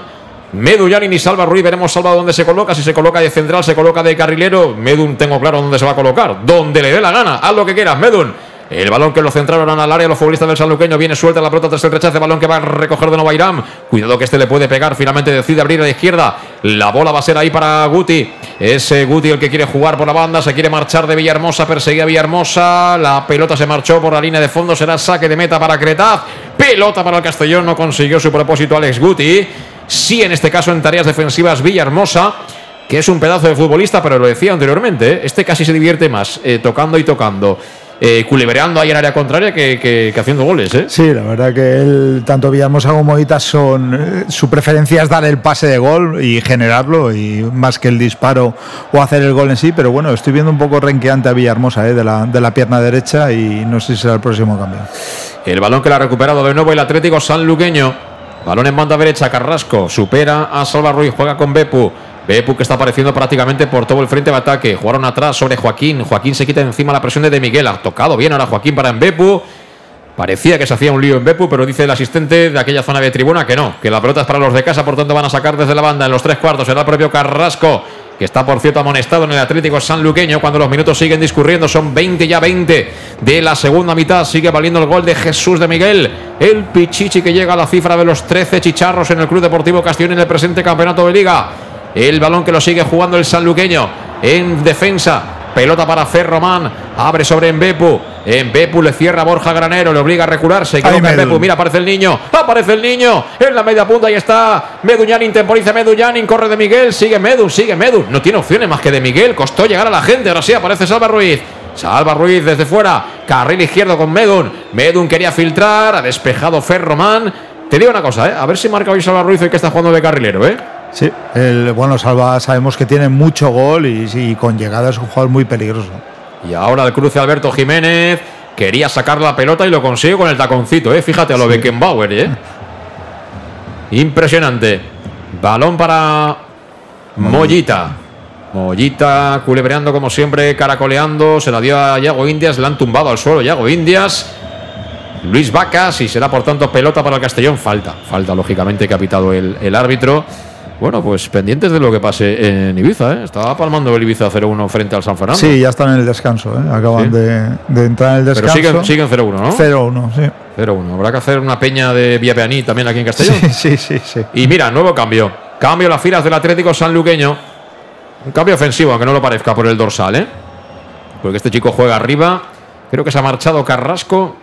Medu y Salva Ruiz, veremos Salva dónde se coloca, si se coloca de central, se coloca de carrilero. Medun tengo claro dónde se va a colocar, donde le dé la gana, haz lo que quieras, Medun. El balón que lo centraron al área, los futbolistas del sanluqueño, viene suelta la pelota tras el rechace, balón que va a recoger de nuevo Irán. Cuidado que este le puede pegar, finalmente decide abrir a la izquierda. La bola va a ser ahí para Guti. Ese Guti el que quiere jugar por la banda, se quiere marchar de Villahermosa, perseguía a Villahermosa. La pelota se marchó por la línea de fondo, será saque de meta para Cretaz. Pelota para el Castellón, no consiguió su propósito Alex Guti. Sí, en este caso en tareas defensivas Villahermosa que es un pedazo de futbolista, pero lo decía anteriormente, ¿eh? este casi se divierte más eh, tocando y tocando, eh, culebreando ahí en área contraria que, que- que haciendo goles. ¿eh? Sí, la verdad que él, tanto Villahermosa como Moitas son. su preferencia es dar el pase de gol y generarlo, y más que el disparo o hacer el gol en sí. Pero bueno, estoy viendo un poco renqueante a Villahermosa eh, de, la, de la pierna derecha y no sé si será el próximo cambio. El balón que la ha recuperado de nuevo el Atlético Sanluqueño. Balón en banda derecha, Carrasco supera a Salva Ruiz, juega con Bepu. Bepu que está apareciendo prácticamente por todo el frente de ataque. Jugaron atrás sobre Joaquín. Joaquín se quita encima la presión de Miguel. Ha tocado bien ahora Joaquín para Bepu. Parecía que se hacía un lío en Bepu, pero dice el asistente de aquella zona de tribuna que no, que la pelota es para los de casa, por tanto van a sacar desde la banda en los tres cuartos. Será el propio Carrasco, está por cierto amonestado en el Atlético Sanluqueño cuando los minutos siguen discurriendo. Son 20 ya 20 de la segunda mitad. Sigue valiendo el gol de Jesús de Miguel. El Pichichi que llega a la cifra de los 13 chicharros en el Club Deportivo Castellón en el presente campeonato de Liga. El balón que lo sigue jugando el sanluqueño en defensa. Pelota para Ferromán. Abre sobre Embepu. Embepu le cierra a Borja Granero. Le obliga a recular. Se equivoca Medun. Embepu. Mira, aparece el niño. Aparece el niño. En la media punta. Ahí está. Meduñanin temporiza Meduñanin. Corre de Miguel. Sigue Medu. Sigue Medu. No tiene opciones más que de Miguel. Costó llegar a la gente. Ahora sí aparece Salva Ruiz. Salva Ruiz desde fuera. Carril izquierdo con Medun. Medun quería filtrar. Ha despejado Ferromán. Te digo una cosa, ¿eh? A ver si marca hoy Salva Ruiz hoy que está jugando de carrilero, ¿eh? Sí, el, bueno, Salva sabemos que tiene mucho gol y, sí, con llegada es un jugador muy peligroso. Y ahora el cruce Alberto Jiménez. Quería sacar la pelota y lo consigue con el taconcito, ¿eh? Fíjate a lo Beckenbauer, ¿eh? Impresionante. Balón para Mollita. Mollita culebreando como siempre, caracoleando. Se la dio a Yago Indias, le han tumbado al suelo Yago Indias. Luis Vacas y será por tanto pelota para el Castellón. Falta, falta lógicamente que ha pitado el, el árbitro. Bueno, pues pendientes de lo que pase en Ibiza, ¿eh? Estaba palmando el Ibiza 0-1 frente al San Fernando. Sí, ya están en el descanso, ¿eh? acaban Sí. de, de entrar en el Pero descanso. siguen, siguen 0-1, ¿no? 0-1, sí. 0-1. Habrá que hacer una peña de Villapeaní también aquí en Castellón. Sí, sí, sí, sí. Y mira, nuevo cambio. Cambio las filas del Atlético Sanluqueño. Un cambio ofensivo, aunque no lo parezca por el dorsal, ¿eh? Porque este chico juega arriba. Creo que se ha marchado Carrasco.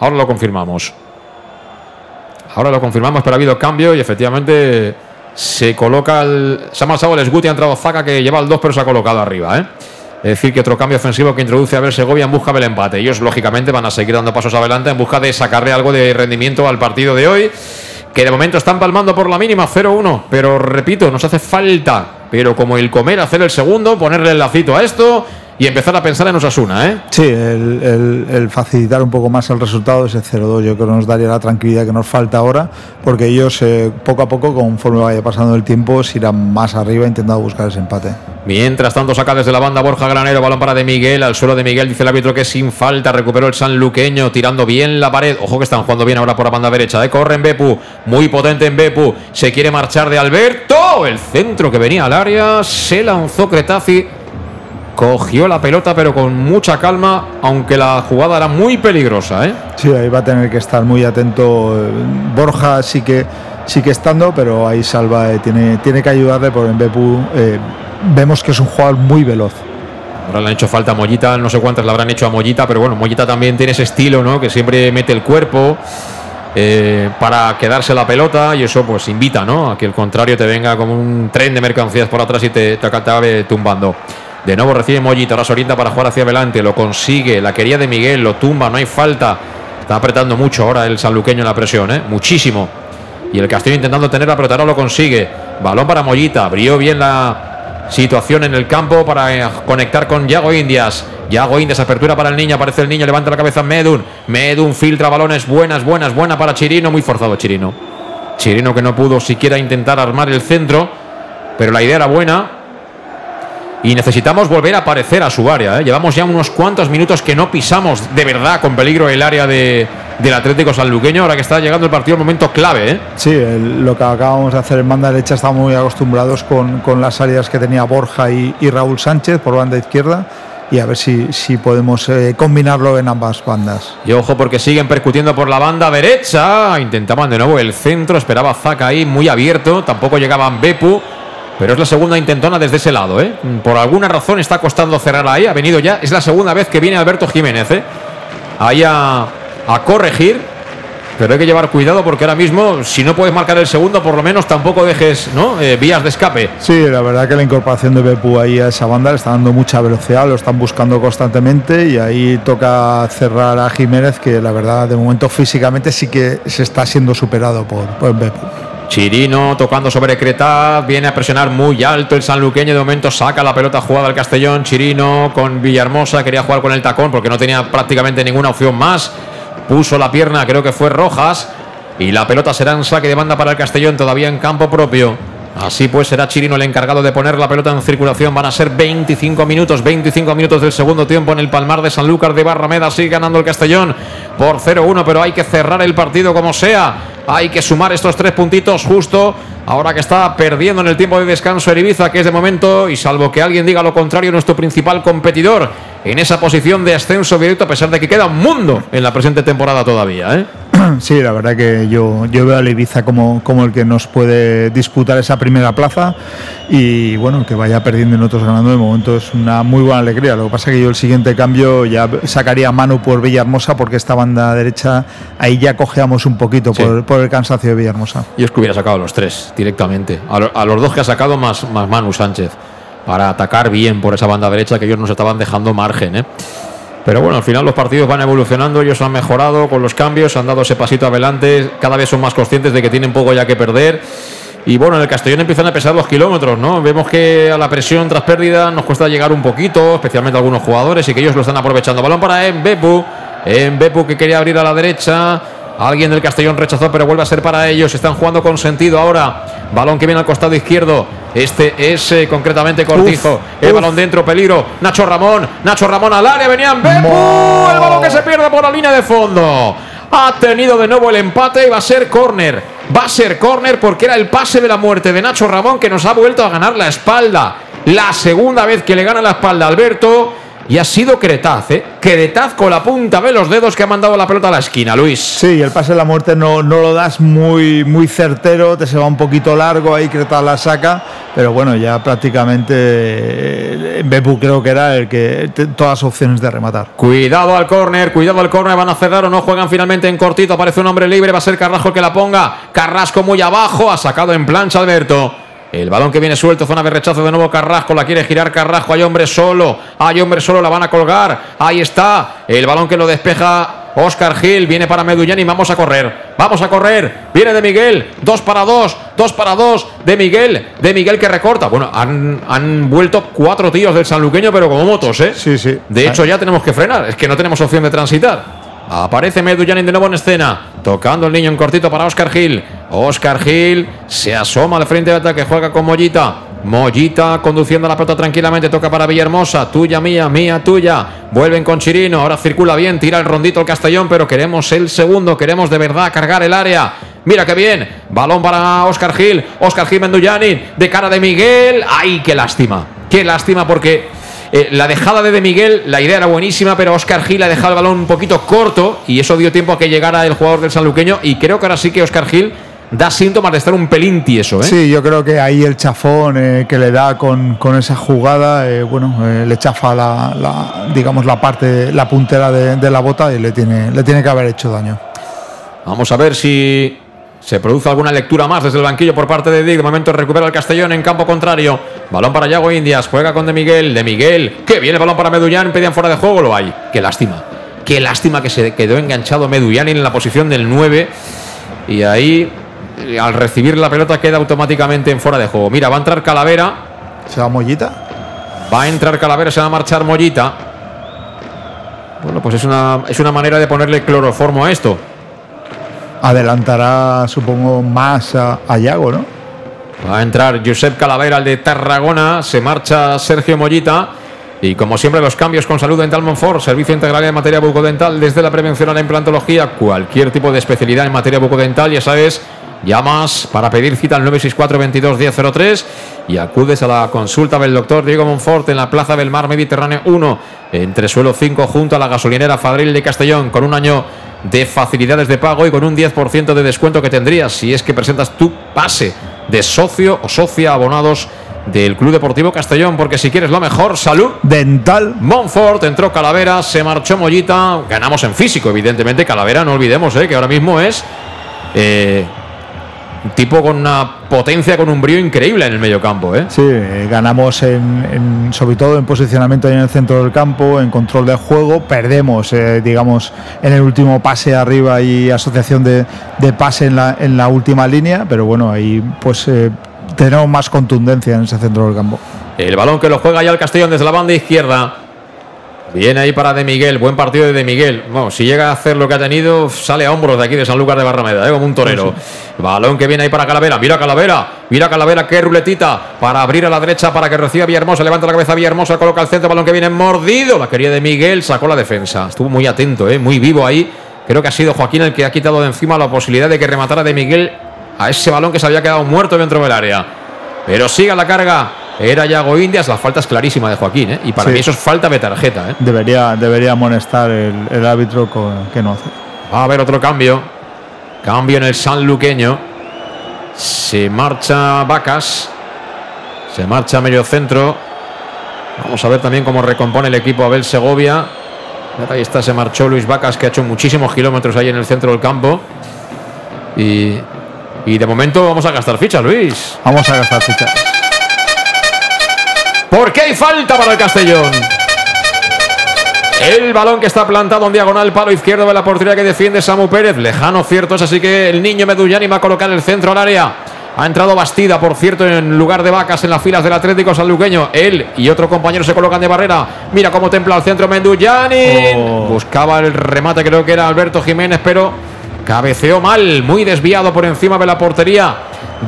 Ahora lo confirmamos. Ahora lo confirmamos, pero ha habido cambio y efectivamente se coloca el. Se ha marchado el Sguti, ha entrado Zaca que lleva el 2, pero se ha colocado arriba, ¿eh? Es decir, que otro cambio ofensivo que introduce a ver Segovia en busca del empate. Ellos, lógicamente, van a seguir dando pasos adelante en busca de sacarle algo de rendimiento al partido de hoy. Que de momento están palmando por la mínima 0-1. Pero repito, nos hace falta. Pero como el comer, hacer el segundo, ponerle el lacito a esto y empezar a pensar en Osasuna, ¿eh? Sí, el, facilitar un poco más el resultado de ese 0-2 yo creo que nos daría la tranquilidad que nos falta ahora, porque ellos eh, poco a poco, conforme vaya pasando el tiempo, se irán más arriba intentando buscar ese empate. Mientras tanto saca desde la banda Borja Granero, balón para de Miguel, al suelo de Miguel, dice el árbitro que sin falta, recuperó el sanluqueño, tirando bien la pared, ojo que están jugando bien ahora por la banda derecha, ¿eh? corre en Bepu, muy potente en Bepu, se quiere marchar de Alberto, el centro que venía al área, se lanzó Cretafi cogió la pelota pero con mucha calma, aunque la jugada era muy peligrosa. ¿eh? Sí, ahí va a tener que estar muy atento. Borja sí que sigue estando, pero ahí Salva eh, tiene, tiene que ayudarle porque en Bepu eh, vemos que es un jugador muy veloz. Ahora le han hecho falta a Mollita, no sé cuántas le habrán hecho a Mollita, pero bueno, Mollita también tiene ese estilo, ¿no? Que siempre mete el cuerpo eh, para quedarse la pelota y eso pues invita, ¿no? A que el contrario te venga como un tren de mercancías por atrás y te, te acabe tumbando. De nuevo recibe Mollita, ahora se orienta para jugar hacia adelante, lo consigue, la quería de Miguel, lo tumba, no hay falta. Está apretando mucho ahora el sanluqueño en la presión, ¿eh? muchísimo. Y el Castillo intentando tener la pelota, ahora lo consigue. Balón para Mollita, abrió bien la situación en el campo para eh, conectar con Yago Indias. Yago Indias, apertura para el niño, aparece el niño, levanta la cabeza Medun. Medun filtra balones buenas, buenas, buena para Chirino, muy forzado Chirino. Chirino que no pudo siquiera intentar armar el centro, pero la idea era buena y necesitamos volver a aparecer a su área. ¿eh? Llevamos ya unos cuantos minutos que no pisamos de verdad con peligro el área de, del Atlético Sanluqueño, ahora que está llegando el partido, un momento clave. ¿eh? Sí, lo que acabamos de hacer en banda derecha, estamos muy acostumbrados con, con las áreas que tenía Borja y, Raúl Sánchez por banda izquierda y a ver si, si podemos eh, combinarlo en ambas bandas. Y ojo porque siguen percutiendo por la banda derecha. Intentaban de nuevo el centro, esperaba Zaca ahí muy abierto, tampoco llegaban Bepu. Pero es la segunda intentona desde ese lado, ¿eh? Por alguna razón está costando cerrar ahí. Ha venido ya. Es la segunda vez que viene Alberto Jiménez, ¿eh? Ahí a, corregir. Pero hay que llevar cuidado porque ahora mismo, si no puedes marcar el segundo, por lo menos tampoco dejes ¿no? Eh, vías de escape. Sí, la verdad que la incorporación de Bepu ahí a esa banda le está dando mucha velocidad, lo están buscando constantemente y ahí toca cerrar a Jiménez, que la verdad de momento físicamente sí que se está siendo superado por, por. Chirino tocando sobre Creta, viene a presionar muy alto el sanluqueño, de momento saca la pelota jugada al Castellón, Chirino con Villahermosa, quería jugar con el tacón porque no tenía prácticamente ninguna opción más, puso la pierna, creo que fue Rojas, y la pelota será en saque de banda para el Castellón, todavía en campo propio. Así pues será Chirino el encargado de poner la pelota en circulación. Van a ser 25 minutos, 25 minutos del segundo tiempo en el Palmar de Sanlúcar de Barrameda. Sigue ganando el Castellón por 0-1, pero hay que cerrar el partido como sea. Hay que sumar estos tres puntitos justo ahora que está perdiendo en el tiempo de descanso Eribiza, que es de momento, y salvo que alguien diga lo contrario, nuestro principal competidor en esa posición de ascenso directo, a pesar de que queda un mundo en la presente temporada todavía. ¿eh? Sí, la verdad que yo, yo veo a Ibiza como, como el que nos puede disputar esa primera plaza y bueno, que vaya perdiendo y nosotros ganando de momento es una muy buena alegría. Lo que pasa es que yo el siguiente cambio ya sacaría a Manu por Villahermosa porque esta banda derecha ahí ya cojeamos un poquito por, el cansancio de Villahermosa. Yo es que hubiera sacado a los tres directamente, a, los dos que ha sacado más, más Manu Sánchez para atacar bien por esa banda derecha que ellos nos estaban dejando margen. ¿eh? Pero bueno, al final los partidos van evolucionando, ellos han mejorado con los cambios, han dado ese pasito adelante, cada vez son más conscientes de que tienen poco ya que perder. Y bueno, en el Castellón empiezan a pesar los kilómetros, ¿no? Vemos que a la presión tras pérdida nos cuesta llegar un poquito, especialmente algunos jugadores, y que ellos lo están aprovechando. Balón para Mbepu, Mbepu que quería abrir a la derecha, Alguien del Castellón rechazó, pero vuelve a ser para ellos. Están jugando con sentido ahora. Balón que viene al costado izquierdo. Este es eh, concretamente Cortizo. el balón dentro, peligro. Nacho Ramón. Nacho Ramón al área. Venían Bepu. El balón que se pierde por la línea de fondo. Ha tenido de nuevo el empate y va a ser córner. Va a ser córner porque era el pase de la muerte de Nacho Ramón que nos ha vuelto a ganar la espalda. La segunda vez que le gana la espalda a Alberto y ha sido Cretaz, ¿eh? Cretaz con la punta de los dedos que ha mandado la pelota a la esquina, Luis. Sí, el pase de la muerte no, no lo das muy, muy certero, te se va un poquito largo, ahí Cretaz la saca, pero bueno, ya prácticamente eh, Bepu creo que era el que todas las opciones de rematar. Cuidado al córner, cuidado al córner, van a cerrar o no juegan finalmente en cortito, aparece un hombre libre, va a ser Carrasco el que la ponga, Carrasco muy abajo, ha sacado en plancha Alberto. El balón que viene suelto, zona de rechazo de nuevo Carrasco, la quiere girar Carrasco, hay hombre solo, hay hombre solo, la van a colgar, ahí está, el balón que lo despeja Oscar Gil, viene para Medullán y vamos a correr, vamos a correr, viene de Miguel, dos para dos, dos para dos, de Miguel, de Miguel que recorta, bueno, han, han vuelto cuatro tíos del sanluqueño pero como motos, ¿eh? Sí, sí. De hecho ya tenemos que frenar, es que no tenemos opción de transitar. Aparece Medullanin de nuevo en escena. Tocando el niño en cortito para Oscar Gil. Oscar Gil se asoma al frente de ataque. Juega con Mollita. Mollita conduciendo la pelota tranquilamente. Toca para Villahermosa. Tuya, mía, mía, tuya. Vuelven con Chirino. Ahora circula bien. Tira el rondito el Castellón. Pero queremos el segundo. Queremos de verdad cargar el área. Mira qué bien. Balón para Oscar Gil. Oscar Gil Mendullanin. De cara de Miguel. ¡Ay, qué lástima! Qué lástima porque eh, la dejada de De Miguel, la idea era buenísima, pero Oscar Gil ha dejado el balón un poquito corto y eso dio tiempo a que llegara el jugador del sanluqueño. Y creo que ahora sí que Oscar Gil da síntomas de estar un pelín tieso. ¿eh? Sí, yo creo que ahí el chafón eh, que le da con, esa jugada, eh, bueno, le chafa la, digamos, la parte, la puntera de, de, la bota y le tiene, le tiene que haber hecho daño. Vamos a ver si se produce alguna lectura más desde el banquillo por parte de Dick. De momento recupera el Castellón en campo contrario. Balón para Yago Indias. Juega con De Miguel. De Miguel. Que viene el balón para Medullán. Pedían fuera de juego. Lo hay. Qué lástima. Qué lástima que se quedó enganchado Medullán en la posición del 9. Y ahí, al recibir la pelota, queda automáticamente en fuera de juego. Mira, va a entrar Calavera. ¿Se va Mollita? Va a entrar Calavera, se va a marchar Mollita. Bueno, pues es una, es una manera de ponerle cloroformo a esto adelantará, supongo, más a, a Yago, ¿no? Va a entrar Josep Calavera, el de Tarragona, se marcha Sergio Mollita. Y como siempre, los cambios con Salud Dental Monfort, servicio integral en materia bucodental, desde la prevención a la implantología, cualquier tipo de especialidad en materia bucodental, ya sabes, llamas para pedir cita al 964 22 1003 y acudes a la consulta del doctor Diego Monfort en la Plaza del Mar Mediterráneo 1, entre suelo 5, junto a la gasolinera Fadril de Castellón, con un año de facilidades de pago y con un 10% de descuento que tendrías si es que presentas tu pase de socio o socia abonados del Club Deportivo Castellón, porque si quieres lo mejor, salud. Dental. Monfort, entró Calavera, se marchó Mollita, ganamos en físico, evidentemente. Calavera, no olvidemos eh, que ahora mismo es eh, tipo con una potencia, con un brío increíble en el medio campo. ¿eh? Sí, eh, ganamos en, sobre todo en posicionamiento en el centro del campo, en control del juego, perdemos, eh, digamos, en el último pase arriba y asociación de, pase en la, en la última línea, pero bueno, ahí pues tenemos más contundencia en ese centro del campo. El balón que lo juega ya el Castellón desde la banda izquierda. Viene ahí para De Miguel, buen partido de De Miguel. Bueno, si llega a hacer lo que ha tenido, sale a hombros de aquí de San Lucas de Barrameda, ¿eh? como un torero. Balón que viene ahí para Calavera, mira Calavera, mira Calavera, qué ruletita para abrir a la derecha para que reciba Villahermosa, levanta la cabeza Villahermosa, coloca el centro, balón que viene mordido. La quería de Miguel, sacó la defensa. Estuvo muy atento, ¿eh? muy vivo ahí. Creo que ha sido Joaquín el que ha quitado de encima la posibilidad de que rematara de Miguel a ese balón que se había quedado muerto dentro del área. Pero siga la carga era Yago Indias, la falta es clarísima de Joaquín, ¿eh? y para mí eso es falta de tarjeta. ¿eh? Debería, debería amonestar el, árbitro que no hace. Va a haber otro cambio. Cambio en el sanluqueño. Se marcha Vacas. Se marcha medio centro. Vamos a ver también cómo recompone el equipo Abel Segovia. Ahí está, se marchó Luis Vacas, que ha hecho muchísimos kilómetros ahí en el centro del campo. Y, y de momento vamos a gastar fichas, Luis. Vamos a gastar fichas. Porque hay falta para el Castellón. El balón que está plantado en diagonal, palo izquierdo de la portería que defiende Samu Pérez. Lejano, cierto es, así que el niño Medullani va a colocar el centro al área. Ha entrado Bastida, por cierto, en lugar de vacas en las filas del Atlético Sanluqueño. Él y otro compañero se colocan de barrera. Mira cómo templa el centro Medullani. Oh. Buscaba el remate, creo que era Alberto Jiménez, pero cabeceó mal, muy desviado por encima de la portería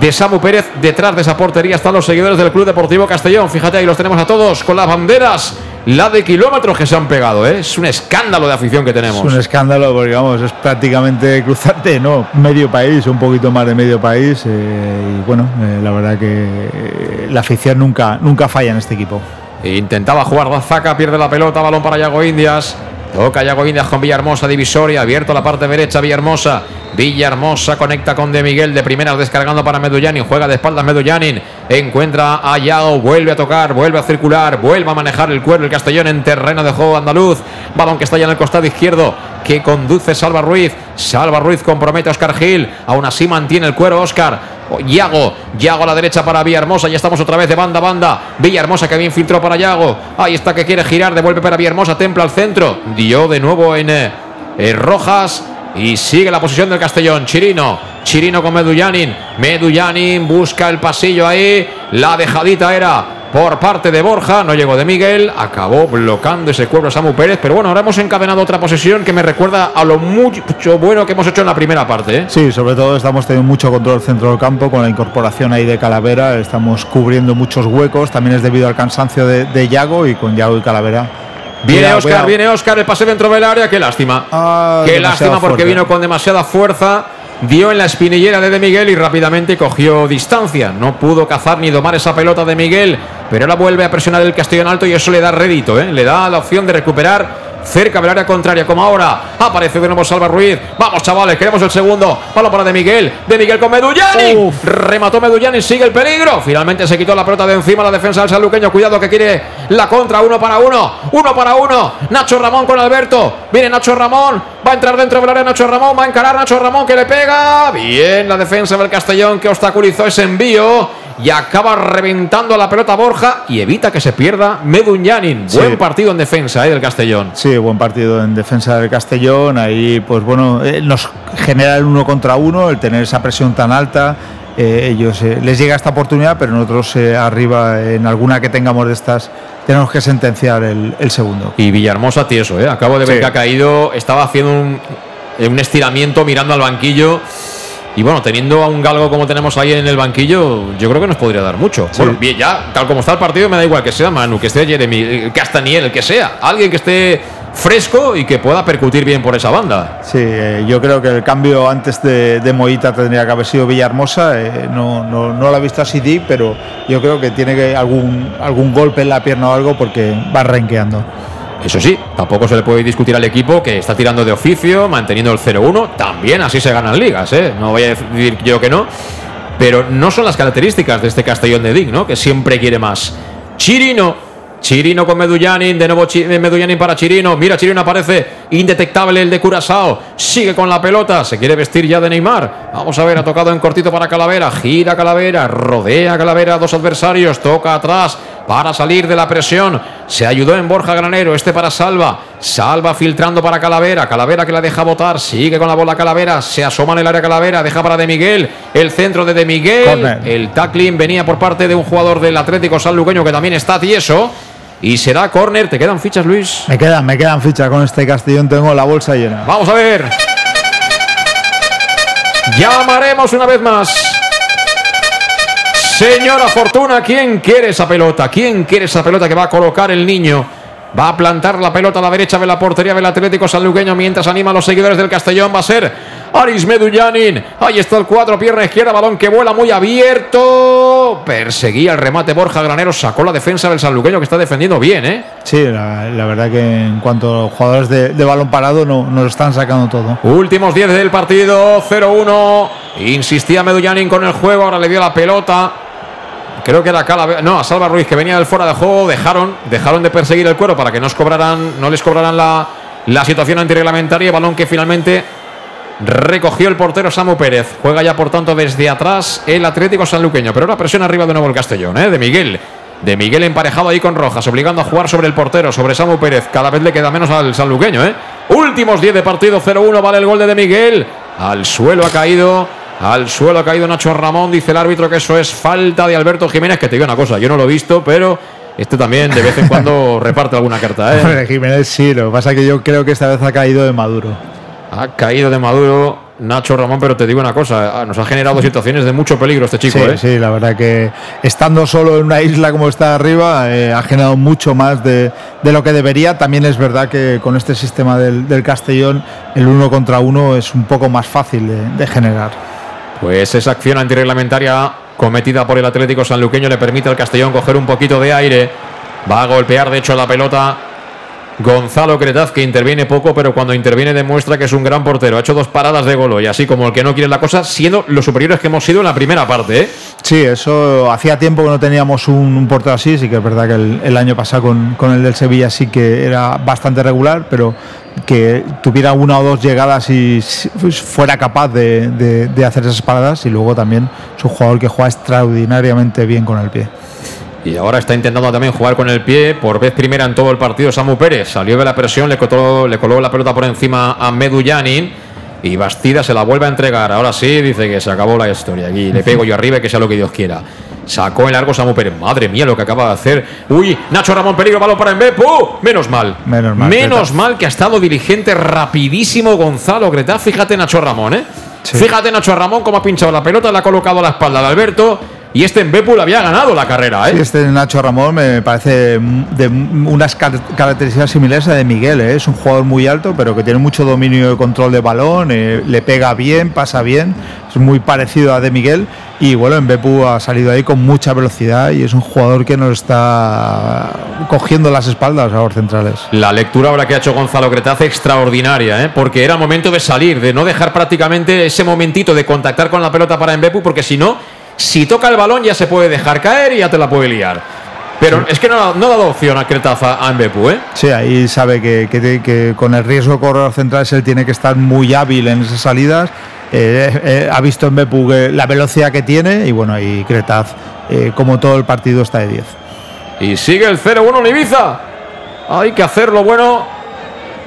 de Samu Pérez. Detrás de esa portería están los seguidores del Club Deportivo Castellón. Fíjate, ahí los tenemos a todos con las banderas. La de kilómetros que se han pegado, ¿eh? es un escándalo de afición que tenemos. Es un escándalo porque, vamos, es prácticamente cruzarte, ¿no? Medio país, un poquito más de medio país. Eh, y bueno, eh, la verdad que la afición nunca, nunca falla en este equipo. Intentaba jugar Zaca, pierde la pelota, balón para Yago Indias. Toca Yago Indias con Villahermosa, divisoria, abierto la parte derecha, Villahermosa. Villahermosa conecta con De Miguel, de primeras descargando para Medullanin, juega de espaldas Medullanin, encuentra a Yago, vuelve a tocar, vuelve a circular, vuelve a manejar el cuerpo el Castellón en terreno de juego andaluz. Balón que está ya en el costado izquierdo, que conduce Salva Ruiz. Salva Ruiz compromete a Oscar Gil, aún así mantiene el cuero Oscar. Yago, Yago a la derecha para Villahermosa, ya estamos otra vez de banda a banda. Villahermosa que bien filtró para Yago. Ahí está que quiere girar, devuelve para Villahermosa, templa al centro. Dio de nuevo en eh, Rojas. Y sigue la posición del Castellón. Chirino. Chirino con Medullanin. Medullanin busca el pasillo ahí. La dejadita era por parte de Borja. No llegó de Miguel. Acabó bloqueando ese cuerpo Samu Pérez. Pero bueno, ahora hemos encadenado otra posesión que me recuerda a lo mucho bueno que hemos hecho en la primera parte. ¿eh? Sí, sobre todo estamos teniendo mucho control del centro del campo con la incorporación ahí de Calavera. Estamos cubriendo muchos huecos. También es debido al cansancio de, de Yago y con Yago y Calavera Viene Oscar, viene Oscar, el pase dentro del área, qué lástima. Ah, qué lástima porque vino con demasiada fuerza, dio en la espinillera de De Miguel y rápidamente cogió distancia. No pudo cazar ni domar esa pelota de Miguel, pero ahora vuelve a presionar el Castellón Alto y eso le da rédito, ¿eh? le da la opción de recuperar cerca del área contraria, como ahora. Aparece de nuevo Salva Ruiz. Vamos, chavales, queremos el segundo. Palo para De Miguel. De Miguel con Medullani. Remató Medullani, sigue el peligro. Finalmente se quitó la pelota de encima la defensa del saluqueño. Cuidado que quiere la contra. Uno para uno. Uno para uno. Nacho Ramón con Alberto. Viene Nacho Ramón. Va a entrar dentro del área Nacho Ramón. Va a encarar Nacho Ramón que le pega. Bien la defensa del Castellón que obstaculizó ese envío y acaba reventando la pelota Borja y evita que se pierda Medunyanin. Buen partido en defensa ¿eh? del Castellón. Sí, buen partido en defensa del Castellón. Ahí, pues bueno, eh, nos genera el uno contra uno, el tener esa presión tan alta. Eh, ellos les llega esta oportunidad, pero nosotros arriba, en alguna que tengamos de estas, tenemos que sentenciar el, segundo. Y Villahermosa tieso, ¿eh? acabo de ver que ha caído, estaba haciendo un, un estiramiento mirando al banquillo. Y bueno, teniendo a un galgo como tenemos ahí en el banquillo, yo creo que nos podría dar mucho. Bueno, bien, ya, tal como está el partido, me da igual que sea Manu, que esté Jeremy, Castaniel, el que sea. Alguien que esté fresco y que pueda percutir bien por esa banda. Sí, eh, yo creo que el cambio antes de, de Moita tendría que haber sido Villahermosa. Eh, no, no, no lo ha visto así, pero yo creo que tiene que algún, algún golpe en la pierna o algo porque va renqueando. Eso sí, tampoco se le puede discutir al equipo que está tirando de oficio, manteniendo el 0-1. También así se ganan ligas, ¿eh? No voy a decir yo que no. Pero no son las características de este Castellón de Dick, ¿no? Que siempre quiere más. Chirino Chirino con Medullanin, de nuevo Medullanin para Chirino. Mira, Chirino aparece indetectable el de Curazao. Sigue con la pelota, se quiere vestir ya de Neymar. Vamos a ver, ha tocado en cortito para Calavera. Gira Calavera, rodea Calavera a dos adversarios, toca atrás para salir de la presión. Se ayudó en Borja Granero, este para Salva. Salva filtrando para Calavera. Calavera que la deja botar. Sigue con la bola Calavera. Se asoma en el área Calavera. Deja para De Miguel. El centro de De Miguel. El tackling venía por parte de un jugador del Atlético Sanluqueño que también está tieso. Y será córner. ¿Te quedan fichas, Luis? Me quedan, me quedan fichas con este Castellón. Tengo la bolsa llena. Vamos a ver. Llamaremos una vez más. Señora Fortuna, ¿quién quiere esa pelota? ¿Quién quiere esa pelota que va a colocar el niño? Va a plantar la pelota a la derecha de la portería del Atlético Sanluqueño mientras anima a los seguidores del Castellón. Va a ser Aris Medullanin. Ahí está el cuatro, pierna izquierda, balón que vuela muy abierto. Perseguía el remate Borja Granero, sacó la defensa del Sanluqueño que está defendiendo bien, ¿eh? Sí, la, verdad que en cuanto a jugadores de, balón parado no, nos están sacando todo. Últimos 10 del partido, 0-1. Insistía Medullanin con el juego, ahora le dio la pelota creo que era Calavera, no, a Salva Ruiz que venía del fuera de juego, dejaron, dejaron de perseguir el cuero para que no, cobraran, no les cobraran la, la situación antirreglamentaria, balón que finalmente recogió el portero Samu Pérez. Juega ya por tanto desde atrás el Atlético Sanluqueño, pero ahora presión arriba de nuevo el Castellón, ¿eh? de Miguel. De Miguel emparejado ahí con Rojas, obligando a jugar sobre el portero, sobre Samu Pérez. Cada vez le queda menos al sanluqueño, ¿eh? Últimos 10 de partido, 0-1, vale el gol de, de Miguel. Al suelo ha caído al suelo ha caído Nacho Ramón, dice el árbitro que eso es falta de Alberto Jiménez, que te digo una cosa, yo no lo he visto, pero este también de vez en cuando reparte alguna carta. ¿eh? Jiménez sí, lo que pasa es que yo creo que esta vez ha caído de Maduro. Ha caído de Maduro Nacho Ramón, pero te digo una cosa, nos ha generado situaciones de mucho peligro este chico. Sí, ¿eh? sí la verdad que estando solo en una isla como está arriba, eh, ha generado mucho más de, lo que debería. También es verdad que con este sistema del, Castellón, el uno contra uno es un poco más fácil de generar. Pues esa acción antirreglamentaria cometida por el Atlético Sanluqueño le permite al Castellón coger un poquito de aire. Va a golpear, de hecho, la pelota Gonzalo Cretaz, que interviene poco, pero cuando interviene demuestra que es un gran portero. Ha hecho dos paradas de gol y así como el que no quiere la cosa, siendo los superiores que hemos sido en la primera parte. ¿eh? Sí, eso hacía tiempo que no teníamos un, portero así. Sí que es verdad que el, año pasado con, con, el del Sevilla sí que era bastante regular, pero que tuviera una o dos llegadas y fuera capaz de, de hacer esas paradas. Y luego también es un jugador que juega extraordinariamente bien con el pie. Y ahora está intentando también jugar con el pie por vez primera en todo el partido Samu Pérez. Salió de la presión, le, coló, le coló la pelota por encima a Medullanin. Y Bastida se la vuelve a entregar. Ahora sí, dice que se acabó la historia. Aquí le pego yo arriba y que sea lo que Dios quiera. Sacó el largo Samu Pérez. Madre mía lo que acaba de hacer. Uy, Nacho Ramón, peligro, balón para Embepu. Menos mal. Menos mal. Menos mal que ha estado diligente, rapidísimo Gonzalo Greta. Fíjate Nacho Ramón, ¿eh? Fíjate Nacho Ramón cómo ha pinchado la pelota, le ha colocado a la espalda de Alberto y este Mbepul había ganado la carrera, ¿eh? Sí, este Nacho Ramón me parece de unas características similares a de Miguel, ¿eh? Es un jugador muy alto, pero que tiene mucho dominio y control de balón, eh, le pega bien, pasa bien, es muy parecido a de Miguel. Y bueno, Mbepu ha salido ahí con mucha velocidad y es un jugador que nos está cogiendo las espaldas a los centrales. La lectura ahora que ha hecho Gonzalo Cretaz extraordinaria, ¿eh? porque era momento de salir, de no dejar prácticamente ese momentito de contactar con la pelota para Mbepu, porque si no, si toca el balón ya se puede dejar caer y ya te la puede liar. Pero es que no, ha dado opción a Cretaza a Mbepu, ¿eh? Sí, ahí sabe que, que, con el riesgo de correr centrales él tiene que estar muy hábil en esas salidas. Eh, eh, ha visto Mbepu la velocidad que tiene y bueno, y Cretaz, eh, como todo el partido, está de 10. Y sigue el 0-1 en Ibiza. Hay que hacerlo bueno,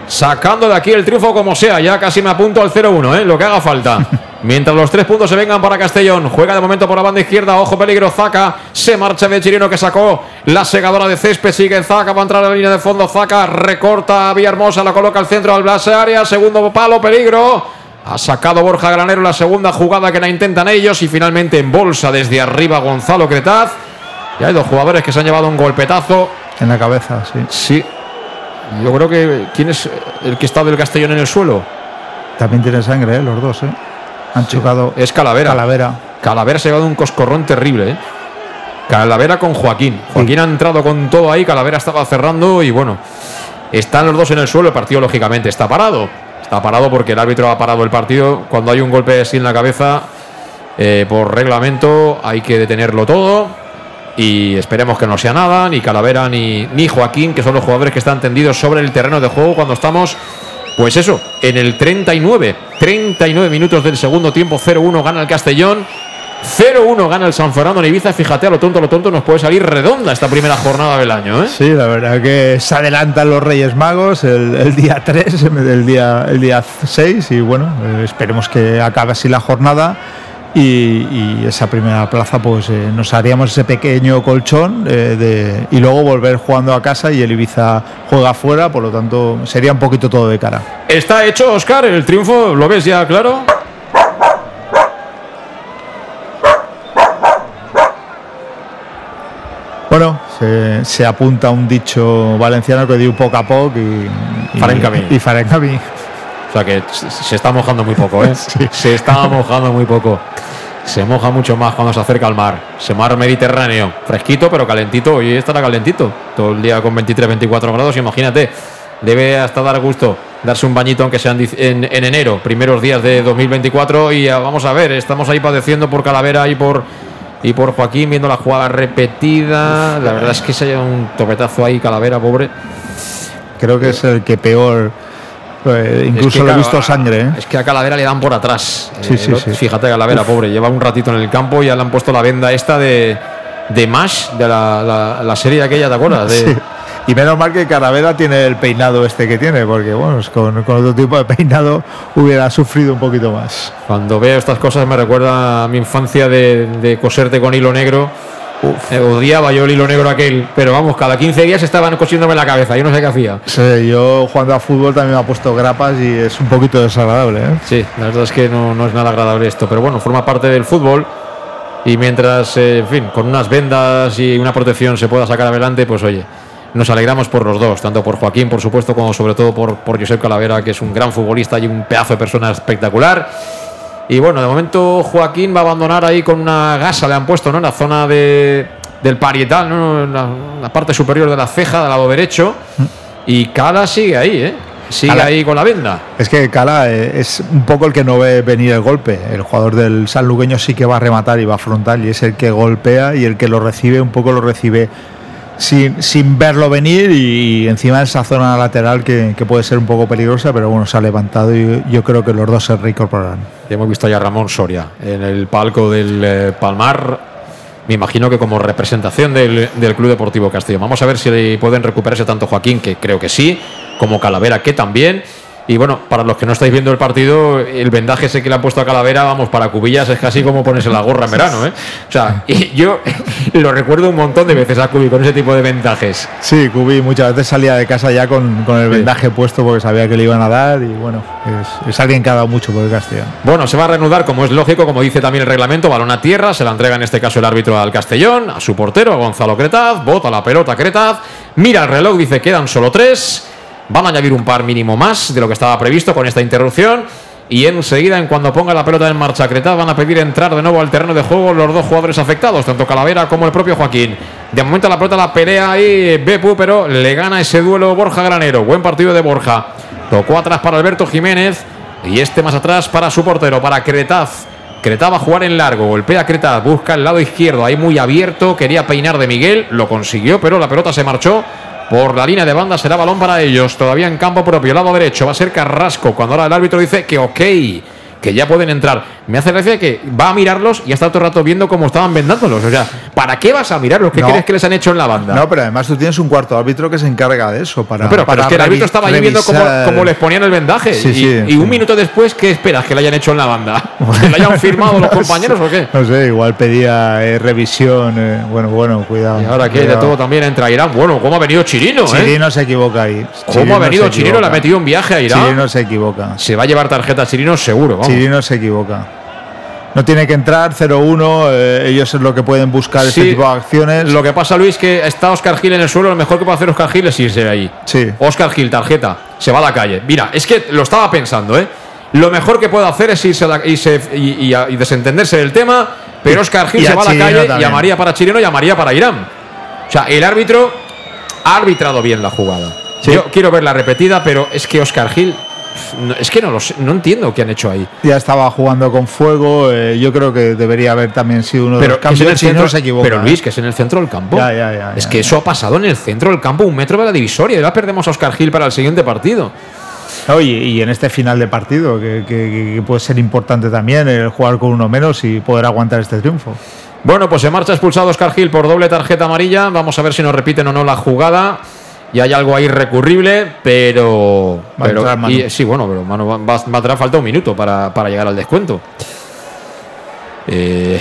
sacando de aquí el triunfo como sea. Ya casi me apunto al 0-1, ¿eh? lo que haga falta. Mientras los tres puntos se vengan para Castellón. Juega de momento por la banda izquierda. Ojo, peligro. Zaca. Se marcha de Chirino que sacó la segadora de césped. Sigue Zaca. Va a entrar a la línea de fondo. Zaca recorta a Villahermosa. La coloca al centro al Blase Área. Segundo palo. Peligro. Ha sacado Borja Granero la segunda jugada que la intentan ellos. Y finalmente en bolsa desde arriba Gonzalo Cretaz. Y hay dos jugadores que se han llevado un golpetazo. En la cabeza, sí. Sí. Yo creo que. ¿Quién es el que está del Castellón en el suelo? También tiene sangre, ¿eh? los dos, ¿eh? Han chocado. Es Calavera. Calavera. Calavera se ha llevado un coscorrón terrible, ¿eh? Calavera con Joaquín. Joaquín ha entrado con todo ahí, Calavera estaba cerrando y bueno, están los dos en el suelo, el partido lógicamente está parado. Está parado porque el árbitro ha parado el partido. Cuando hay un golpe así en la cabeza, eh, por reglamento hay que detenerlo todo. Y esperemos que no sea nada, ni Calavera ni, ni Joaquín, que son los jugadores que están tendidos sobre el terreno de juego cuando estamos pues eso, en el 39, 39 minutos del segundo tiempo, 0-1 gana el Castellón. 0-1 gana el San Fernando en Ibiza. Fíjate, a lo tonto, a lo tonto, nos puede salir redonda esta primera jornada del año. ¿eh? Sí, la verdad que se adelantan los Reyes Magos el, día 3, el día, el día 6. Y bueno, eh, esperemos que acabe así la jornada y, esa primera plaza pues eh, nos haríamos ese pequeño colchón eh, y luego volver jugando a casa y el Ibiza juega afuera, por lo tanto sería un poquito todo de cara. Está hecho, Oscar, el triunfo, ¿lo ves ya claro? Bueno, se, apunta un dicho valenciano que dio poco a poco y, y, y Farencami. O sea que se está mojando muy poco, ¿eh? Se está mojando muy poco. Se moja mucho más cuando se acerca al mar. Se mar Mediterráneo. Fresquito, pero calentito. Hoy estará calentito. Todo el día con 23, 24 grados. Imagínate. Debe hasta dar gusto darse un bañito, aunque sea en, enero, primeros días de 2024. Y vamos a ver, estamos ahí padeciendo por Calavera y por, y por Joaquín, viendo la jugada repetida. La verdad es que se ha un topetazo ahí, Calavera, pobre. Creo que es el que peor pues, incluso lo he visto sangre. ¿eh? Es que a Calavera le dan por atrás. Sí, sí, sí. Fíjate, Calavera, pobre, lleva un ratito en el campo y ya le han puesto la venda esta de, de Mash, de la, la, serie aquella, ¿te acuerdas? Sí. Y menos mal que Calavera tiene el peinado este que tiene, porque bueno, con, con, otro tipo de peinado hubiera sufrido un poquito más. Cuando veo estas cosas me recuerda a mi infancia de, de coserte con hilo negro Uf. Eh, odiaba yo el hilo negro aquel, pero vamos, cada 15 días estaban cosiéndome la cabeza, yo no sé qué hacía. Sí, yo jugando a fútbol también me ha puesto grapas y es un poquito desagradable. ¿eh? Sí, la verdad es que no, no, es nada agradable esto, pero bueno, forma parte del fútbol y mientras, eh, en fin, con unas vendas y una protección se pueda sacar adelante, pues oye, nos alegramos por los dos, tanto por Joaquín, por supuesto, como sobre todo por, por Josep Calavera, que es un gran futbolista y un pedazo de persona espectacular. Y bueno, de momento Joaquín va a abandonar ahí con una gasa, le han puesto, ¿no? En la zona de, del parietal, ¿no? la, la parte superior de la ceja del lado derecho. Y Cala sigue ahí, ¿eh? Sigue Cala- ahí con la venda. Es que Cala eh, es un poco el que no ve venir el golpe. El jugador del sanluqueño sí que va a rematar y va a frontar y es el que golpea y el que lo recibe, un poco lo recibe sin, sin verlo venir y, encima de esa zona lateral que, que puede ser un poco peligrosa, pero bueno, se ha levantado y yo creo que los dos se reincorporarán. Y hemos visto ya a Ramón Soria en el palco del eh, Palmar. Me imagino que como representación del, del Club Deportivo Castillo. Vamos a ver si pueden recuperarse tanto Joaquín, que creo que sí, como Calavera, que también. Y bueno, para los que no estáis viendo el partido, el vendaje ese que le han puesto a Calavera, vamos, para Cubillas es casi como ponerse la gorra en verano, ¿eh? O sea, y yo lo recuerdo un montón de veces a Cubi con ese tipo de vendajes. Sí, Cubi muchas veces salía de casa ya con, con el vendaje puesto porque sabía que le iban a dar y bueno, es, es alguien que ha dado mucho por el Castellón. Bueno, se va a reanudar como es lógico, como dice también el reglamento, balón a tierra, se la entrega en este caso el árbitro al Castellón, a su portero, a Gonzalo Cretaz, bota la pelota Cretaz, mira el reloj, dice quedan solo tres, van a añadir un par mínimo más de lo que estaba previsto con esta interrupción. Y enseguida, en cuando ponga la pelota en marcha Cretaz, van a pedir entrar de nuevo al terreno de juego los dos jugadores afectados, tanto Calavera como el propio Joaquín. De momento la pelota la pelea ahí Bepu, pero le gana ese duelo Borja Granero. Buen partido de Borja. Tocó atrás para Alberto Jiménez. Y este más atrás para su portero, para Cretaz. Cretaz va a jugar en largo, golpea a Cretaz, busca el lado izquierdo, ahí muy abierto, quería peinar de Miguel, lo consiguió, pero la pelota se marchó por la línea de banda, será balón para ellos, todavía en campo propio, lado derecho, va a ser Carrasco, cuando ahora el árbitro dice que ok, que ya pueden entrar. Me hace gracia que va a mirarlos y está todo el rato viendo cómo estaban vendándolos, o sea, ¿para qué vas a mirarlos? ¿Qué No. crees que les han hecho en la banda? No, pero además tú tienes un cuarto árbitro que se encarga de eso. Para, No, pero, pero para es que el árbitro estaba ahí viendo cómo, les ponían el vendaje. Sí, y, sí, y sí. un minuto después, ¿qué esperas? ¿Que le hayan hecho en la banda? ¿Que le hayan firmado los compañeros o qué? No sé, igual pedía eh, revisión. eh, bueno, bueno, cuidado. Y ahora que de todo también entra Irán. Bueno, ¿cómo ha venido Chirino? eh? Chirino se equivoca ahí. ¿Cómo Chirino ha venido Chirino? Le ha metido un viaje a Irán. Chirino se equivoca. Se va a llevar tarjeta Chirino seguro. Vamos. Chirino se equivoca. No tiene que entrar 0-1. eh, ellos es lo que pueden buscar este Sí, tipo de acciones. Lo que pasa, Luis, que está Oscar Gil en el suelo. Lo mejor que puede hacer Oscar Gil es irse de ahí. Sí. Oscar Gil, tarjeta. Se va a la calle. Mira, es que lo estaba pensando, ¿eh? Lo mejor que puede hacer es irse a la- irse- y, y a- y desentenderse del tema. Pero Oscar Gil y se va a la Chirino calle y también. llamaría para Chirino y llamaría para Irán. O sea, el árbitro ha arbitrado bien la jugada. Sí. Yo quiero verla repetida, pero es que Oscar Gil. No- es que no lo sé, no entiendo qué han hecho ahí. Ya estaba jugando con fuego. eh, yo creo que debería haber también sido uno de Pero, los que es en cambios. el Si no centro, se equivoca. pero Luis, ¿eh? que es en el centro del campo. Ya, ya, ya, es que eso ha pasado en el centro del campo, un metro de la divisoria. Y perdemos a Oscar Gil para el siguiente partido. Oye, y en este final de partido, que, que- que puede ser importante también el jugar con uno menos y poder aguantar este triunfo. Bueno, pues se marcha expulsado Oscar Gil por doble tarjeta amarilla. Vamos a ver si nos repiten o no la jugada. Y hay algo ahí recurrible, pero. Va a pero- entrar Manu. y- sí, bueno, pero Manu va, va- va a tener falta un minuto para, para llegar al descuento. Eh,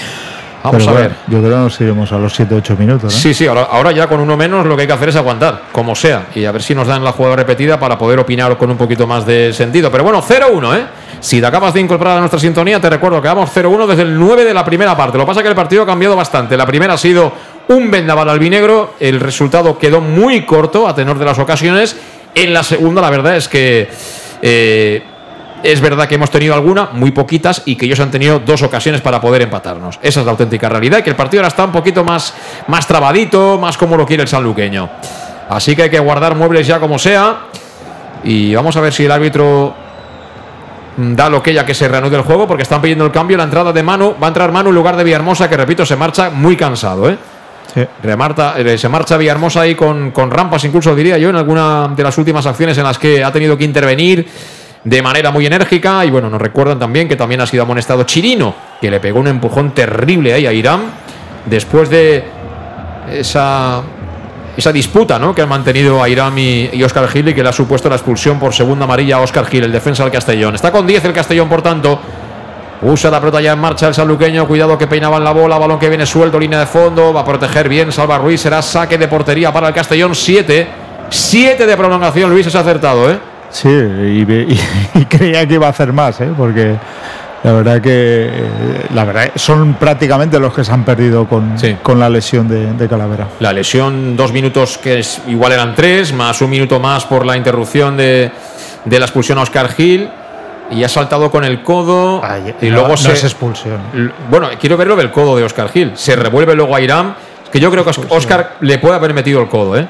vamos Pero a bueno, ver. Yo creo que nos iremos a los 7-8 minutos. ¿no? Sí, sí, ahora, ahora ya con uno menos lo que hay que hacer es aguantar, como sea, y a ver si nos dan la jugada repetida para poder opinar con un poquito más de sentido. Pero bueno, 0-1, ¿eh? Si te acabas de incorporar a nuestra sintonía, te recuerdo que vamos 0-1 desde el 9 de la primera parte. Lo que pasa es que el partido ha cambiado bastante. La primera ha sido un vendaval albinegro, el resultado quedó muy corto a tenor de las ocasiones. En la segunda, la verdad es que. eh, es verdad que hemos tenido alguna, muy poquitas, y que ellos han tenido dos ocasiones para poder empatarnos. Esa es la auténtica realidad, y que el partido ahora está un poquito más, más trabadito, más como lo quiere el sanluqueño. Así que hay que guardar muebles ya como sea. Y vamos a ver si el árbitro mm, da lo que ya que se reanude el juego, porque están pidiendo el cambio. La entrada de Manu, va a entrar Manu en lugar de Villahermosa, que repito, se marcha muy cansado, ¿eh? Sí. Remarta, eh, se marcha Villahermosa ahí con, con rampas, incluso diría yo, en alguna de las últimas acciones en las que ha tenido que intervenir de manera muy enérgica. Y bueno, nos recuerdan también que también ha sido amonestado Chirino, que le pegó un empujón terrible ahí a Irán después de esa, esa disputa ¿no? que han mantenido a Irán y, y Oscar Gil y que le ha supuesto la expulsión por segunda amarilla a Oscar Gil, el defensa del Castellón. Está con 10 el Castellón, por tanto. Usa la pelota ya en marcha el sanluqueño. Cuidado que peinaban la bola. Balón que viene suelto, línea de fondo. Va a proteger bien Salva Ruiz. Será saque de portería para el Castellón. 7. 7 de prolongación. Luis es acertado, ¿eh? Sí, y, ve- y- y creía que iba a hacer más, ¿eh? porque la verdad que eh, la verdad son prácticamente los que se han perdido con, Sí. con la lesión de, de Calavera. La lesión, dos minutos que es, igual eran tres, más un minuto más por la interrupción de, de la expulsión a Oscar Gil. Y ha saltado con el codo. y luego no se. es expulsión. L- Bueno, quiero ver lo del codo de Oscar Gil. Se revuelve luego a Irán. Que yo creo que Oscar le puede haber metido el codo, ¿eh?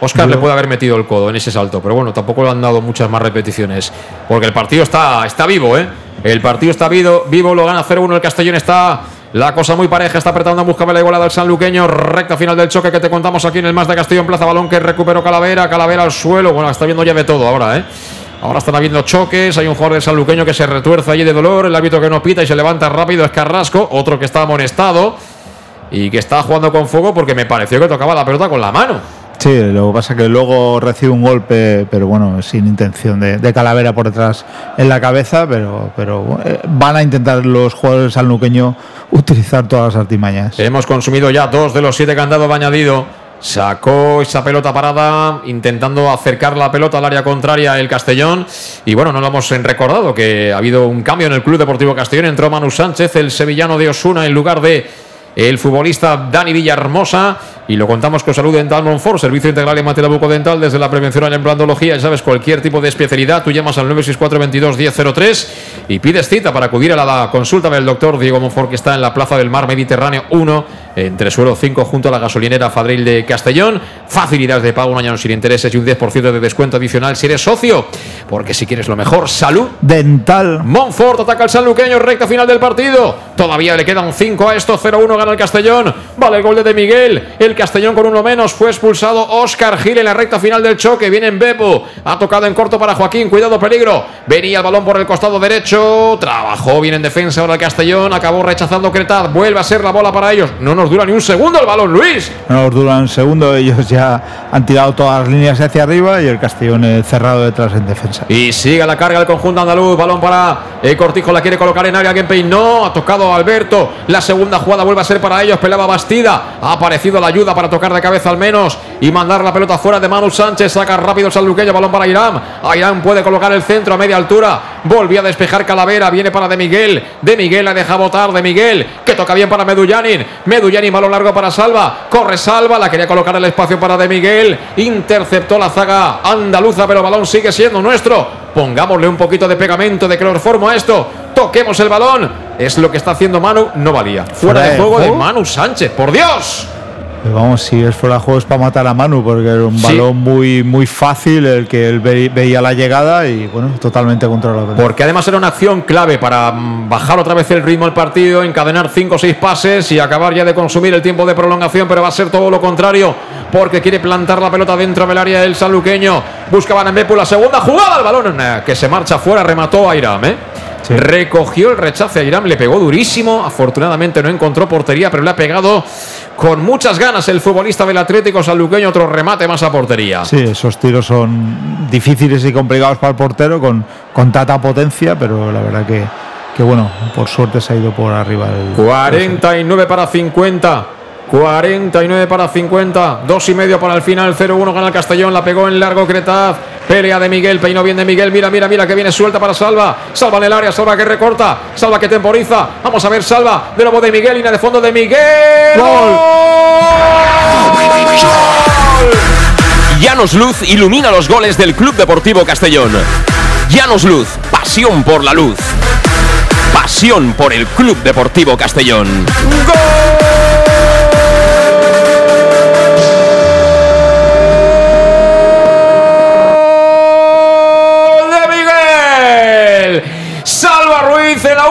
Oscar le puede haber metido el codo en ese salto, pero bueno, tampoco le han dado muchas más repeticiones. Porque el partido está, está vivo, ¿eh? El partido está vivo, vivo lo gana 0-1. El Castellón está la cosa muy pareja, está apretando en busca de la igualdad del sanluqueño. Recta final del choque que te contamos aquí en el Más de Castellón, Plaza Balón que recuperó Calavera, Calavera al suelo. Bueno, está viendo ya de todo ahora, ¿eh? Ahora están habiendo choques. Hay un jugador del sanluqueño que se retuerce allí de dolor. El árbitro que no pita y se levanta rápido es Carrasco. Otro que está amonestado y que está jugando con fuego porque me pareció que tocaba la pelota con la mano. Sí, lo que pasa es que luego recibe un golpe, pero bueno, sin intención de, calavera por detrás en la cabeza, pero, pero eh, van a intentar los jugadores salnuqueño utilizar todas las artimañas. Hemos consumido ya dos de los siete dado añadido. Sacó esa pelota parada, intentando acercar la pelota al área contraria el Castellón. Y bueno, no lo hemos recordado que ha habido un cambio en el Club Deportivo Castellón. Entró Manu Sánchez, el sevillano de Osuna, en lugar de el futbolista Dani Villahermosa. Y lo contamos con Salud Dental Monfort, servicio integral en materia bucodental, desde la prevención a la implantología. Ya sabes, cualquier tipo de especialidad, tú llamas al 964 22 1003 y pides cita para acudir a la consulta del doctor Diego Monfort, que está en la Plaza del Mar Mediterráneo 1, entre suelo 5, junto a la gasolinera Fadril de Castellón. Facilidades de pago, un año sin intereses y un 10% de descuento adicional si eres socio. Porque si quieres lo mejor, salud dental. Monfort ataca al sanluqueño, recta final del partido. Todavía le quedan 5 a esto, 0-1 gana el Castellón. Vale el gol de Miguel. El Castellón con uno menos. Fue expulsado Oscar Gil en la recta final del choque. Viene en Bebo. Ha tocado en corto para Joaquín. Cuidado, peligro. Venía el balón por el costado derecho. Trabajó bien en defensa ahora el Castellón. Acabó rechazando Cretaz. Vuelve a ser la bola para ellos. No nos dura ni un segundo el balón, Luis. No nos dura un segundo. Ellos ya han tirado todas las líneas hacia arriba y el Castellón cerrado detrás en defensa. Y sigue la carga del conjunto andaluz. Balón para el eh, Cortijo. La quiere colocar en área. Gameplay no. Ha tocado Alberto. La segunda jugada vuelve a ser para ellos. Pelaba Bastida. Ha aparecido la ayuda para tocar de cabeza al menos y mandar la pelota fuera de Manu Sánchez. Saca rápido Sanluqueño, balón para Irán. Irán puede colocar el centro a media altura. Volvió a despejar Calavera, viene para De Miguel. De Miguel la deja botar. De Miguel que toca bien para Medullanin. Medullanin, balón largo para Salva. Corre Salva, la quería colocar el espacio para De Miguel. Interceptó la zaga andaluza, pero el balón sigue siendo nuestro. Pongámosle un poquito de pegamento de cloroformo a esto. Toquemos el balón. Es lo que está haciendo Manu. No valía. Fuera de juego de Manu Sánchez. Por Dios vamos, si es fuera de juego es para matar a Manu, porque era un balón muy, muy fácil el que él veía la llegada y bueno, totalmente controlado. Porque además era una acción clave para mm, bajar otra vez el ritmo del partido, encadenar cinco o seis pases y acabar ya de consumir el tiempo de prolongación, pero va a ser todo lo contrario, porque quiere plantar la pelota dentro del área del sanluqueño. Busca Bepu la segunda jugada, el balón eh, que se marcha fuera, remató a Iram, ¿eh? Recogió el rechace a Irán, le pegó durísimo. Afortunadamente no encontró portería, pero le ha pegado con muchas ganas el futbolista del Atlético Sanluqueño. Otro remate más a portería. Sí, esos tiros son difíciles y complicados para el portero con, con tanta potencia, pero la verdad que, que bueno, por suerte se ha ido por arriba. El, 49 para 50. 49 para 50, dos y medio para el final, 0-1 gana el Castellón, la pegó en largo Cretaz, pelea de Miguel, peinó bien de Miguel, mira, mira, mira que viene suelta para Salva, Salva en el área, Salva que recorta, Salva que temporiza, vamos a ver Salva, de nuevo de Miguel, línea de fondo de Miguel. ¡Gol! Llanos Luz ilumina los goles del Club Deportivo Castellón. Llanos Luz, pasión por la luz. Pasión por el Club Deportivo Castellón. ¡Gol!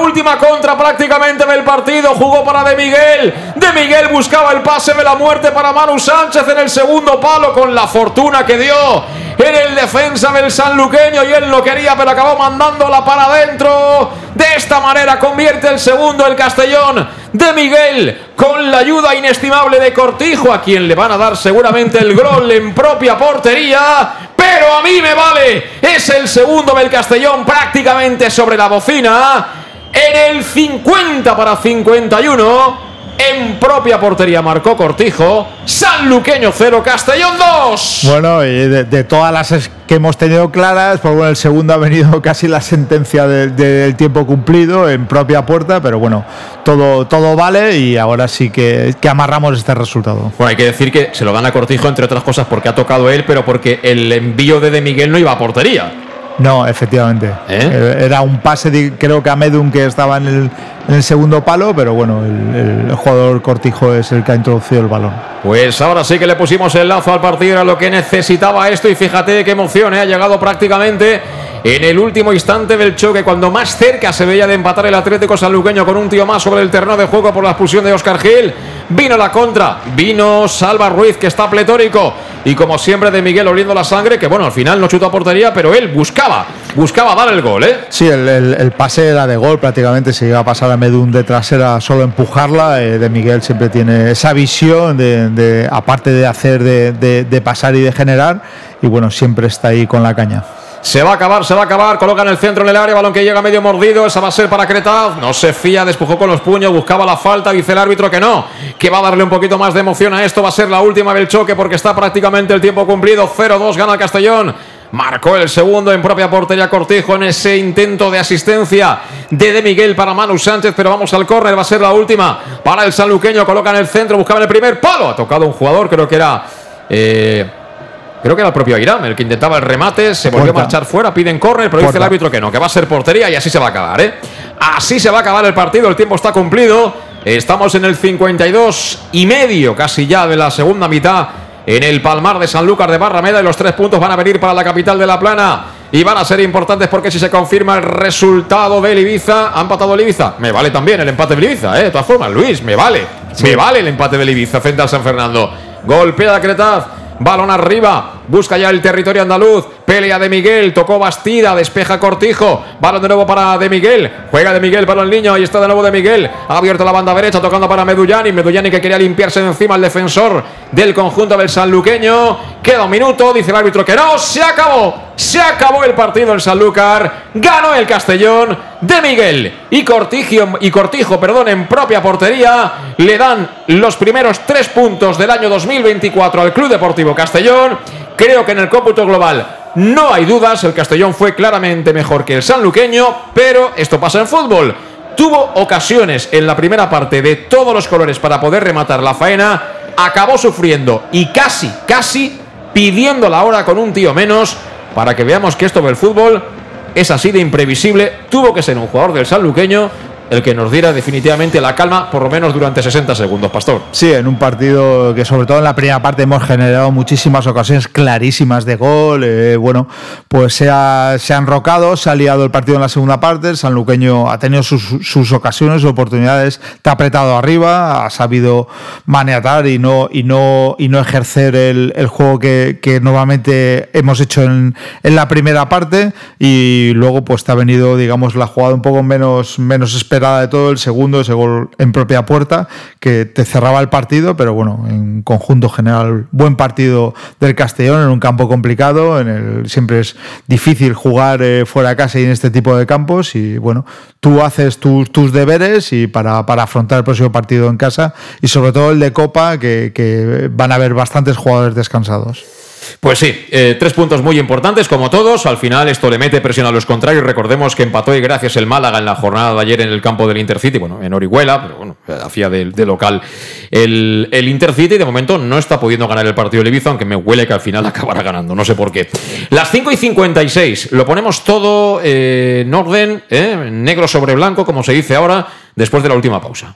Última contra prácticamente del partido. Jugó para De Miguel. De Miguel buscaba el pase de la muerte para Manu Sánchez en el segundo palo con la fortuna que dio en el defensa del sanluqueño y él lo quería pero acabó mandándola para adentro. De esta manera convierte el segundo el Castellón de Miguel con la ayuda inestimable de Cortijo a quien le van a dar seguramente el gol en propia portería. Pero a mí me vale. Es el segundo del Castellón prácticamente sobre la bocina. En el 50 para 51 en propia portería marcó Cortijo. Sanluqueño 0, Castellón 2. Bueno, y de, todas las que hemos tenido claras, pues bueno, el segundo ha venido casi la sentencia del tiempo cumplido en propia puerta, pero bueno, todo, todo vale y ahora sí que, que, amarramos este resultado. Bueno, hay que decir que se lo gana Cortijo, entre otras cosas, porque ha tocado él, pero porque el envío de De Miguel no iba a portería. No, efectivamente. ¿Eh? Era un pase, de, creo que a Medun que estaba en el, en el segundo palo, pero bueno, el, el, jugador Cortijo es el que ha introducido el balón. Pues ahora sí que le pusimos el lazo al partido, era lo que necesitaba esto y fíjate qué emoción, ¿eh? ha llegado prácticamente en el último instante del choque, cuando más cerca se veía de empatar el Atlético Sanluqueño con un tío más sobre el terreno de juego por la expulsión de Oscar Gil. Vino la contra, vino Salva Ruiz, que está pletórico. Y como siempre, de Miguel oliendo la sangre, que bueno, al final no chutó a portería, pero él buscaba, buscaba dar el gol, ¿eh? Sí, el, pase era de gol prácticamente, se iba a pasar a Medun detrás, era solo empujarla. Eh, de Miguel siempre tiene esa visión, de, de aparte de hacer, de, de, de pasar y de generar, y bueno, siempre está ahí con la caña. Se va a acabar, se va a acabar. Coloca en el centro en el área. Balón que llega medio mordido. Esa va a ser para Cretaz. No se fía, despujó con los puños. Buscaba la falta. Dice el árbitro que no. Que va a darle un poquito más de emoción a esto. Va a ser la última del choque porque está prácticamente el tiempo cumplido. 0-2 gana el Castellón. Marcó el segundo en propia portería Cortijo en ese intento de asistencia de De Miguel para Manu Sánchez. Pero vamos al córner. Va a ser la última para el sanluqueño. Coloca en el centro. Buscaba en el primer palo. Ha tocado un jugador. Creo que era. Eh, Creo que era el propio Airam el que intentaba el remate, se volvió Puerta. a marchar fuera, piden córner, pero dice el árbitro que no, que va a ser portería y así se va a acabar, ¿eh? Así se va a acabar el partido, el tiempo está cumplido. Estamos en el 52 y medio, casi ya de la segunda mitad, en el Palmar de Sanlúcar de Barrameda y los tres puntos van a venir para la capital de La Plana. Y van a ser importantes porque si se confirma el resultado del Ibiza, ¿ha empatado el Ibiza? Me vale también el empate del Ibiza, ¿eh? De todas formas, Luis, me vale. Me vale el empate del Ibiza frente al San Fernando. Golpea Cretaz. Balón arriba, busca ya el territorio andaluz. Pelea de Miguel, tocó Bastida, despeja Cortijo. Balón de nuevo para De Miguel. Juega de Miguel para el niño. Ahí está de nuevo de Miguel. Ha abierto la banda derecha, tocando para Medullani. Medullani que quería limpiarse de encima el defensor del conjunto del sanluqueño. Queda un minuto, dice el árbitro que no. Se acabó. Se acabó el partido en Sanlúcar. Ganó el Castellón de Miguel y Cortijo, y Cortijo perdón, en propia portería. Le dan los primeros tres puntos del año 2024 al Club Deportivo Castellón. Creo que en el cómputo global no hay dudas. El Castellón fue claramente mejor que el sanluqueño, pero esto pasa en fútbol. Tuvo ocasiones en la primera parte de todos los colores para poder rematar la faena. Acabó sufriendo y casi, casi pidiendo la hora con un tío menos para que veamos que esto del fútbol es así de imprevisible. Tuvo que ser un jugador del sanluqueño el que nos diera definitivamente la calma, por lo menos durante 60 segundos, Pastor. Sí, en un partido que sobre todo en la primera parte hemos generado muchísimas ocasiones clarísimas de gol. eh, bueno, pues se ha, se ha enrocado, se ha liado el partido en la segunda parte. El sanluqueño ha tenido sus, sus ocasiones, oportunidades, está apretado arriba, ha sabido maniatar y no, y no, y no ejercer el, el juego que, que normalmente hemos hecho en, en la primera parte. Y luego, pues te ha venido, digamos, la jugada un poco menos, menos esperada de todo, el segundo, ese gol en propia puerta, que te cerraba el partido, pero bueno, en conjunto general, buen partido del Castellón en un campo complicado, en el siempre es difícil jugar eh, fuera de casa y en este tipo de campos, y bueno, tú haces tus, tus deberes y para, para afrontar el próximo partido en casa, y sobre todo el de Copa, que, que van a haber bastantes jugadores descansados. Pues sí, eh, tres puntos muy importantes, como todos. Al final esto le mete presión a los contrarios. Recordemos que empató y gracias el Málaga en la jornada de ayer en el campo del Intercity, bueno, en Orihuela, pero bueno, hacía de, local el, el Intercity. De momento no está pudiendo ganar el partido de Ibiza, aunque me huele que al final acabará ganando, no sé por qué. Las 5 y 56, lo ponemos todo eh, en orden, eh, negro sobre blanco, como se dice ahora, después de la última pausa.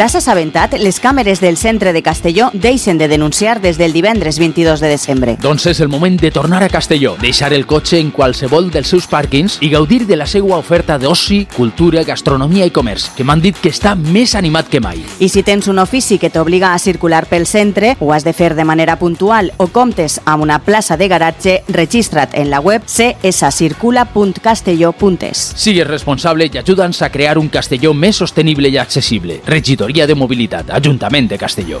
T'has assabentat? Les càmeres del centre de Castelló deixen de denunciar des del divendres 22 de desembre. Doncs és el moment de tornar a Castelló, deixar el cotxe en qualsevol dels seus pàrquings i gaudir de la seva oferta d'oci, cultura, gastronomia i comerç, que m'han dit que està més animat que mai. I si tens un ofici que t'obliga a circular pel centre, ho has de fer de manera puntual o comptes amb una plaça de garatge, registra't en la web cscircula.castelló.es. Sigues responsable i ajuda'ns a crear un Castelló més sostenible i accessible. Regidoria de Mobilitat, Ajuntament de.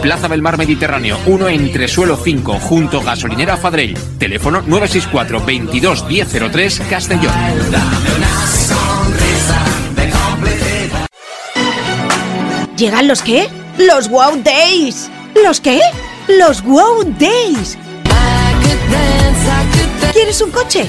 Plaza del Mar Mediterráneo, 1 entre suelo 5 junto gasolinera Fadrell. Teléfono 964 22 1003 Castellón. ¿Llegan los qué? ¡Los Wow Days! ¿Los qué? ¡Los Wow Days! ¿Quieres un coche?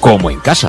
como en casa.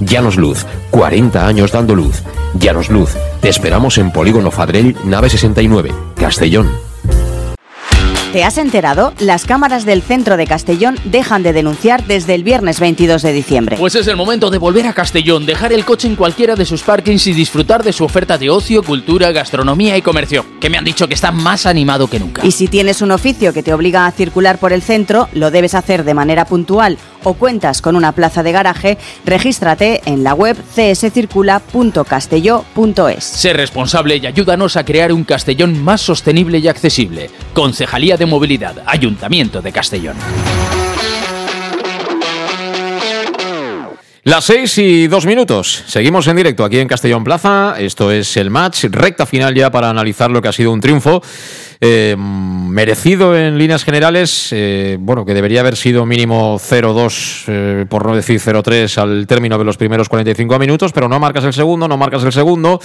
Llanos Luz, 40 años dando luz. Llanos Luz, te esperamos en Polígono Fadrell, nave 69, Castellón. ¿Te has enterado? Las cámaras del centro de Castellón dejan de denunciar desde el viernes 22 de diciembre. Pues es el momento de volver a Castellón, dejar el coche en cualquiera de sus parkings y disfrutar de su oferta de ocio, cultura, gastronomía y comercio, que me han dicho que está más animado que nunca. Y si tienes un oficio que te obliga a circular por el centro, lo debes hacer de manera puntual o cuentas con una plaza de garaje, regístrate en la web cscircula.castelló.es. Sé responsable y ayúdanos a crear un Castellón más sostenible y accesible. Concejalía de Movilidad, Ayuntamiento de Castellón. Las seis y dos minutos. Seguimos en directo aquí en Castellón Plaza. Esto es el match, recta final ya para analizar lo que ha sido un triunfo. Eh, merecido en líneas generales, eh, bueno, que debería haber sido mínimo 0-2, eh, por no decir 0-3 al término de los primeros 45 minutos, pero no marcas el segundo, no marcas el segundo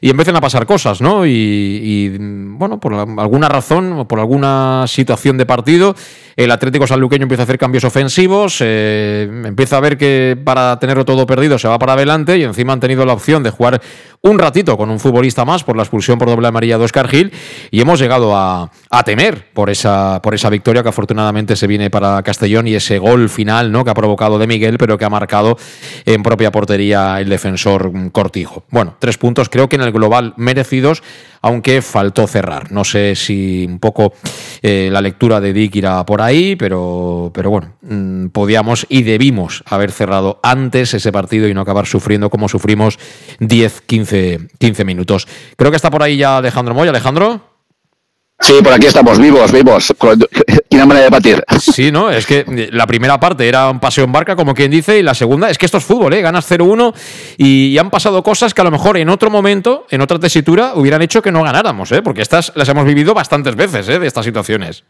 y empiezan a pasar cosas, ¿no? Y, bueno, por alguna razón, por alguna situación de partido, el Atlético Sanluqueño empieza a hacer cambios ofensivos, empieza a ver que para tenerlo todo perdido, se va para adelante y encima han tenido la opción de jugar un ratito con un futbolista más por la expulsión por doble amarilla de Oscar Gil y hemos llegado a, temer por esa, por esa victoria que afortunadamente se viene para Castellón y ese gol final ¿no? que ha provocado de Miguel, pero que ha marcado en propia portería el defensor Cortijo. Bueno, tres puntos creo que en el global merecidos, aunque faltó cerrar. No sé si un poco eh, la lectura de Dick irá por ahí, pero, pero bueno, mm, podíamos y debimos haber cerrado antes ese partido y no acabar sufriendo como sufrimos 10, 15, 15 minutos. Creo que está por ahí ya Alejandro Moya. Alejandro. Sí, por aquí estamos vivos, vivos. Manera de batir. Sí, ¿no? Es que la primera parte era un paseo en barca, como quien dice, y la segunda es que esto es fútbol, ¿eh? Ganas 0-1 y, han pasado cosas que a lo mejor en otro momento, en otra tesitura, hubieran hecho que no ganáramos, ¿eh? Porque estas las hemos vivido bastantes veces, ¿eh? De estas situaciones.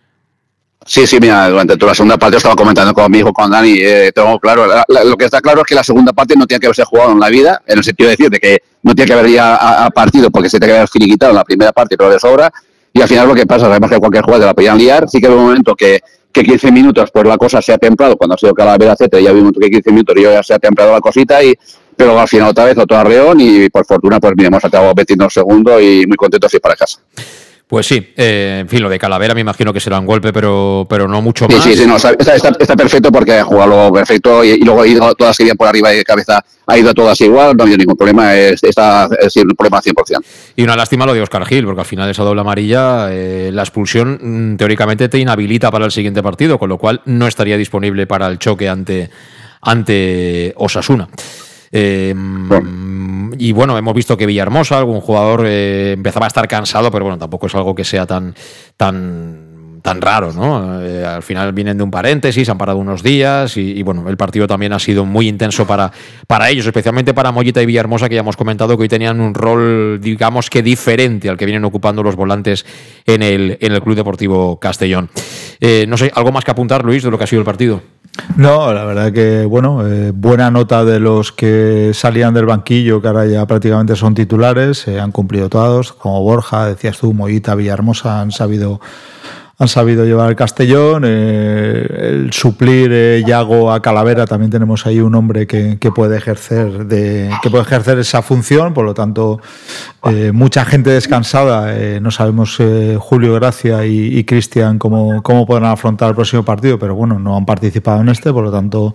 Sí, sí, mira, durante toda la segunda parte estaba comentando con mi hijo, con Dani, eh, tengo claro, lo que está claro es que la segunda parte no tiene que haberse jugado en la vida, en el sentido de decir de que no tiene que haber ya a, partido porque se tiene que haber finiquitado en la primera parte, pero de sobra, al final lo que pasa, sabemos que cualquier jugador la podían liar, sí que en un momento que, que 15 minutos pues la cosa se ha templado, cuando ha sido Calavera, etcétera, ya vimos que 15 minutos ya se ha templado la cosita y pero al final otra vez otro arreón y por fortuna pues mira, hemos acabado 22 segundos y muy contentos ir para casa. Pues sí, eh, en fin, lo de Calavera me imagino que será un golpe, pero, pero no mucho más. Sí, sí, no, está, está, perfecto porque ha jugado perfecto y, luego ha ido todas por arriba y de cabeza, ha ido todas igual, no ha habido ningún problema, es, está es un problema 100%. Y una lástima lo de Oscar Gil, porque al final esa doble amarilla, eh, la expulsión mm, teóricamente te inhabilita para el siguiente partido, con lo cual no estaría disponible para el choque ante, ante Osasuna. Eh, y bueno, hemos visto que Villahermosa, algún jugador, eh, empezaba a estar cansado, pero bueno, tampoco es algo que sea tan, tan, tan raro, ¿no? Eh, al final vienen de un paréntesis, han parado unos días y, bueno, el partido también ha sido muy intenso para, para ellos, especialmente para Mollita y Villahermosa, que ya hemos comentado que hoy tenían un rol, digamos que diferente al que vienen ocupando los volantes en el, en el Club Deportivo Castellón. no sé, ¿algo más que apuntar, Luis, de lo que ha sido el partido? No, la verdad que, bueno, eh, buena nota de los que salían del banquillo, que ahora ya prácticamente son titulares, se han cumplido todos, como Borja, decías tú, Mollita, Villahermosa, han sabido han sabido llevar el Castellón. Eh, el suplir eh, Yago a Calavera, también tenemos ahí un hombre que, puede ejercer de, que puede ejercer esa función, por lo tanto, eh, mucha gente descansada. no sabemos Julio Gracia y, Cristian cómo, cómo podrán afrontar el próximo partido, pero bueno, no han participado en este, por lo tanto,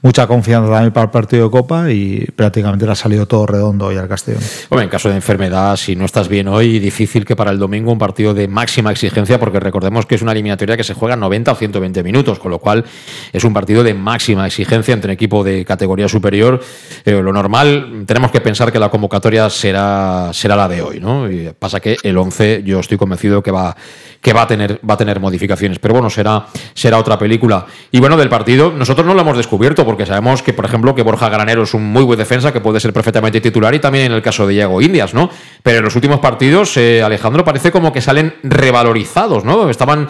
mucha confianza también para el partido de Copa y prácticamente le ha salido todo redondo hoy al Castellón. Bueno, en caso de enfermedad, si no estás bien hoy, difícil que para el domingo un partido de máxima exigencia, porque recordemos que es una eliminatoria que se juega 90 o 120 minutos, con lo cual es un partido de máxima exigencia entre un equipo de categoría superior. Eh, lo normal, tenemos que pensar que la convocatoria será, será la de hoy, ¿no? Y pasa que el 11 yo estoy convencido que va que va a tener, va a tener modificaciones. Pero bueno, será, será otra película. Y bueno, del partido, nosotros no lo hemos descubierto, porque sabemos que, por ejemplo, que Borja Granero es un muy buen defensa, que puede ser perfectamente titular, y también en el caso de Diego Indias, ¿no? Pero en los últimos partidos, eh, Alejandro, parece como que salen revalorizados, ¿no? Estaban,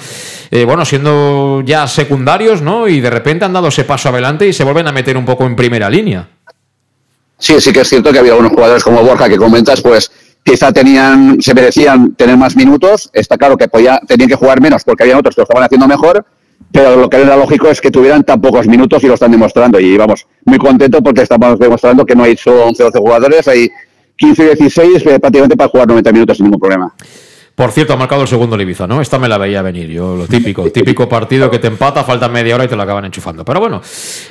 eh, bueno, siendo ya secundarios, ¿no? Y de repente han dado ese paso adelante y se vuelven a meter un poco en primera línea. Sí, sí que es cierto que había unos jugadores como Borja que comentas, pues quizá tenían, se merecían tener más minutos. Está claro que tenían que jugar menos porque había otros que lo estaban haciendo mejor, pero lo que era lógico es que tuvieran tan pocos minutos y lo están demostrando. Y vamos, muy contento porque estamos demostrando que no hay solo 11 o 12 jugadores, hay 15 y 16 prácticamente para jugar 90 minutos sin ningún problema. Por cierto, ha marcado el segundo Ibiza, ¿no? Esta me la veía venir yo, lo típico. típico partido que te empata, falta media hora y te lo acaban enchufando. Pero bueno,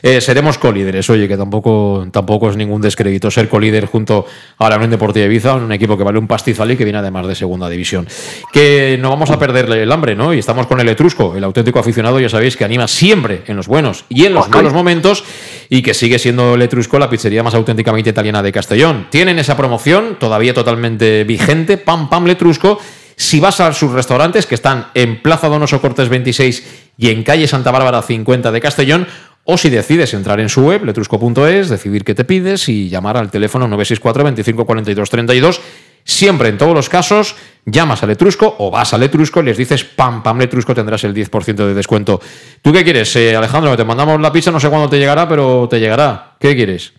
eh, seremos colíderes. Oye, que tampoco, tampoco es ningún descrédito ser colíder junto a la Unión Deportiva Ibiza, un equipo que vale un pastizal y que viene además de segunda división. Que no vamos a perderle el hambre, ¿no? Y estamos con el Etrusco, el auténtico aficionado, ya sabéis, que anima siempre en los buenos y en los malos momentos y que sigue siendo el Etrusco la pizzería más auténticamente italiana de Castellón. Tienen esa promoción todavía totalmente vigente, pam, pam, Letrusco si vas a sus restaurantes, que están en Plaza Donoso Cortes 26 y en calle Santa Bárbara 50 de Castellón, o si decides entrar en su web, letrusco.es, decidir qué te pides y llamar al teléfono 964 25 42 32 Siempre, en todos los casos, llamas a Letrusco o vas a Letrusco y les dices pam, pam, Letrusco, tendrás el 10% de descuento. ¿Tú qué quieres, eh, Alejandro? Te mandamos la pizza, no sé cuándo te llegará, pero te llegará. ¿Qué quieres?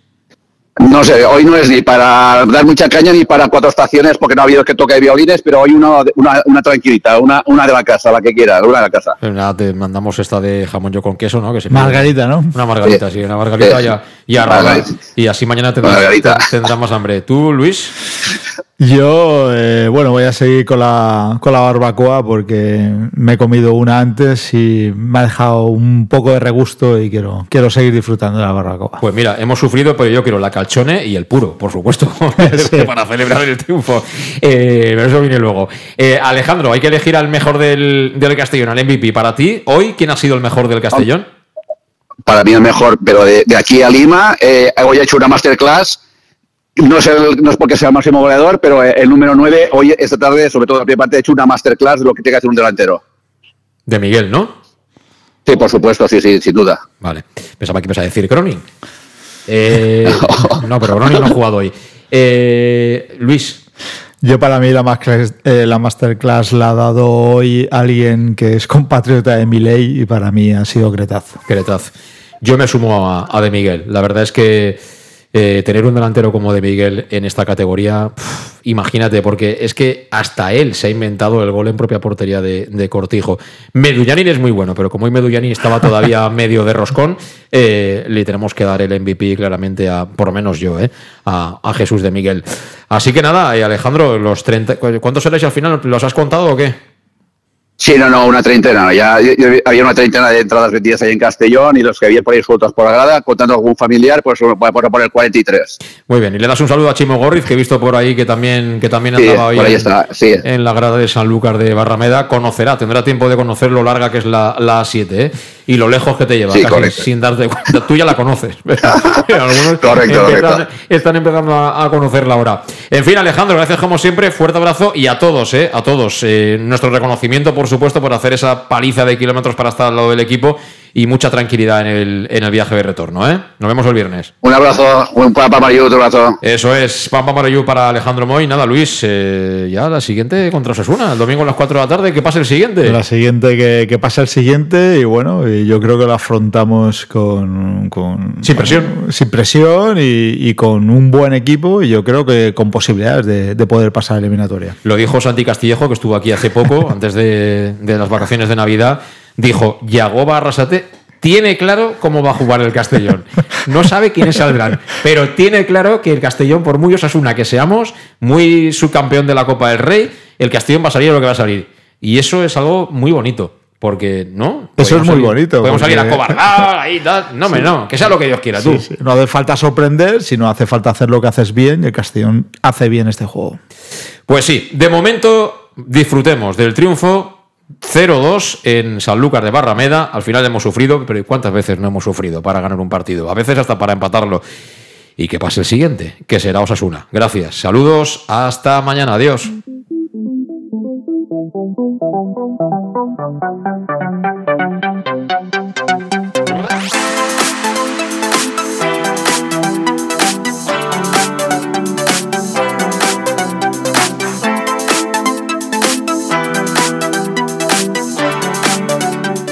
No sé, hoy no es ni para dar mucha caña ni para cuatro estaciones porque no ha habido que toque violines, pero hoy una, una, una tranquilita, una, una de la casa, la que quiera, una de la casa. Pues nada, te mandamos esta de jamón yo con queso, ¿no? Que se margarita, ¿no? Una margarita, sí, una margarita ya, ya Y así mañana tendrás, tendrás más hambre. ¿Tú, Luis? Yo, eh, bueno, voy a seguir con la, con la barbacoa porque me he comido una antes y me ha dejado un poco de regusto y quiero, quiero seguir disfrutando de la barbacoa. Pues mira, hemos sufrido, pero yo quiero la y el puro, por supuesto, para celebrar el triunfo. Eh, pero eso viene luego. Eh, Alejandro, hay que elegir al mejor del, del Castellón, al MVP. Para ti, hoy, ¿quién ha sido el mejor del Castellón? Para mí el mejor, pero de, de aquí a Lima, hoy he hecho una masterclass no es, no es porque sea el máximo goleador, pero el número 9, hoy, esta tarde, sobre todo la primera parte, he hecho una masterclass de lo que tiene que hacer un delantero. De Miguel, ¿no? Sí, por supuesto, sí, sí, sin duda. Vale. Pensaba que ibas a decir Cronin. Eh, no, pero Cronin no ha jugado hoy. Eh, Luis. Yo para mí la, masterclass, eh, la masterclass la ha dado hoy alguien que es compatriota de Miley y para mí ha sido Cretaz. Cretaz. Yo me sumo a, a De Miguel. La verdad es que eh, tener un delantero como de Miguel en esta categoría, imagínate, porque es que hasta él se ha inventado el gol en propia portería de, Cortijo. Medullanin es muy bueno, pero como hoy Medullanin estaba todavía medio de roscón, eh, le tenemos que dar el MVP claramente a, por lo menos yo, eh, a, Jesús de Miguel. Así que nada, Alejandro, los 30, ¿cuántos seréis al final? ¿Los has contado o qué? Sí, no, no, una treintena. Ya, había una treintena de entradas vendidas ahí en Castellón y los que habían por ahí sueltos por la grada, contando algún familiar, pues voy a poner 43. Muy bien, y le das un saludo a Chimo Gorriz, que he visto por ahí que también, que también andaba hoy en, la grada de San Lucas de Barrameda. Conocerá, tendrá tiempo de conocer lo larga que es la, la A7 ¿eh? y lo lejos que te lleva, sin darte cuenta. Tú ya la conoces. Algunos correcto, están, empezando a, conocerla ahora. En fin, Alejandro, gracias como siempre, fuerte abrazo y a todos, ¿eh? a todos. Eh, nuestro reconocimiento, por supuesto, por hacer esa paliza de kilómetros para estar al lado del equipo y mucha tranquilidad en el, en el viaje de retorno. ¿eh? Nos vemos el viernes. Un abrazo, un Papa Mario, otro abrazo. Eso es, Pampa Mario para Alejandro Moy. Nada, Luis, eh, ya la siguiente contra Sasuna, el domingo a las 4 de la tarde, que pase el siguiente. La siguiente, que, que pase el siguiente y bueno, yo creo que lo afrontamos con... sin presión. sin presión y, con un buen equipo y yo creo que con posibilidades de, poder pasar a eliminatoria. Lo dijo Santi Castillejo, que estuvo aquí hace poco, antes de, de las vacaciones de Navidad dijo, Yagoba Arrasate tiene claro cómo va a jugar el Castellón. No sabe quiénes saldrán, pero tiene claro que el Castellón, por muy Osasuna que seamos, muy subcampeón de la Copa del Rey, el Castellón va a salir lo que va a salir. Y eso es algo muy bonito. Porque, ¿no? Eso es muy bonito. Podemos salir a cobardar, ahí, tal. No, me no. Que sea lo que Dios quiera, tú. No hace falta sorprender, sino hace falta hacer lo que haces bien. Y el Castellón hace bien este juego. Pues sí, de momento disfrutemos del triunfo 0-2 en Sanlúcar de Barrameda. Al final hemos sufrido, pero ¿cuántas veces no hemos sufrido para ganar un partido? A veces hasta para empatarlo. Y que pase el siguiente, que será Osasuna. Gracias. Saludos. Hasta mañana. Adiós.